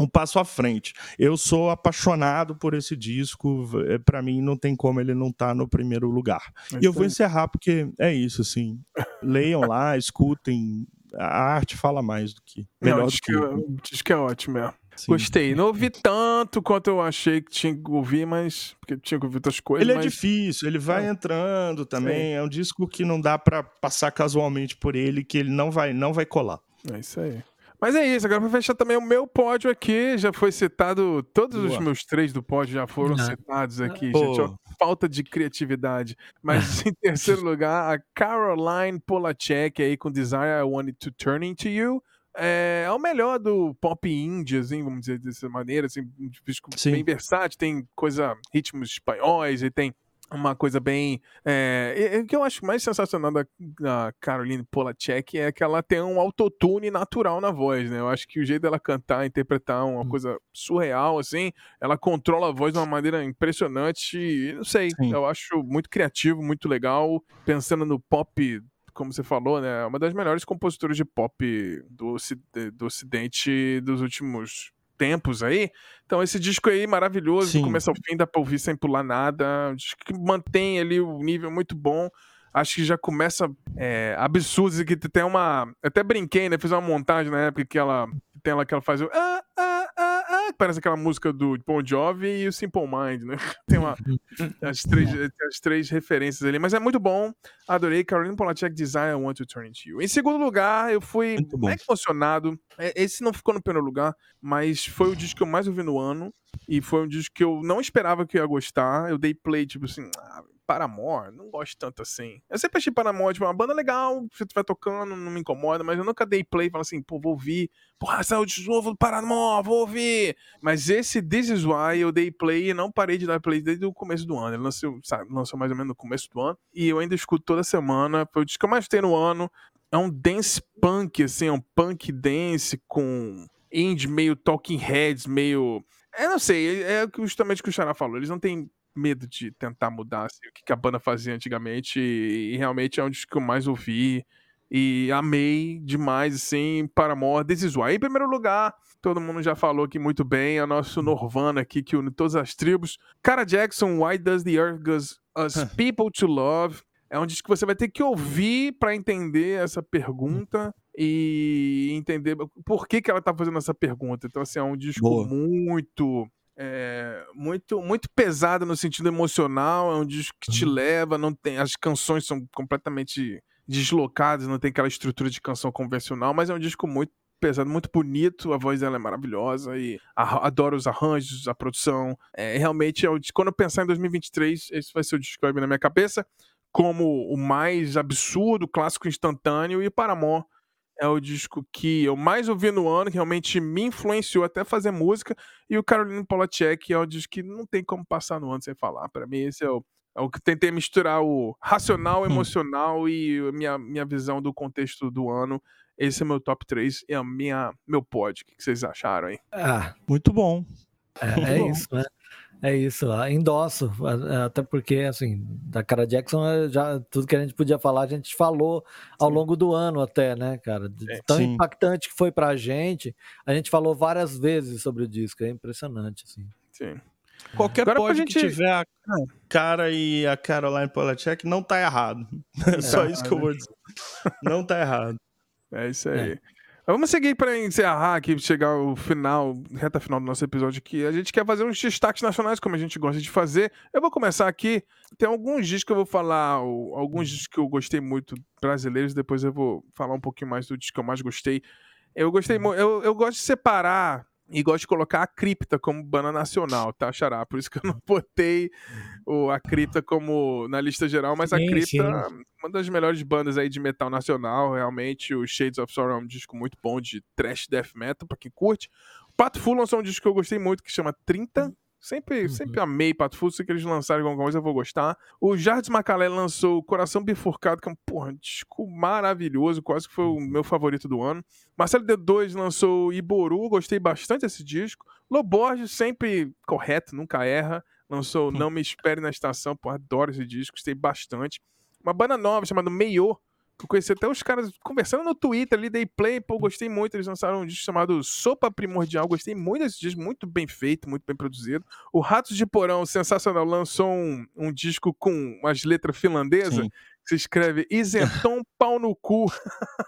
um passo à frente. Eu sou apaixonado por esse disco. É, Para mim, não tem como ele não estar tá no primeiro lugar. e eu vou encerrar porque é isso, assim. Leiam lá, escutem. A arte fala mais do que. Melhor não, do que, que, diz que é ótimo, é. Sim. Gostei. Não ouvi tanto quanto eu achei que tinha que ouvir, mas. Porque tinha que ouvir outras coisas. Ele é mas... é difícil, ele vai é. entrando também. É. é um disco que não dá para passar casualmente por ele, que ele não vai, não vai colar. É isso aí. Mas é isso, agora para fechar também o meu pódio aqui, já foi citado, todos Boa. os meus três do pódio já foram Não. citados aqui, Pô. gente, ó, falta de criatividade. Mas em terceiro lugar, a Caroline Polachek aí com Desire I Wanted to Turn Into You. É, é, o melhor do pop indie, assim, vamos dizer dessa maneira, assim, um disco bem versátil, tem coisa, ritmos espanhóis e tem uma coisa bem. É, o que eu acho mais sensacional da, da Caroline Polachek é que ela tem um autotune natural na voz, né? Eu acho que o jeito dela cantar, interpretar uma hum. coisa surreal, assim, ela controla a voz de uma maneira impressionante. Não sei, Sim. eu acho muito criativo, muito legal. Pensando no pop como você falou, né? É uma das melhores compositoras de pop do, do Ocidente dos últimos tempos aí. Então, esse disco aí maravilhoso, Sim. do começo ao fim, dá pra ouvir sem pular nada. Um disco que mantém ali o nível muito bom. Acho que já começa é, absurdo, que tem uma. Até brinquei, né? Fiz uma montagem na época que ela tem ela que ela faz o. Ah, ah, ah, parece aquela música do Bon Jovi e o Simple Mind, né? Tem uma, as, três, as três referências ali, mas é muito bom. Adorei. Caroline Polachek Design I Want to Turn Into You. Em segundo lugar, eu fui mega emocionado. É, esse não ficou no primeiro lugar, mas foi o disco que eu mais ouvi no ano. E foi um disco que eu não esperava que eu ia gostar. Eu dei play, tipo assim, ah, Paramore, não gosto tanto assim. Eu sempre achei Paramore, tipo, uma banda legal, se estiver tocando, não me incomoda, mas eu nunca dei play e falei assim, pô, vou ouvir. Porra, saiu de novo do Paramore, vou ouvir. Mas esse This Is Why eu dei play e não parei de dar play desde o começo do ano. Ele lançou, sabe, lançou mais ou menos no começo do ano. E eu ainda escuto toda semana. Foi o disco que eu mais tenho no ano. É um dance punk, assim, é um punk dance com indie meio Talking Heads, meio... Eu não sei, é justamente o que o Xará falou. Eles não têm medo de tentar mudar assim, o que a banda fazia antigamente e, e realmente é um disco que eu mais ouvi e amei demais, assim, Paramore, This Is Why. Em primeiro lugar, todo mundo já falou aqui muito bem, é o nosso Norvana aqui, que une todas as tribos. Cara Jackson, Why Does the Earth Give Us People to Love? É um disco que você vai ter que ouvir para entender essa pergunta e entender por que, que ela tá fazendo essa pergunta. Então, assim, é um disco Boa. muito é, muito muito pesado no sentido emocional, é um disco que te uhum. leva, não tem as canções são completamente deslocadas, não tem aquela estrutura de canção convencional, mas é um disco muito pesado, muito bonito, a voz dela é maravilhosa e a, adoro os arranjos, a produção. É, realmente, é o, quando eu pensar em 2023, esse vai ser o disco que vai vir na minha cabeça como o mais absurdo, clássico instantâneo e Paramore é o disco que eu mais ouvi no ano, que realmente me influenciou até fazer música, e o Caroline Polachek é o disco que não tem como passar no ano sem falar. Para mim, esse é o, é o que tentei misturar o racional, hum. emocional e minha, minha visão do contexto do ano. Esse é meu top 3 e a minha, meu pod. O que vocês acharam aí? Ah, muito bom. É, muito é bom. isso, né? É isso, endosso, até porque, assim, da cara Jackson, é já tudo que a gente podia falar, a gente falou ao Sim. longo do ano até, né, cara? É, Tão Sim. impactante que foi pra gente, a gente falou várias vezes sobre o disco, é impressionante, assim. Sim. Qualquer Agora pod gente... que tiver a cara e a Caroline Polachek não tá errado. É, só isso que eu vou dizer. Não tá errado. É isso aí. É. Vamos seguir para encerrar aqui, chegar ao final, reta final do nosso episódio aqui. A gente quer fazer uns destaques nacionais, como a gente gosta de fazer. Eu vou começar aqui. Tem alguns discos que eu vou falar, alguns discos que eu gostei muito brasileiros, depois eu vou falar um pouquinho mais do disco que eu mais gostei. Eu gostei uhum. muito, eu, eu gosto de separar e gosto de colocar a cripta como banda nacional, tá, Xará? Por isso que eu não botei o, a cripta como na lista geral, mas sim, a cripta sim. é uma das melhores bandas aí de metal nacional, realmente. O Shades of Sorrow é um disco muito bom de trash death metal, pra quem curte. O Pato Full lançou um disco que eu gostei muito, que chama 30 Sempre, uhum. sempre amei Pato Fuso, se que eles lançarem alguma coisa eu vou gostar. O Jardim Macalé lançou Coração Bifurcado, que é um porra, disco maravilhoso, quase que foi o meu favorito do ano. Marcelo D2 lançou Iboru, gostei bastante desse disco. Loborges, sempre correto, nunca erra. Lançou Não Me Espere na Estação, porra, adoro esse disco, gostei bastante. Uma banda nova chamada Meio, conheci até os caras conversando no Twitter ali, dei play, pô, gostei muito. Eles lançaram um disco chamado Sopa Primordial, gostei muito desse disco, muito bem feito, muito bem produzido. O Ratos de Porão, sensacional, lançou um, um disco com umas letras finlandesas. Que se escreve Isenton Pau no Cu.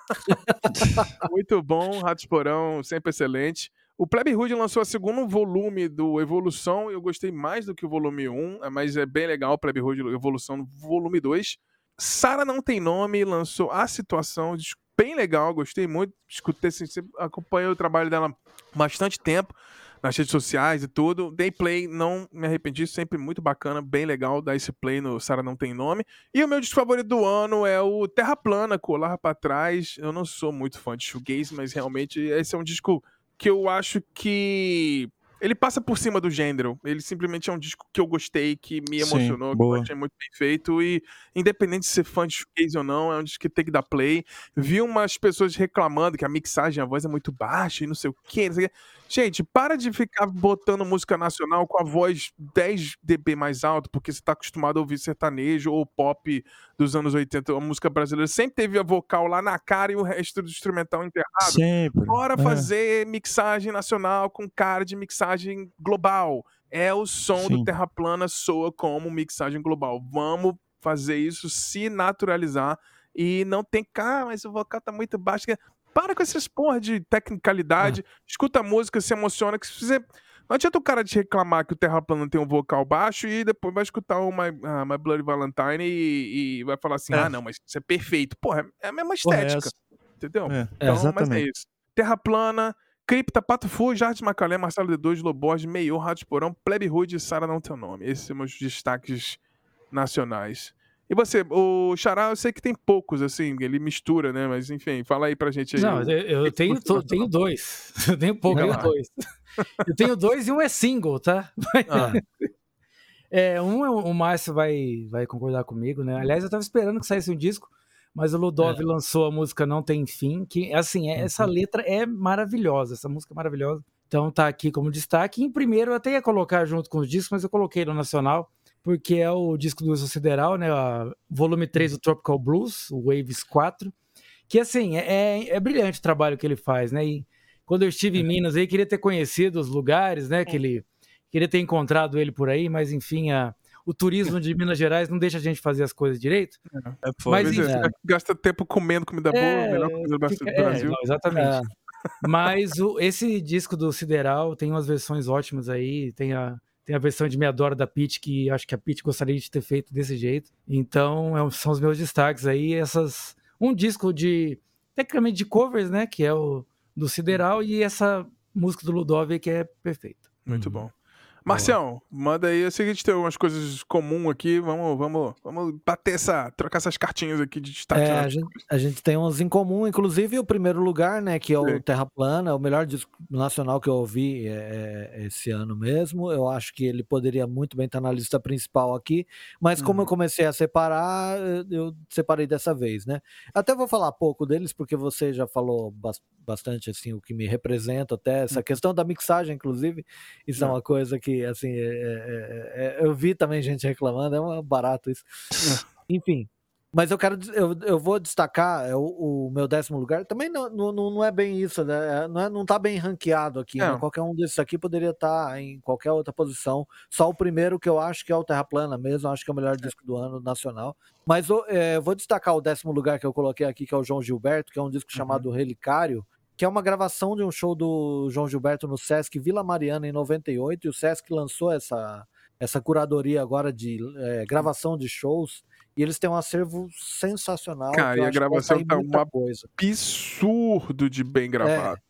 muito bom, Ratos de Porão, sempre excelente. O Plebe Hood lançou o segundo volume do Evolução, eu gostei mais do que o volume 1, mas é bem legal o Plebe Hood Evolução volume 2. Sara Não Tem Nome lançou A Situação, bem legal, gostei muito, escutei, assim, acompanhei o trabalho dela bastante tempo nas redes sociais e tudo. Dei play, não me arrependi, sempre muito bacana, bem legal dar esse play no Sara Não Tem Nome. E o meu disco favorito do ano é o Terra Plana, Colar para Trás. Eu não sou muito fã de shoegaze, mas realmente esse é um disco que eu acho que ele passa por cima do gênero. Ele simplesmente é um disco que eu gostei, que me emocionou, Sim, que eu achei muito bem feito. E, independente de ser fã de shoegaze ou não, é um disco que tem que dar play. Vi umas pessoas reclamando que a mixagem, a voz é muito baixa e não sei o quê. Não sei o quê. Gente, para de ficar botando música nacional com a voz 10 dB mais alto, porque você tá acostumado a ouvir sertanejo ou pop dos anos 80. A música brasileira sempre teve a vocal lá na cara e o resto do instrumental enterrado. Sempre. Bora é. fazer mixagem nacional com cara de mixagem global. É o som Sim. do Terra Plana soa como mixagem global. Vamos fazer isso se naturalizar e não tem cara, mas o vocal tá muito baixo. Para com essas porra de tecnicalidade. É. Escuta a música, se emociona. Que se você Não adianta o cara te reclamar que o Terra Plana tem um vocal baixo e depois vai escutar o My, uh, My Bloody Valentine e, e, vai falar assim: é. ah, não, mas isso é perfeito. Porra, é a mesma estética. entendeu? É, então, mas é isso. Terra Plana, Cripta, Pato Fu, Jardim Macalé, Marcelo D2, Loborges, Meio, Rádio Porão, Plebe Rude e Sara Não Teu Nome. Esses são os destaques nacionais. E você, o Xará, eu sei que tem poucos, assim, ele mistura, né? Mas enfim, fala aí pra gente aí. Não, eu, eu tenho, tô, tenho dois. Eu tenho pouco, eu tenho dois. Eu tenho dois e um é single, tá? Ah. É, um é o Márcio vai, vai concordar comigo, né? Aliás, eu tava esperando que saísse um disco, mas o Ludov é. lançou a música Não Tem Fim, que, assim, é, essa uhum. letra é maravilhosa, essa música é maravilhosa. Então tá aqui como destaque. Em primeiro, eu até ia colocar junto com os discos, mas eu coloquei no Nacional porque é o disco do Uso Sideral, né? A volume 3 do Tropical Blues, o Waves 4, que assim, é, é, é brilhante o trabalho que ele faz, né? E quando eu estive em Minas aí, queria ter conhecido os lugares, né? Que ele queria ter encontrado ele por aí, mas enfim, a, o turismo de Minas Gerais não deixa a gente fazer as coisas direito. É, é mas é, gasta tempo comendo comida boa, é, melhor comida do fica, é, Brasil. Não, exatamente. Mas o, esse disco do Sideral tem umas versões ótimas aí, tem a tem a versão de Meadora da Pete, que acho que a Pete gostaria de ter feito desse jeito. Então, é, são os meus destaques aí. Essas, um disco de, tecnicamente, de covers, né? Que é o do Sideral, e essa música do Ludovia, que é perfeita. Muito uhum. bom. Marcião, manda aí. Eu sei que a gente tem algumas coisas comuns aqui. Vamos, vamos, vamos bater essa. trocar essas cartinhas aqui de destaque. É, a, gente, a, gente, tem uns em comum, inclusive o primeiro lugar, né? Que é o Terra Plana, o melhor disco nacional que eu ouvi é, é, esse ano mesmo. Eu acho que ele poderia muito bem estar na lista principal aqui, mas como uhum. eu comecei a separar, eu separei dessa vez, né? Até vou falar pouco deles, porque você já falou bastante assim o que me representa, até essa uhum. questão da mixagem, inclusive. Isso é uma coisa que que, assim, é, é, é, eu vi também gente reclamando, é um barato isso. Enfim, mas eu quero, eu, eu vou destacar é, o, o meu décimo lugar. Também não, não, não é bem isso, né? Não, é, não tá bem ranqueado aqui. Né? Qualquer um desses aqui poderia estar tá em qualquer outra posição. Só o primeiro que eu acho que é o Terra Plana mesmo, acho que é o melhor disco do ano nacional. Mas é, vou destacar o décimo lugar que eu coloquei aqui, que é o João Gilberto, que é um disco uhum. chamado Relicário, que é uma gravação de um show do João Gilberto no Sesc Vila Mariana em 98, e o Sesc lançou essa, essa curadoria agora de é, gravação de shows, e eles têm um acervo sensacional. Cara, e a gravação tá um absurdo de bem é. gravado. É.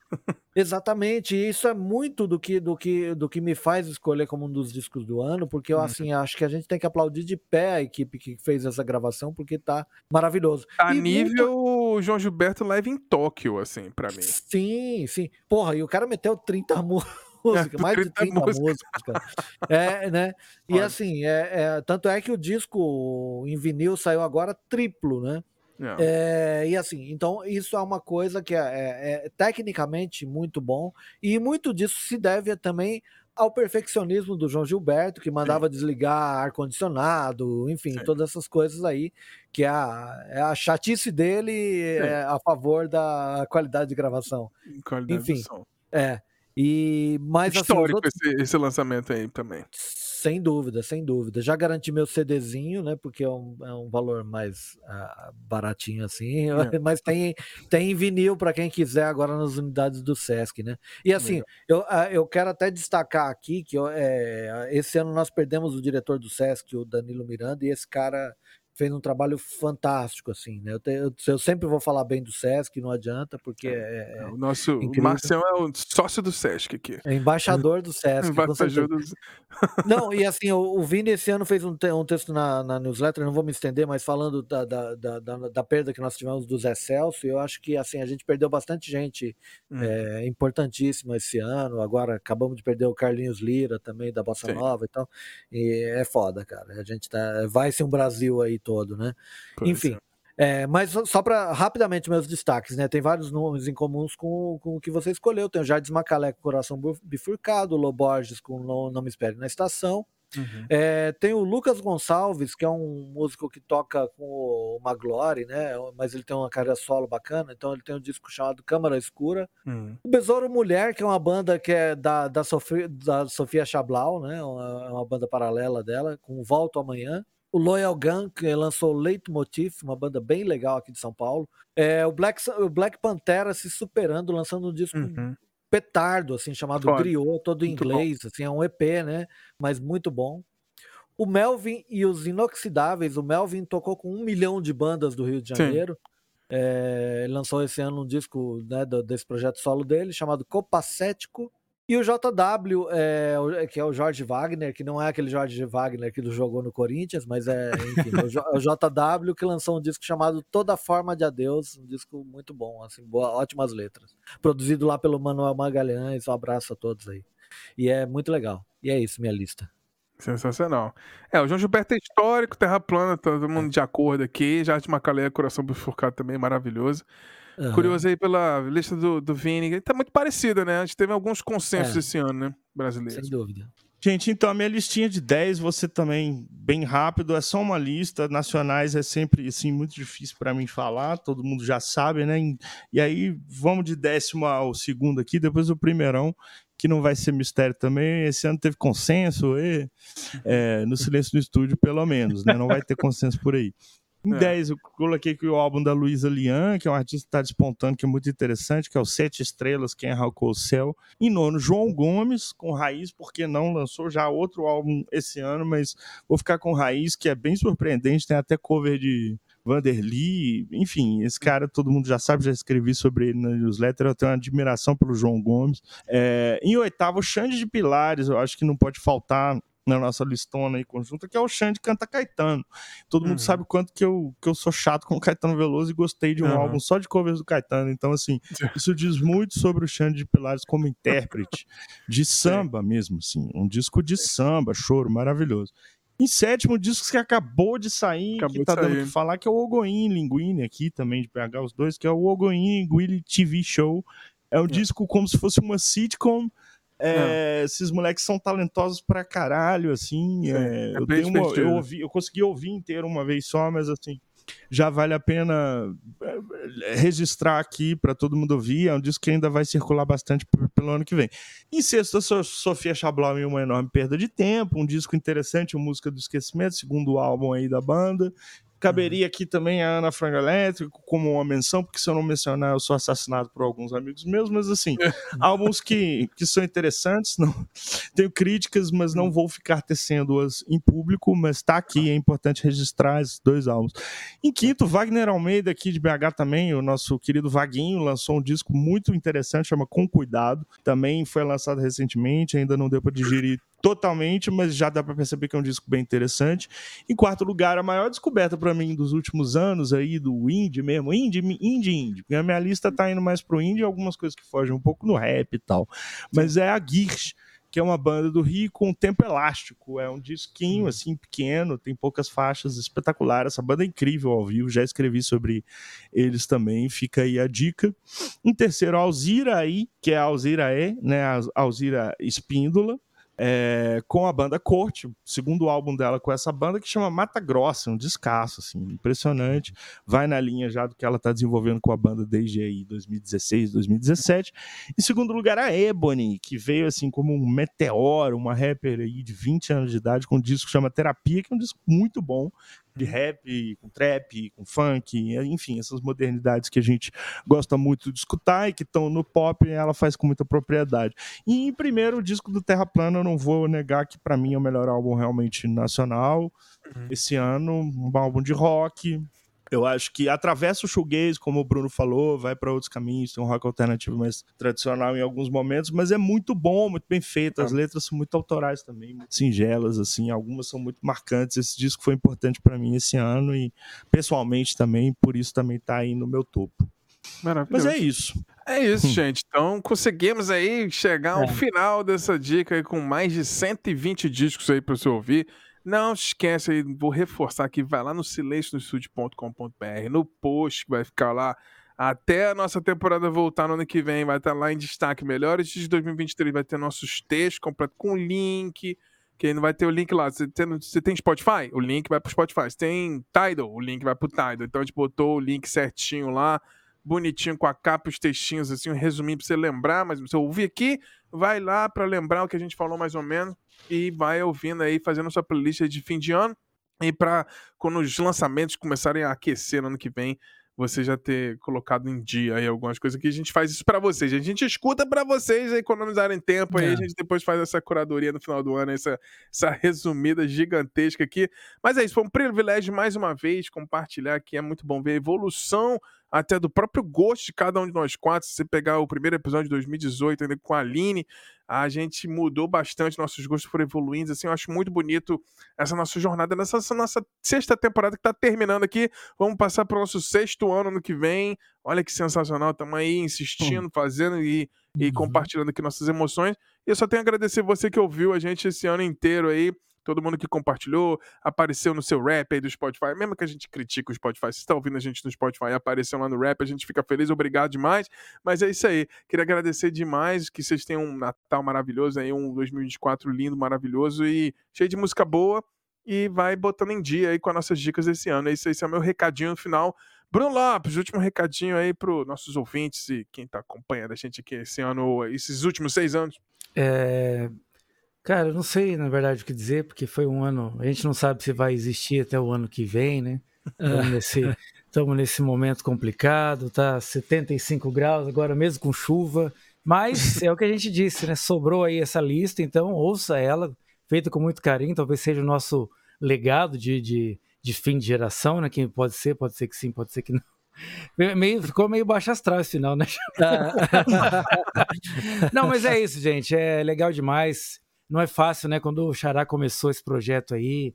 Exatamente, isso é muito do que, do, que, do que me faz escolher como um dos discos do ano, porque eu uhum. assim acho que a gente tem que aplaudir de pé a equipe que fez essa gravação, porque tá maravilhoso. A e nível muito... João Gilberto live em Tóquio, assim, para mim. Sim, sim. Porra, e o cara meteu 30 músicas. Mais 30 de 30 músicas, músicas cara. É, né? E Olha. assim, é, é, tanto é que o disco em vinil saiu agora triplo, né? É. e assim, então isso é uma coisa que é, é, é, tecnicamente muito bom, e muito disso se deve também ao perfeccionismo do João Gilberto, que mandava Sim. desligar ar-condicionado, enfim, Sim. todas essas coisas aí, que é a, é a chatice dele é a favor da qualidade de gravação. Qualidade enfim, é. E mais assim, histórico assim, outros... esse, esse lançamento aí também. Sem dúvida, sem dúvida. Já garanti meu CDzinho, né? Porque é um, é um valor mais uh, baratinho assim, é. mas tem, tem vinil para quem quiser agora nas unidades do Sesc, né? E assim, eu, eu quero até destacar aqui que eu, é, esse ano nós perdemos o diretor do Sesc, o Danilo Miranda, e esse cara fez um trabalho fantástico, assim, né? Eu, te, eu, eu, sempre vou falar bem do Sesc, não adianta, porque é. é, é o nosso incrível. Marcel é o sócio do Sesc aqui. É embaixador do Sesc. embaixador do... não, e assim, o, o Vini esse ano fez um, um texto na, na, newsletter, não vou me estender, mas falando da, da, da, da, da perda que nós tivemos do Zé Celso, eu acho que assim, a gente perdeu bastante gente hum. é, importantíssima esse ano. Agora acabamos de perder o Carlinhos Lira também, da Bossa Sim. Nova e tal. E é foda, cara. A gente tá. Vai ser um Brasil aí todo, né? Pois Enfim. É. é mas só para rapidamente meus destaques, né? Tem vários nomes em comuns com, com o que você escolheu. Tem o Jardim Macalé com Coração Bifurcado, o Loborges com Não, Não Me Espere na Estação. Uhum. É, tem o Lucas Gonçalves, que é um músico que toca com o Maglore, né? Mas ele tem uma carreira solo bacana, então ele tem um disco chamado Câmara Escura. Uhum. O Besouro Mulher, que é uma banda que é da, da, Sofia, da Sofia Chablau, né? Uma, uma banda paralela dela, com Volto Amanhã o Loyal Gun, que lançou Leitmotiv, uma banda bem legal aqui de São Paulo. É, o, Black, o Black Pantera se superando, lançando um disco uhum. petardo, assim, chamado Foda. Griot, todo em inglês, bom. assim, é um EP, né? Mas muito bom. O Melvin e os Inoxidáveis, o Melvin tocou com um milhão de bandas do Rio de Janeiro. É, lançou esse ano um disco né, desse projeto solo dele, chamado Copacético. E o JW, é, que é o Jorge Wagner, que não é aquele Jorge Wagner que jogou no Corinthians, mas é, enfim, é o JW que lançou um disco chamado Toda Forma de Adeus, um disco muito bom, assim, boa, ótimas letras. Produzido lá pelo Manuel Magalhães, um abraço a todos aí. E é muito legal. E é isso, minha lista. Sensacional. É, o João Gilberto é histórico, terra plana, todo mundo de acordo aqui. Já de Macaleia, Coração Bifurcado também, maravilhoso. Uhum. Curioso aí pela lista do, do Vini. Tá muito parecida, né? A gente teve alguns consensos é. esse ano, né? Brasileiro. Sem dúvida. Gente, então a minha listinha de 10, você também, bem rápido, é só uma lista. Nacionais é sempre, assim, muito difícil para mim falar, todo mundo já sabe, né? E aí, vamos de décimo ao segundo aqui, depois o primeirão, que não vai ser mistério também. Esse ano teve consenso, e, é, no Silêncio no Estúdio, pelo menos, né? Não vai ter consenso por aí. Em é. 10, eu coloquei aqui o álbum da Luísa Lian, que é um artista que está despontando, que é muito interessante, que é o Sete Estrelas, Quem Arrancou o Céu. Em nono, João Gomes, com Raiz, porque não lançou já outro álbum esse ano, mas vou ficar com Raiz, que é bem surpreendente, tem até cover de Vanderly, enfim, esse cara todo mundo já sabe, já escrevi sobre ele na newsletter, eu tenho uma admiração pelo João Gomes. É, em oitavo, Xande de Pilares, eu acho que não pode faltar na nossa listona aí conjunta, que é o Xande Canta Caetano. Todo uhum. mundo sabe o quanto que eu, que eu sou chato com o Caetano Veloso e gostei de um uhum. álbum só de covers do Caetano. Então, assim, isso diz muito sobre o Xande de Pilares como intérprete de samba mesmo, assim. Um disco de samba, choro, maravilhoso. Em sétimo, disco que acabou de sair, acabou que tá dando pra falar, que é o Ogoin Linguine aqui também, de pegar os dois, que é o Ogoin Linguine TV Show. É um é. disco como se fosse uma sitcom, é, esses moleques são talentosos pra caralho, assim. É, é eu, uma, eu, ouvi, eu consegui ouvir inteiro uma vez só, mas assim, já vale a pena é, registrar aqui para todo mundo ouvir. É um disco que ainda vai circular bastante pelo ano que vem. Em sexto, a Sofia Chablau em uma enorme perda de tempo, um disco interessante, Música do Esquecimento, segundo álbum aí da banda. Caberia aqui também a Ana Frango Elétrico como uma menção, porque se eu não mencionar, eu sou assassinado por alguns amigos meus, mas assim, álbuns que, que são interessantes, não tenho críticas, mas não vou ficar tecendo-as em público, mas está aqui, é importante registrar esses dois álbuns. Em quinto, Wagner Almeida, aqui de BH também, o nosso querido Vaguinho, lançou um disco muito interessante, chama Com Cuidado, também foi lançado recentemente, ainda não deu para digerir totalmente, mas já dá para perceber que é um disco bem interessante. Em quarto lugar, a maior descoberta para mim dos últimos anos aí do indie mesmo, indie, indie, indie. Porque a minha lista tá indo mais pro indie, algumas coisas que fogem um pouco no rap e tal. Mas é a Gears que é uma banda do Rio com tempo elástico. É um disquinho assim pequeno, tem poucas faixas, espetacular. Essa banda é incrível ao vivo, já escrevi sobre eles também, fica aí a dica. Em terceiro, Alzira aí, que é a Alzira E, né, a Alzira Espíndola é, com a banda Corte, segundo álbum dela com essa banda que chama Mata Grossa, um descasso, assim, impressionante. Vai na linha já do que ela está desenvolvendo com a banda desde aí 2016, 2017. Em segundo lugar, a Ebony, que veio assim como um meteoro, uma rapper aí de 20 anos de idade, com um disco que chama Terapia, que é um disco muito bom, de rap, com trap, com funk, enfim, essas modernidades que a gente gosta muito de escutar e que estão no pop, ela faz com muita propriedade. E em primeiro, o disco do Terra Plana, eu não vou negar que para mim é o melhor álbum realmente nacional. Uhum. Esse ano, um álbum de rock, eu acho que atravessa o shoegaze, como o Bruno falou, vai para outros caminhos, tem um rock alternativo mais tradicional em alguns momentos, mas é muito bom, muito bem feito. As letras são muito autorais também, muito singelas, assim, algumas são muito marcantes. Esse disco foi importante para mim esse ano e pessoalmente também, por isso também tá aí no meu topo. Mas é isso. É isso, hum. gente. Então conseguimos aí chegar ao é. final dessa dica aí com mais de 120 discos aí para você ouvir. Não esquece aí, vou reforçar aqui, vai lá no silencionostudio.com.br, no post que vai ficar lá até a nossa temporada voltar no ano que vem, vai estar lá em destaque melhores de 2023, vai ter nossos textos completos com link, que não vai ter o link lá. Você tem, você tem Spotify? O link vai pro Spotify. Você tem Tidal? O link vai pro Tidal. Então a gente botou o link certinho lá, bonitinho com a capa, os textinhos, assim, um resuminho pra você lembrar, mas você ouvir aqui, vai lá para lembrar o que a gente falou mais ou menos e vai ouvindo aí, fazendo sua playlist de fim de ano. E para quando os lançamentos começarem a aquecer no ano que vem, você já ter colocado em dia aí algumas coisas que a gente faz isso para vocês. A gente escuta para vocês economizarem tempo aí, é. a gente depois faz essa curadoria no final do ano, essa, essa resumida gigantesca aqui. Mas é isso, foi um privilégio mais uma vez compartilhar aqui, é muito bom ver a evolução até do próprio gosto de cada um de nós quatro. Se você pegar o primeiro episódio de 2018 ainda com a Aline, a gente mudou bastante, nossos gostos foram evoluindo. Assim, eu acho muito bonito essa nossa jornada nessa nossa sexta temporada que está terminando aqui. Vamos passar para o nosso sexto ano no que vem. Olha que sensacional, estamos aí insistindo, hum. fazendo e, e uhum. compartilhando aqui nossas emoções. E eu só tenho a agradecer você que ouviu a gente esse ano inteiro aí todo mundo que compartilhou, apareceu no seu rap aí do Spotify, mesmo que a gente critique o Spotify, se está ouvindo a gente no Spotify e apareceu lá no rap, a gente fica feliz, obrigado demais. Mas é isso aí. Queria agradecer demais, que vocês tenham um Natal maravilhoso aí, um 2024 lindo, maravilhoso e cheio de música boa. E vai botando em dia aí com as nossas dicas desse ano. É isso aí, esse é o meu recadinho final. Bruno Lopes, último recadinho aí para nossos ouvintes e quem está acompanhando a gente aqui esse ano, esses últimos seis anos. É, Cara, eu não sei, na verdade, o que dizer, porque foi um ano. A gente não sabe se vai existir até o ano que vem, né? Estamos nesse, nesse momento complicado, tá 75 graus agora, mesmo com chuva. Mas é o que a gente disse, né? Sobrou aí essa lista, então ouça ela, feita com muito carinho. Talvez seja o nosso legado de, de, de fim de geração, né? Quem pode ser, pode ser que sim, pode ser que não. Meio, ficou meio baixo astral esse final, né? não, mas é isso, gente. É legal demais não é fácil, né? Quando o Xará começou esse projeto aí,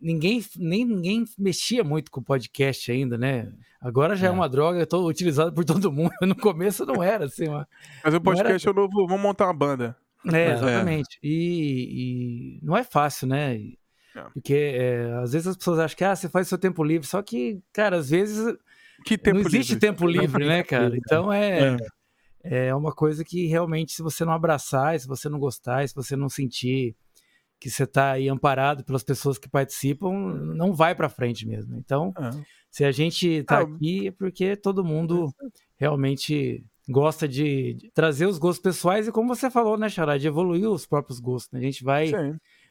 ninguém nem ninguém mexia muito com o podcast ainda, né? Agora já é, é uma droga tô utilizada por todo mundo. No começo não era assim, uma, mas o podcast era... é novo, vamos montar uma banda. É, exatamente. É. E, e, não é fácil, né? É. Porque é, às vezes as pessoas acham que ah, você faz seu tempo livre, só que, cara, às vezes que tempo não existe livre? tempo livre, né, cara? Então é, é é uma coisa que realmente, se você não abraçar, se você não gostar, se você não sentir que você está aí amparado pelas pessoas que participam, não vai para frente mesmo. Então, é. se a gente está ah, aqui é porque todo mundo realmente gosta de, trazer os gostos pessoais e como você falou, né, Xará, de evoluir os próprios gostos. Né? A gente vai,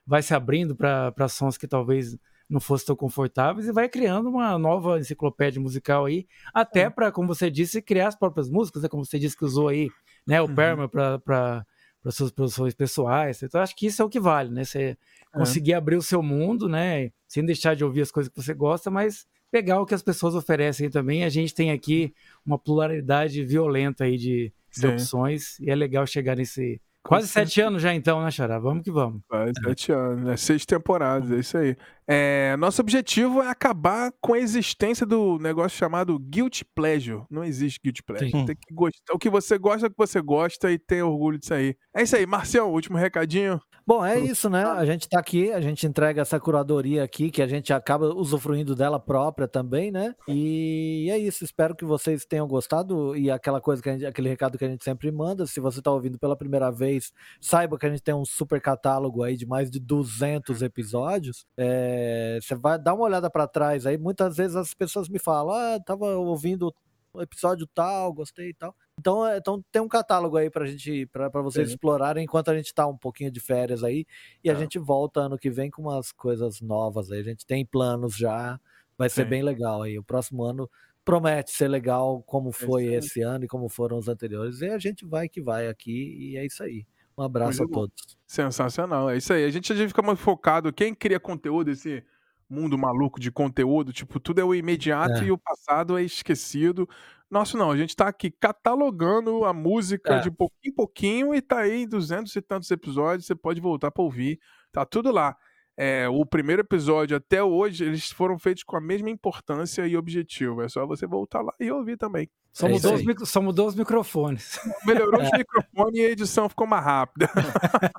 vai se abrindo para sons que talvez não fossem tão confortáveis e vai criando uma nova enciclopédia musical aí, até é. para, como você disse, criar as próprias músicas, né? como você disse que usou aí, né, o uhum. Perma para suas produções pessoais. Então, acho que isso é o que vale, né? Você é. conseguir abrir o seu mundo, né? Sem deixar de ouvir as coisas que você gosta, mas pegar o que as pessoas oferecem também. A gente tem aqui uma pluralidade violenta aí de, de opções e é legal chegar nesse, Quase sete anos já então, né, Xará? Vamos que vamos. Quase sete anos, né? Seis temporadas, é isso aí. É, nosso objetivo é acabar com a existência do negócio chamado guilty pleasure. Não existe guilty pleasure. Sim. Tem que gostar. O que você gosta, é o que você gosta e tem orgulho disso aí. É isso aí. Marcial, último recadinho. Bom, é isso, né? A gente tá aqui, a gente entrega essa curadoria aqui, que a gente acaba usufruindo dela própria também, né? E é isso. Espero que vocês tenham gostado. E aquela coisa que a gente, aquele recado que a gente sempre manda, se você tá ouvindo pela primeira vez, saiba que a gente tem um super catálogo aí de mais de 200 episódios. É você vai dar uma olhada para trás aí. Muitas vezes as pessoas me falam: Ah, tava ouvindo episódio tal, gostei e tal. Então, é, então tem um catálogo aí pra gente, pra, pra vocês Sim. explorarem enquanto a gente tá um pouquinho de férias aí. E a tá. gente volta ano que vem com umas coisas novas aí. A gente tem planos já. Vai ser Sim. bem legal aí. O próximo ano promete ser legal como foi esse ano e como foram os anteriores. E a gente vai que vai aqui e é isso aí. Um abraço Muito a todos. Bom. Sensacional, é isso aí. A gente já fica mais focado. Quem cria conteúdo, esse mundo maluco de conteúdo, tipo, tudo é o imediato é. e o passado é esquecido. Nossa, não, a gente tá aqui catalogando a música é. de pouquinho em pouquinho e tá aí em duzentos e tantos episódios, você pode voltar para ouvir, tá tudo lá é, o primeiro episódio até hoje, eles foram feitos com a mesma importância e objetivo. É só você voltar lá e ouvir também. Só, é mudou, os micro, só mudou os microfones. Melhorou os microfones e a edição ficou mais rápida.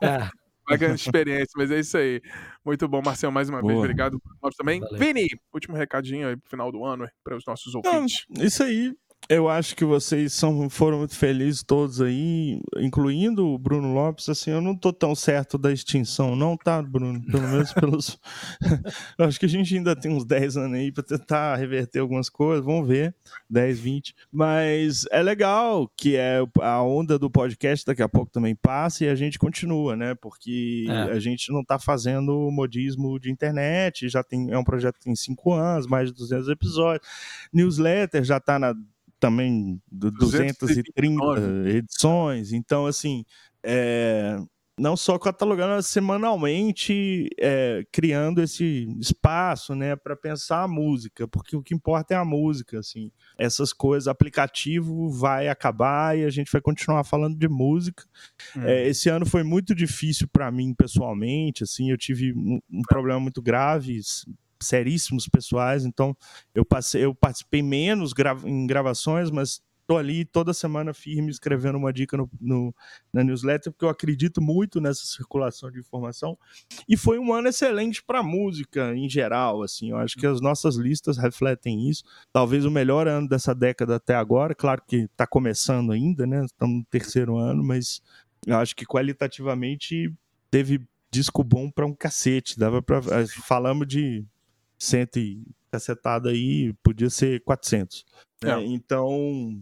É. Vai ganhando experiência, mas é isso aí. Muito bom, Marcelo, mais uma Boa. vez. Obrigado por nós também. Valeu. Vini, último recadinho aí pro final do ano para os nossos ouvintes. Não, isso aí eu acho que vocês são, foram muito felizes todos aí, incluindo o Bruno Lopes. Assim, eu não tô tão certo da extinção, não, tá, Bruno? Pelo menos pelos. eu acho que a gente ainda tem uns 10 anos aí para tentar reverter algumas coisas, vamos ver, 10, 20. Mas é legal que é a onda do podcast daqui a pouco também passa e a gente continua, né? Porque é. a gente não tá fazendo modismo de internet, já tem, é um projeto que tem 5 anos, mais de 200 episódios. Newsletter já tá na também 230 edições. Então, assim, é, não só catalogando semanalmente, é, criando esse espaço, né, para pensar a música, porque o que importa é a música, assim. Essas coisas, aplicativo vai acabar e a gente vai continuar falando de música. Hum. É, esse ano foi muito difícil para mim pessoalmente, assim, eu tive um, um problema muito grave seríssimos pessoais, então eu passei, eu participei menos em gravações, mas estou ali toda semana firme escrevendo uma dica no, no, na newsletter, porque eu acredito muito nessa circulação de informação. E foi um ano excelente para música em geral, assim. Eu acho que as nossas listas refletem isso. Talvez o melhor ano dessa década até agora. Claro que está começando ainda, né? Estamos no terceiro ano, mas eu acho que qualitativamente teve disco bom para um cacete. Dava para eh, falamos de cento e cacetada aí, podia ser 400. É. É, então,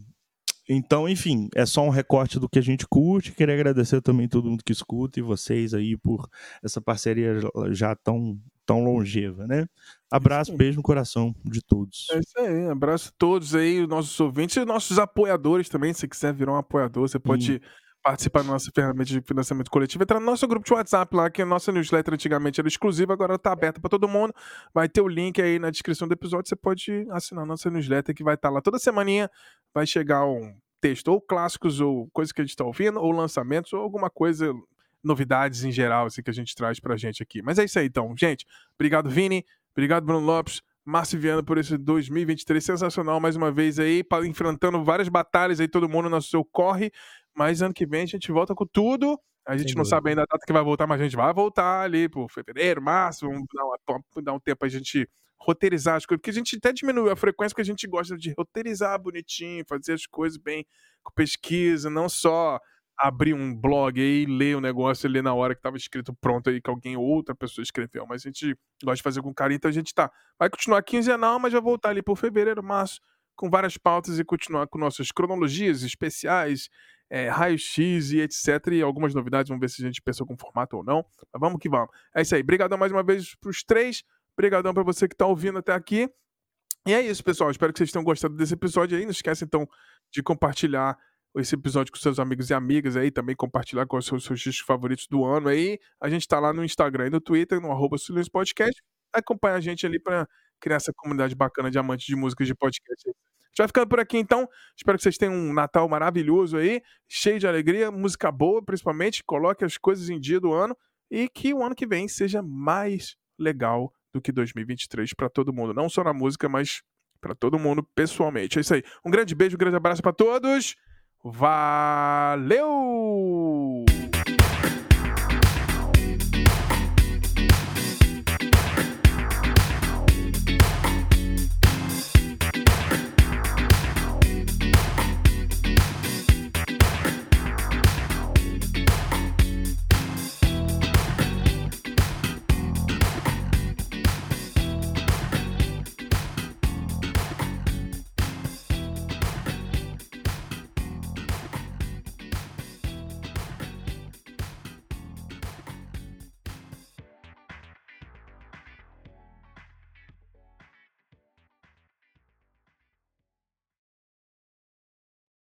então, enfim, é só um recorte do que a gente curte. Queria agradecer também todo mundo que escuta e vocês aí por essa parceria já tão, tão longeva, né? Abraço, beijo no coração de todos. É isso aí, abraço a todos aí, os nossos ouvintes e nossos apoiadores também. Se você quiser virar um apoiador, você pode. Hum participar da nossa ferramenta de financiamento coletivo, entra no nosso grupo de WhatsApp lá, que a nossa newsletter antigamente era exclusiva, agora está aberta para todo mundo. Vai ter o link aí na descrição do episódio, você pode assinar a nossa newsletter que vai estar tá lá toda semaninha. Vai chegar um texto, ou clássicos, ou coisa que a gente está ouvindo, ou lançamentos, ou alguma coisa, novidades em geral, assim, que a gente traz pra gente aqui. Mas é isso aí, então. Gente, obrigado, Vini. Obrigado, Bruno Lopes. Márcio Viana por esse 2023 sensacional mais uma vez aí, enfrentando várias batalhas aí, todo mundo no seu corre. Mas ano que vem a gente volta com tudo. A gente Sem não dúvida. sabe ainda a data que vai voltar, mas a gente vai voltar ali por fevereiro, março, vamos dar, uma, dar um tempo a gente roteirizar as coisas, porque a gente até diminuiu a frequência porque a gente gosta de roteirizar bonitinho, fazer as coisas bem com pesquisa, não só abrir um blog e ler o negócio ali na hora que estava escrito pronto aí, que alguém outra pessoa escreveu. Mas a gente gosta de fazer com carinho, então a gente tá. Vai continuar quinzenal, mas vai voltar ali por fevereiro, março, com várias pautas e continuar com nossas cronologias especiais, é, raio-x e etc. E algumas novidades, vamos ver se a gente pensou com formato ou não. Mas vamos que vamos. É isso aí. Obrigadão mais uma vez para os três. Obrigadão para você que está ouvindo até aqui. E é isso, pessoal. Espero que vocês tenham gostado desse episódio aí. Não esquece, então, de compartilhar esse episódio com seus amigos e amigas aí. Também compartilhar com os seus, seus discos favoritos do ano aí. A gente está lá no Instagram e no Twitter, no arroba Podcast. Acompanha a gente ali para criar essa comunidade bacana de amantes de músicas de podcast gente vai ficando por aqui então. Espero que vocês tenham um Natal maravilhoso aí, cheio de alegria, música boa, principalmente. Coloque as coisas em dia do ano e que o ano que vem seja mais legal do que 2023 para todo mundo, não só na música, mas para todo mundo pessoalmente. É isso aí. Um grande beijo, um grande abraço para todos. Valeu!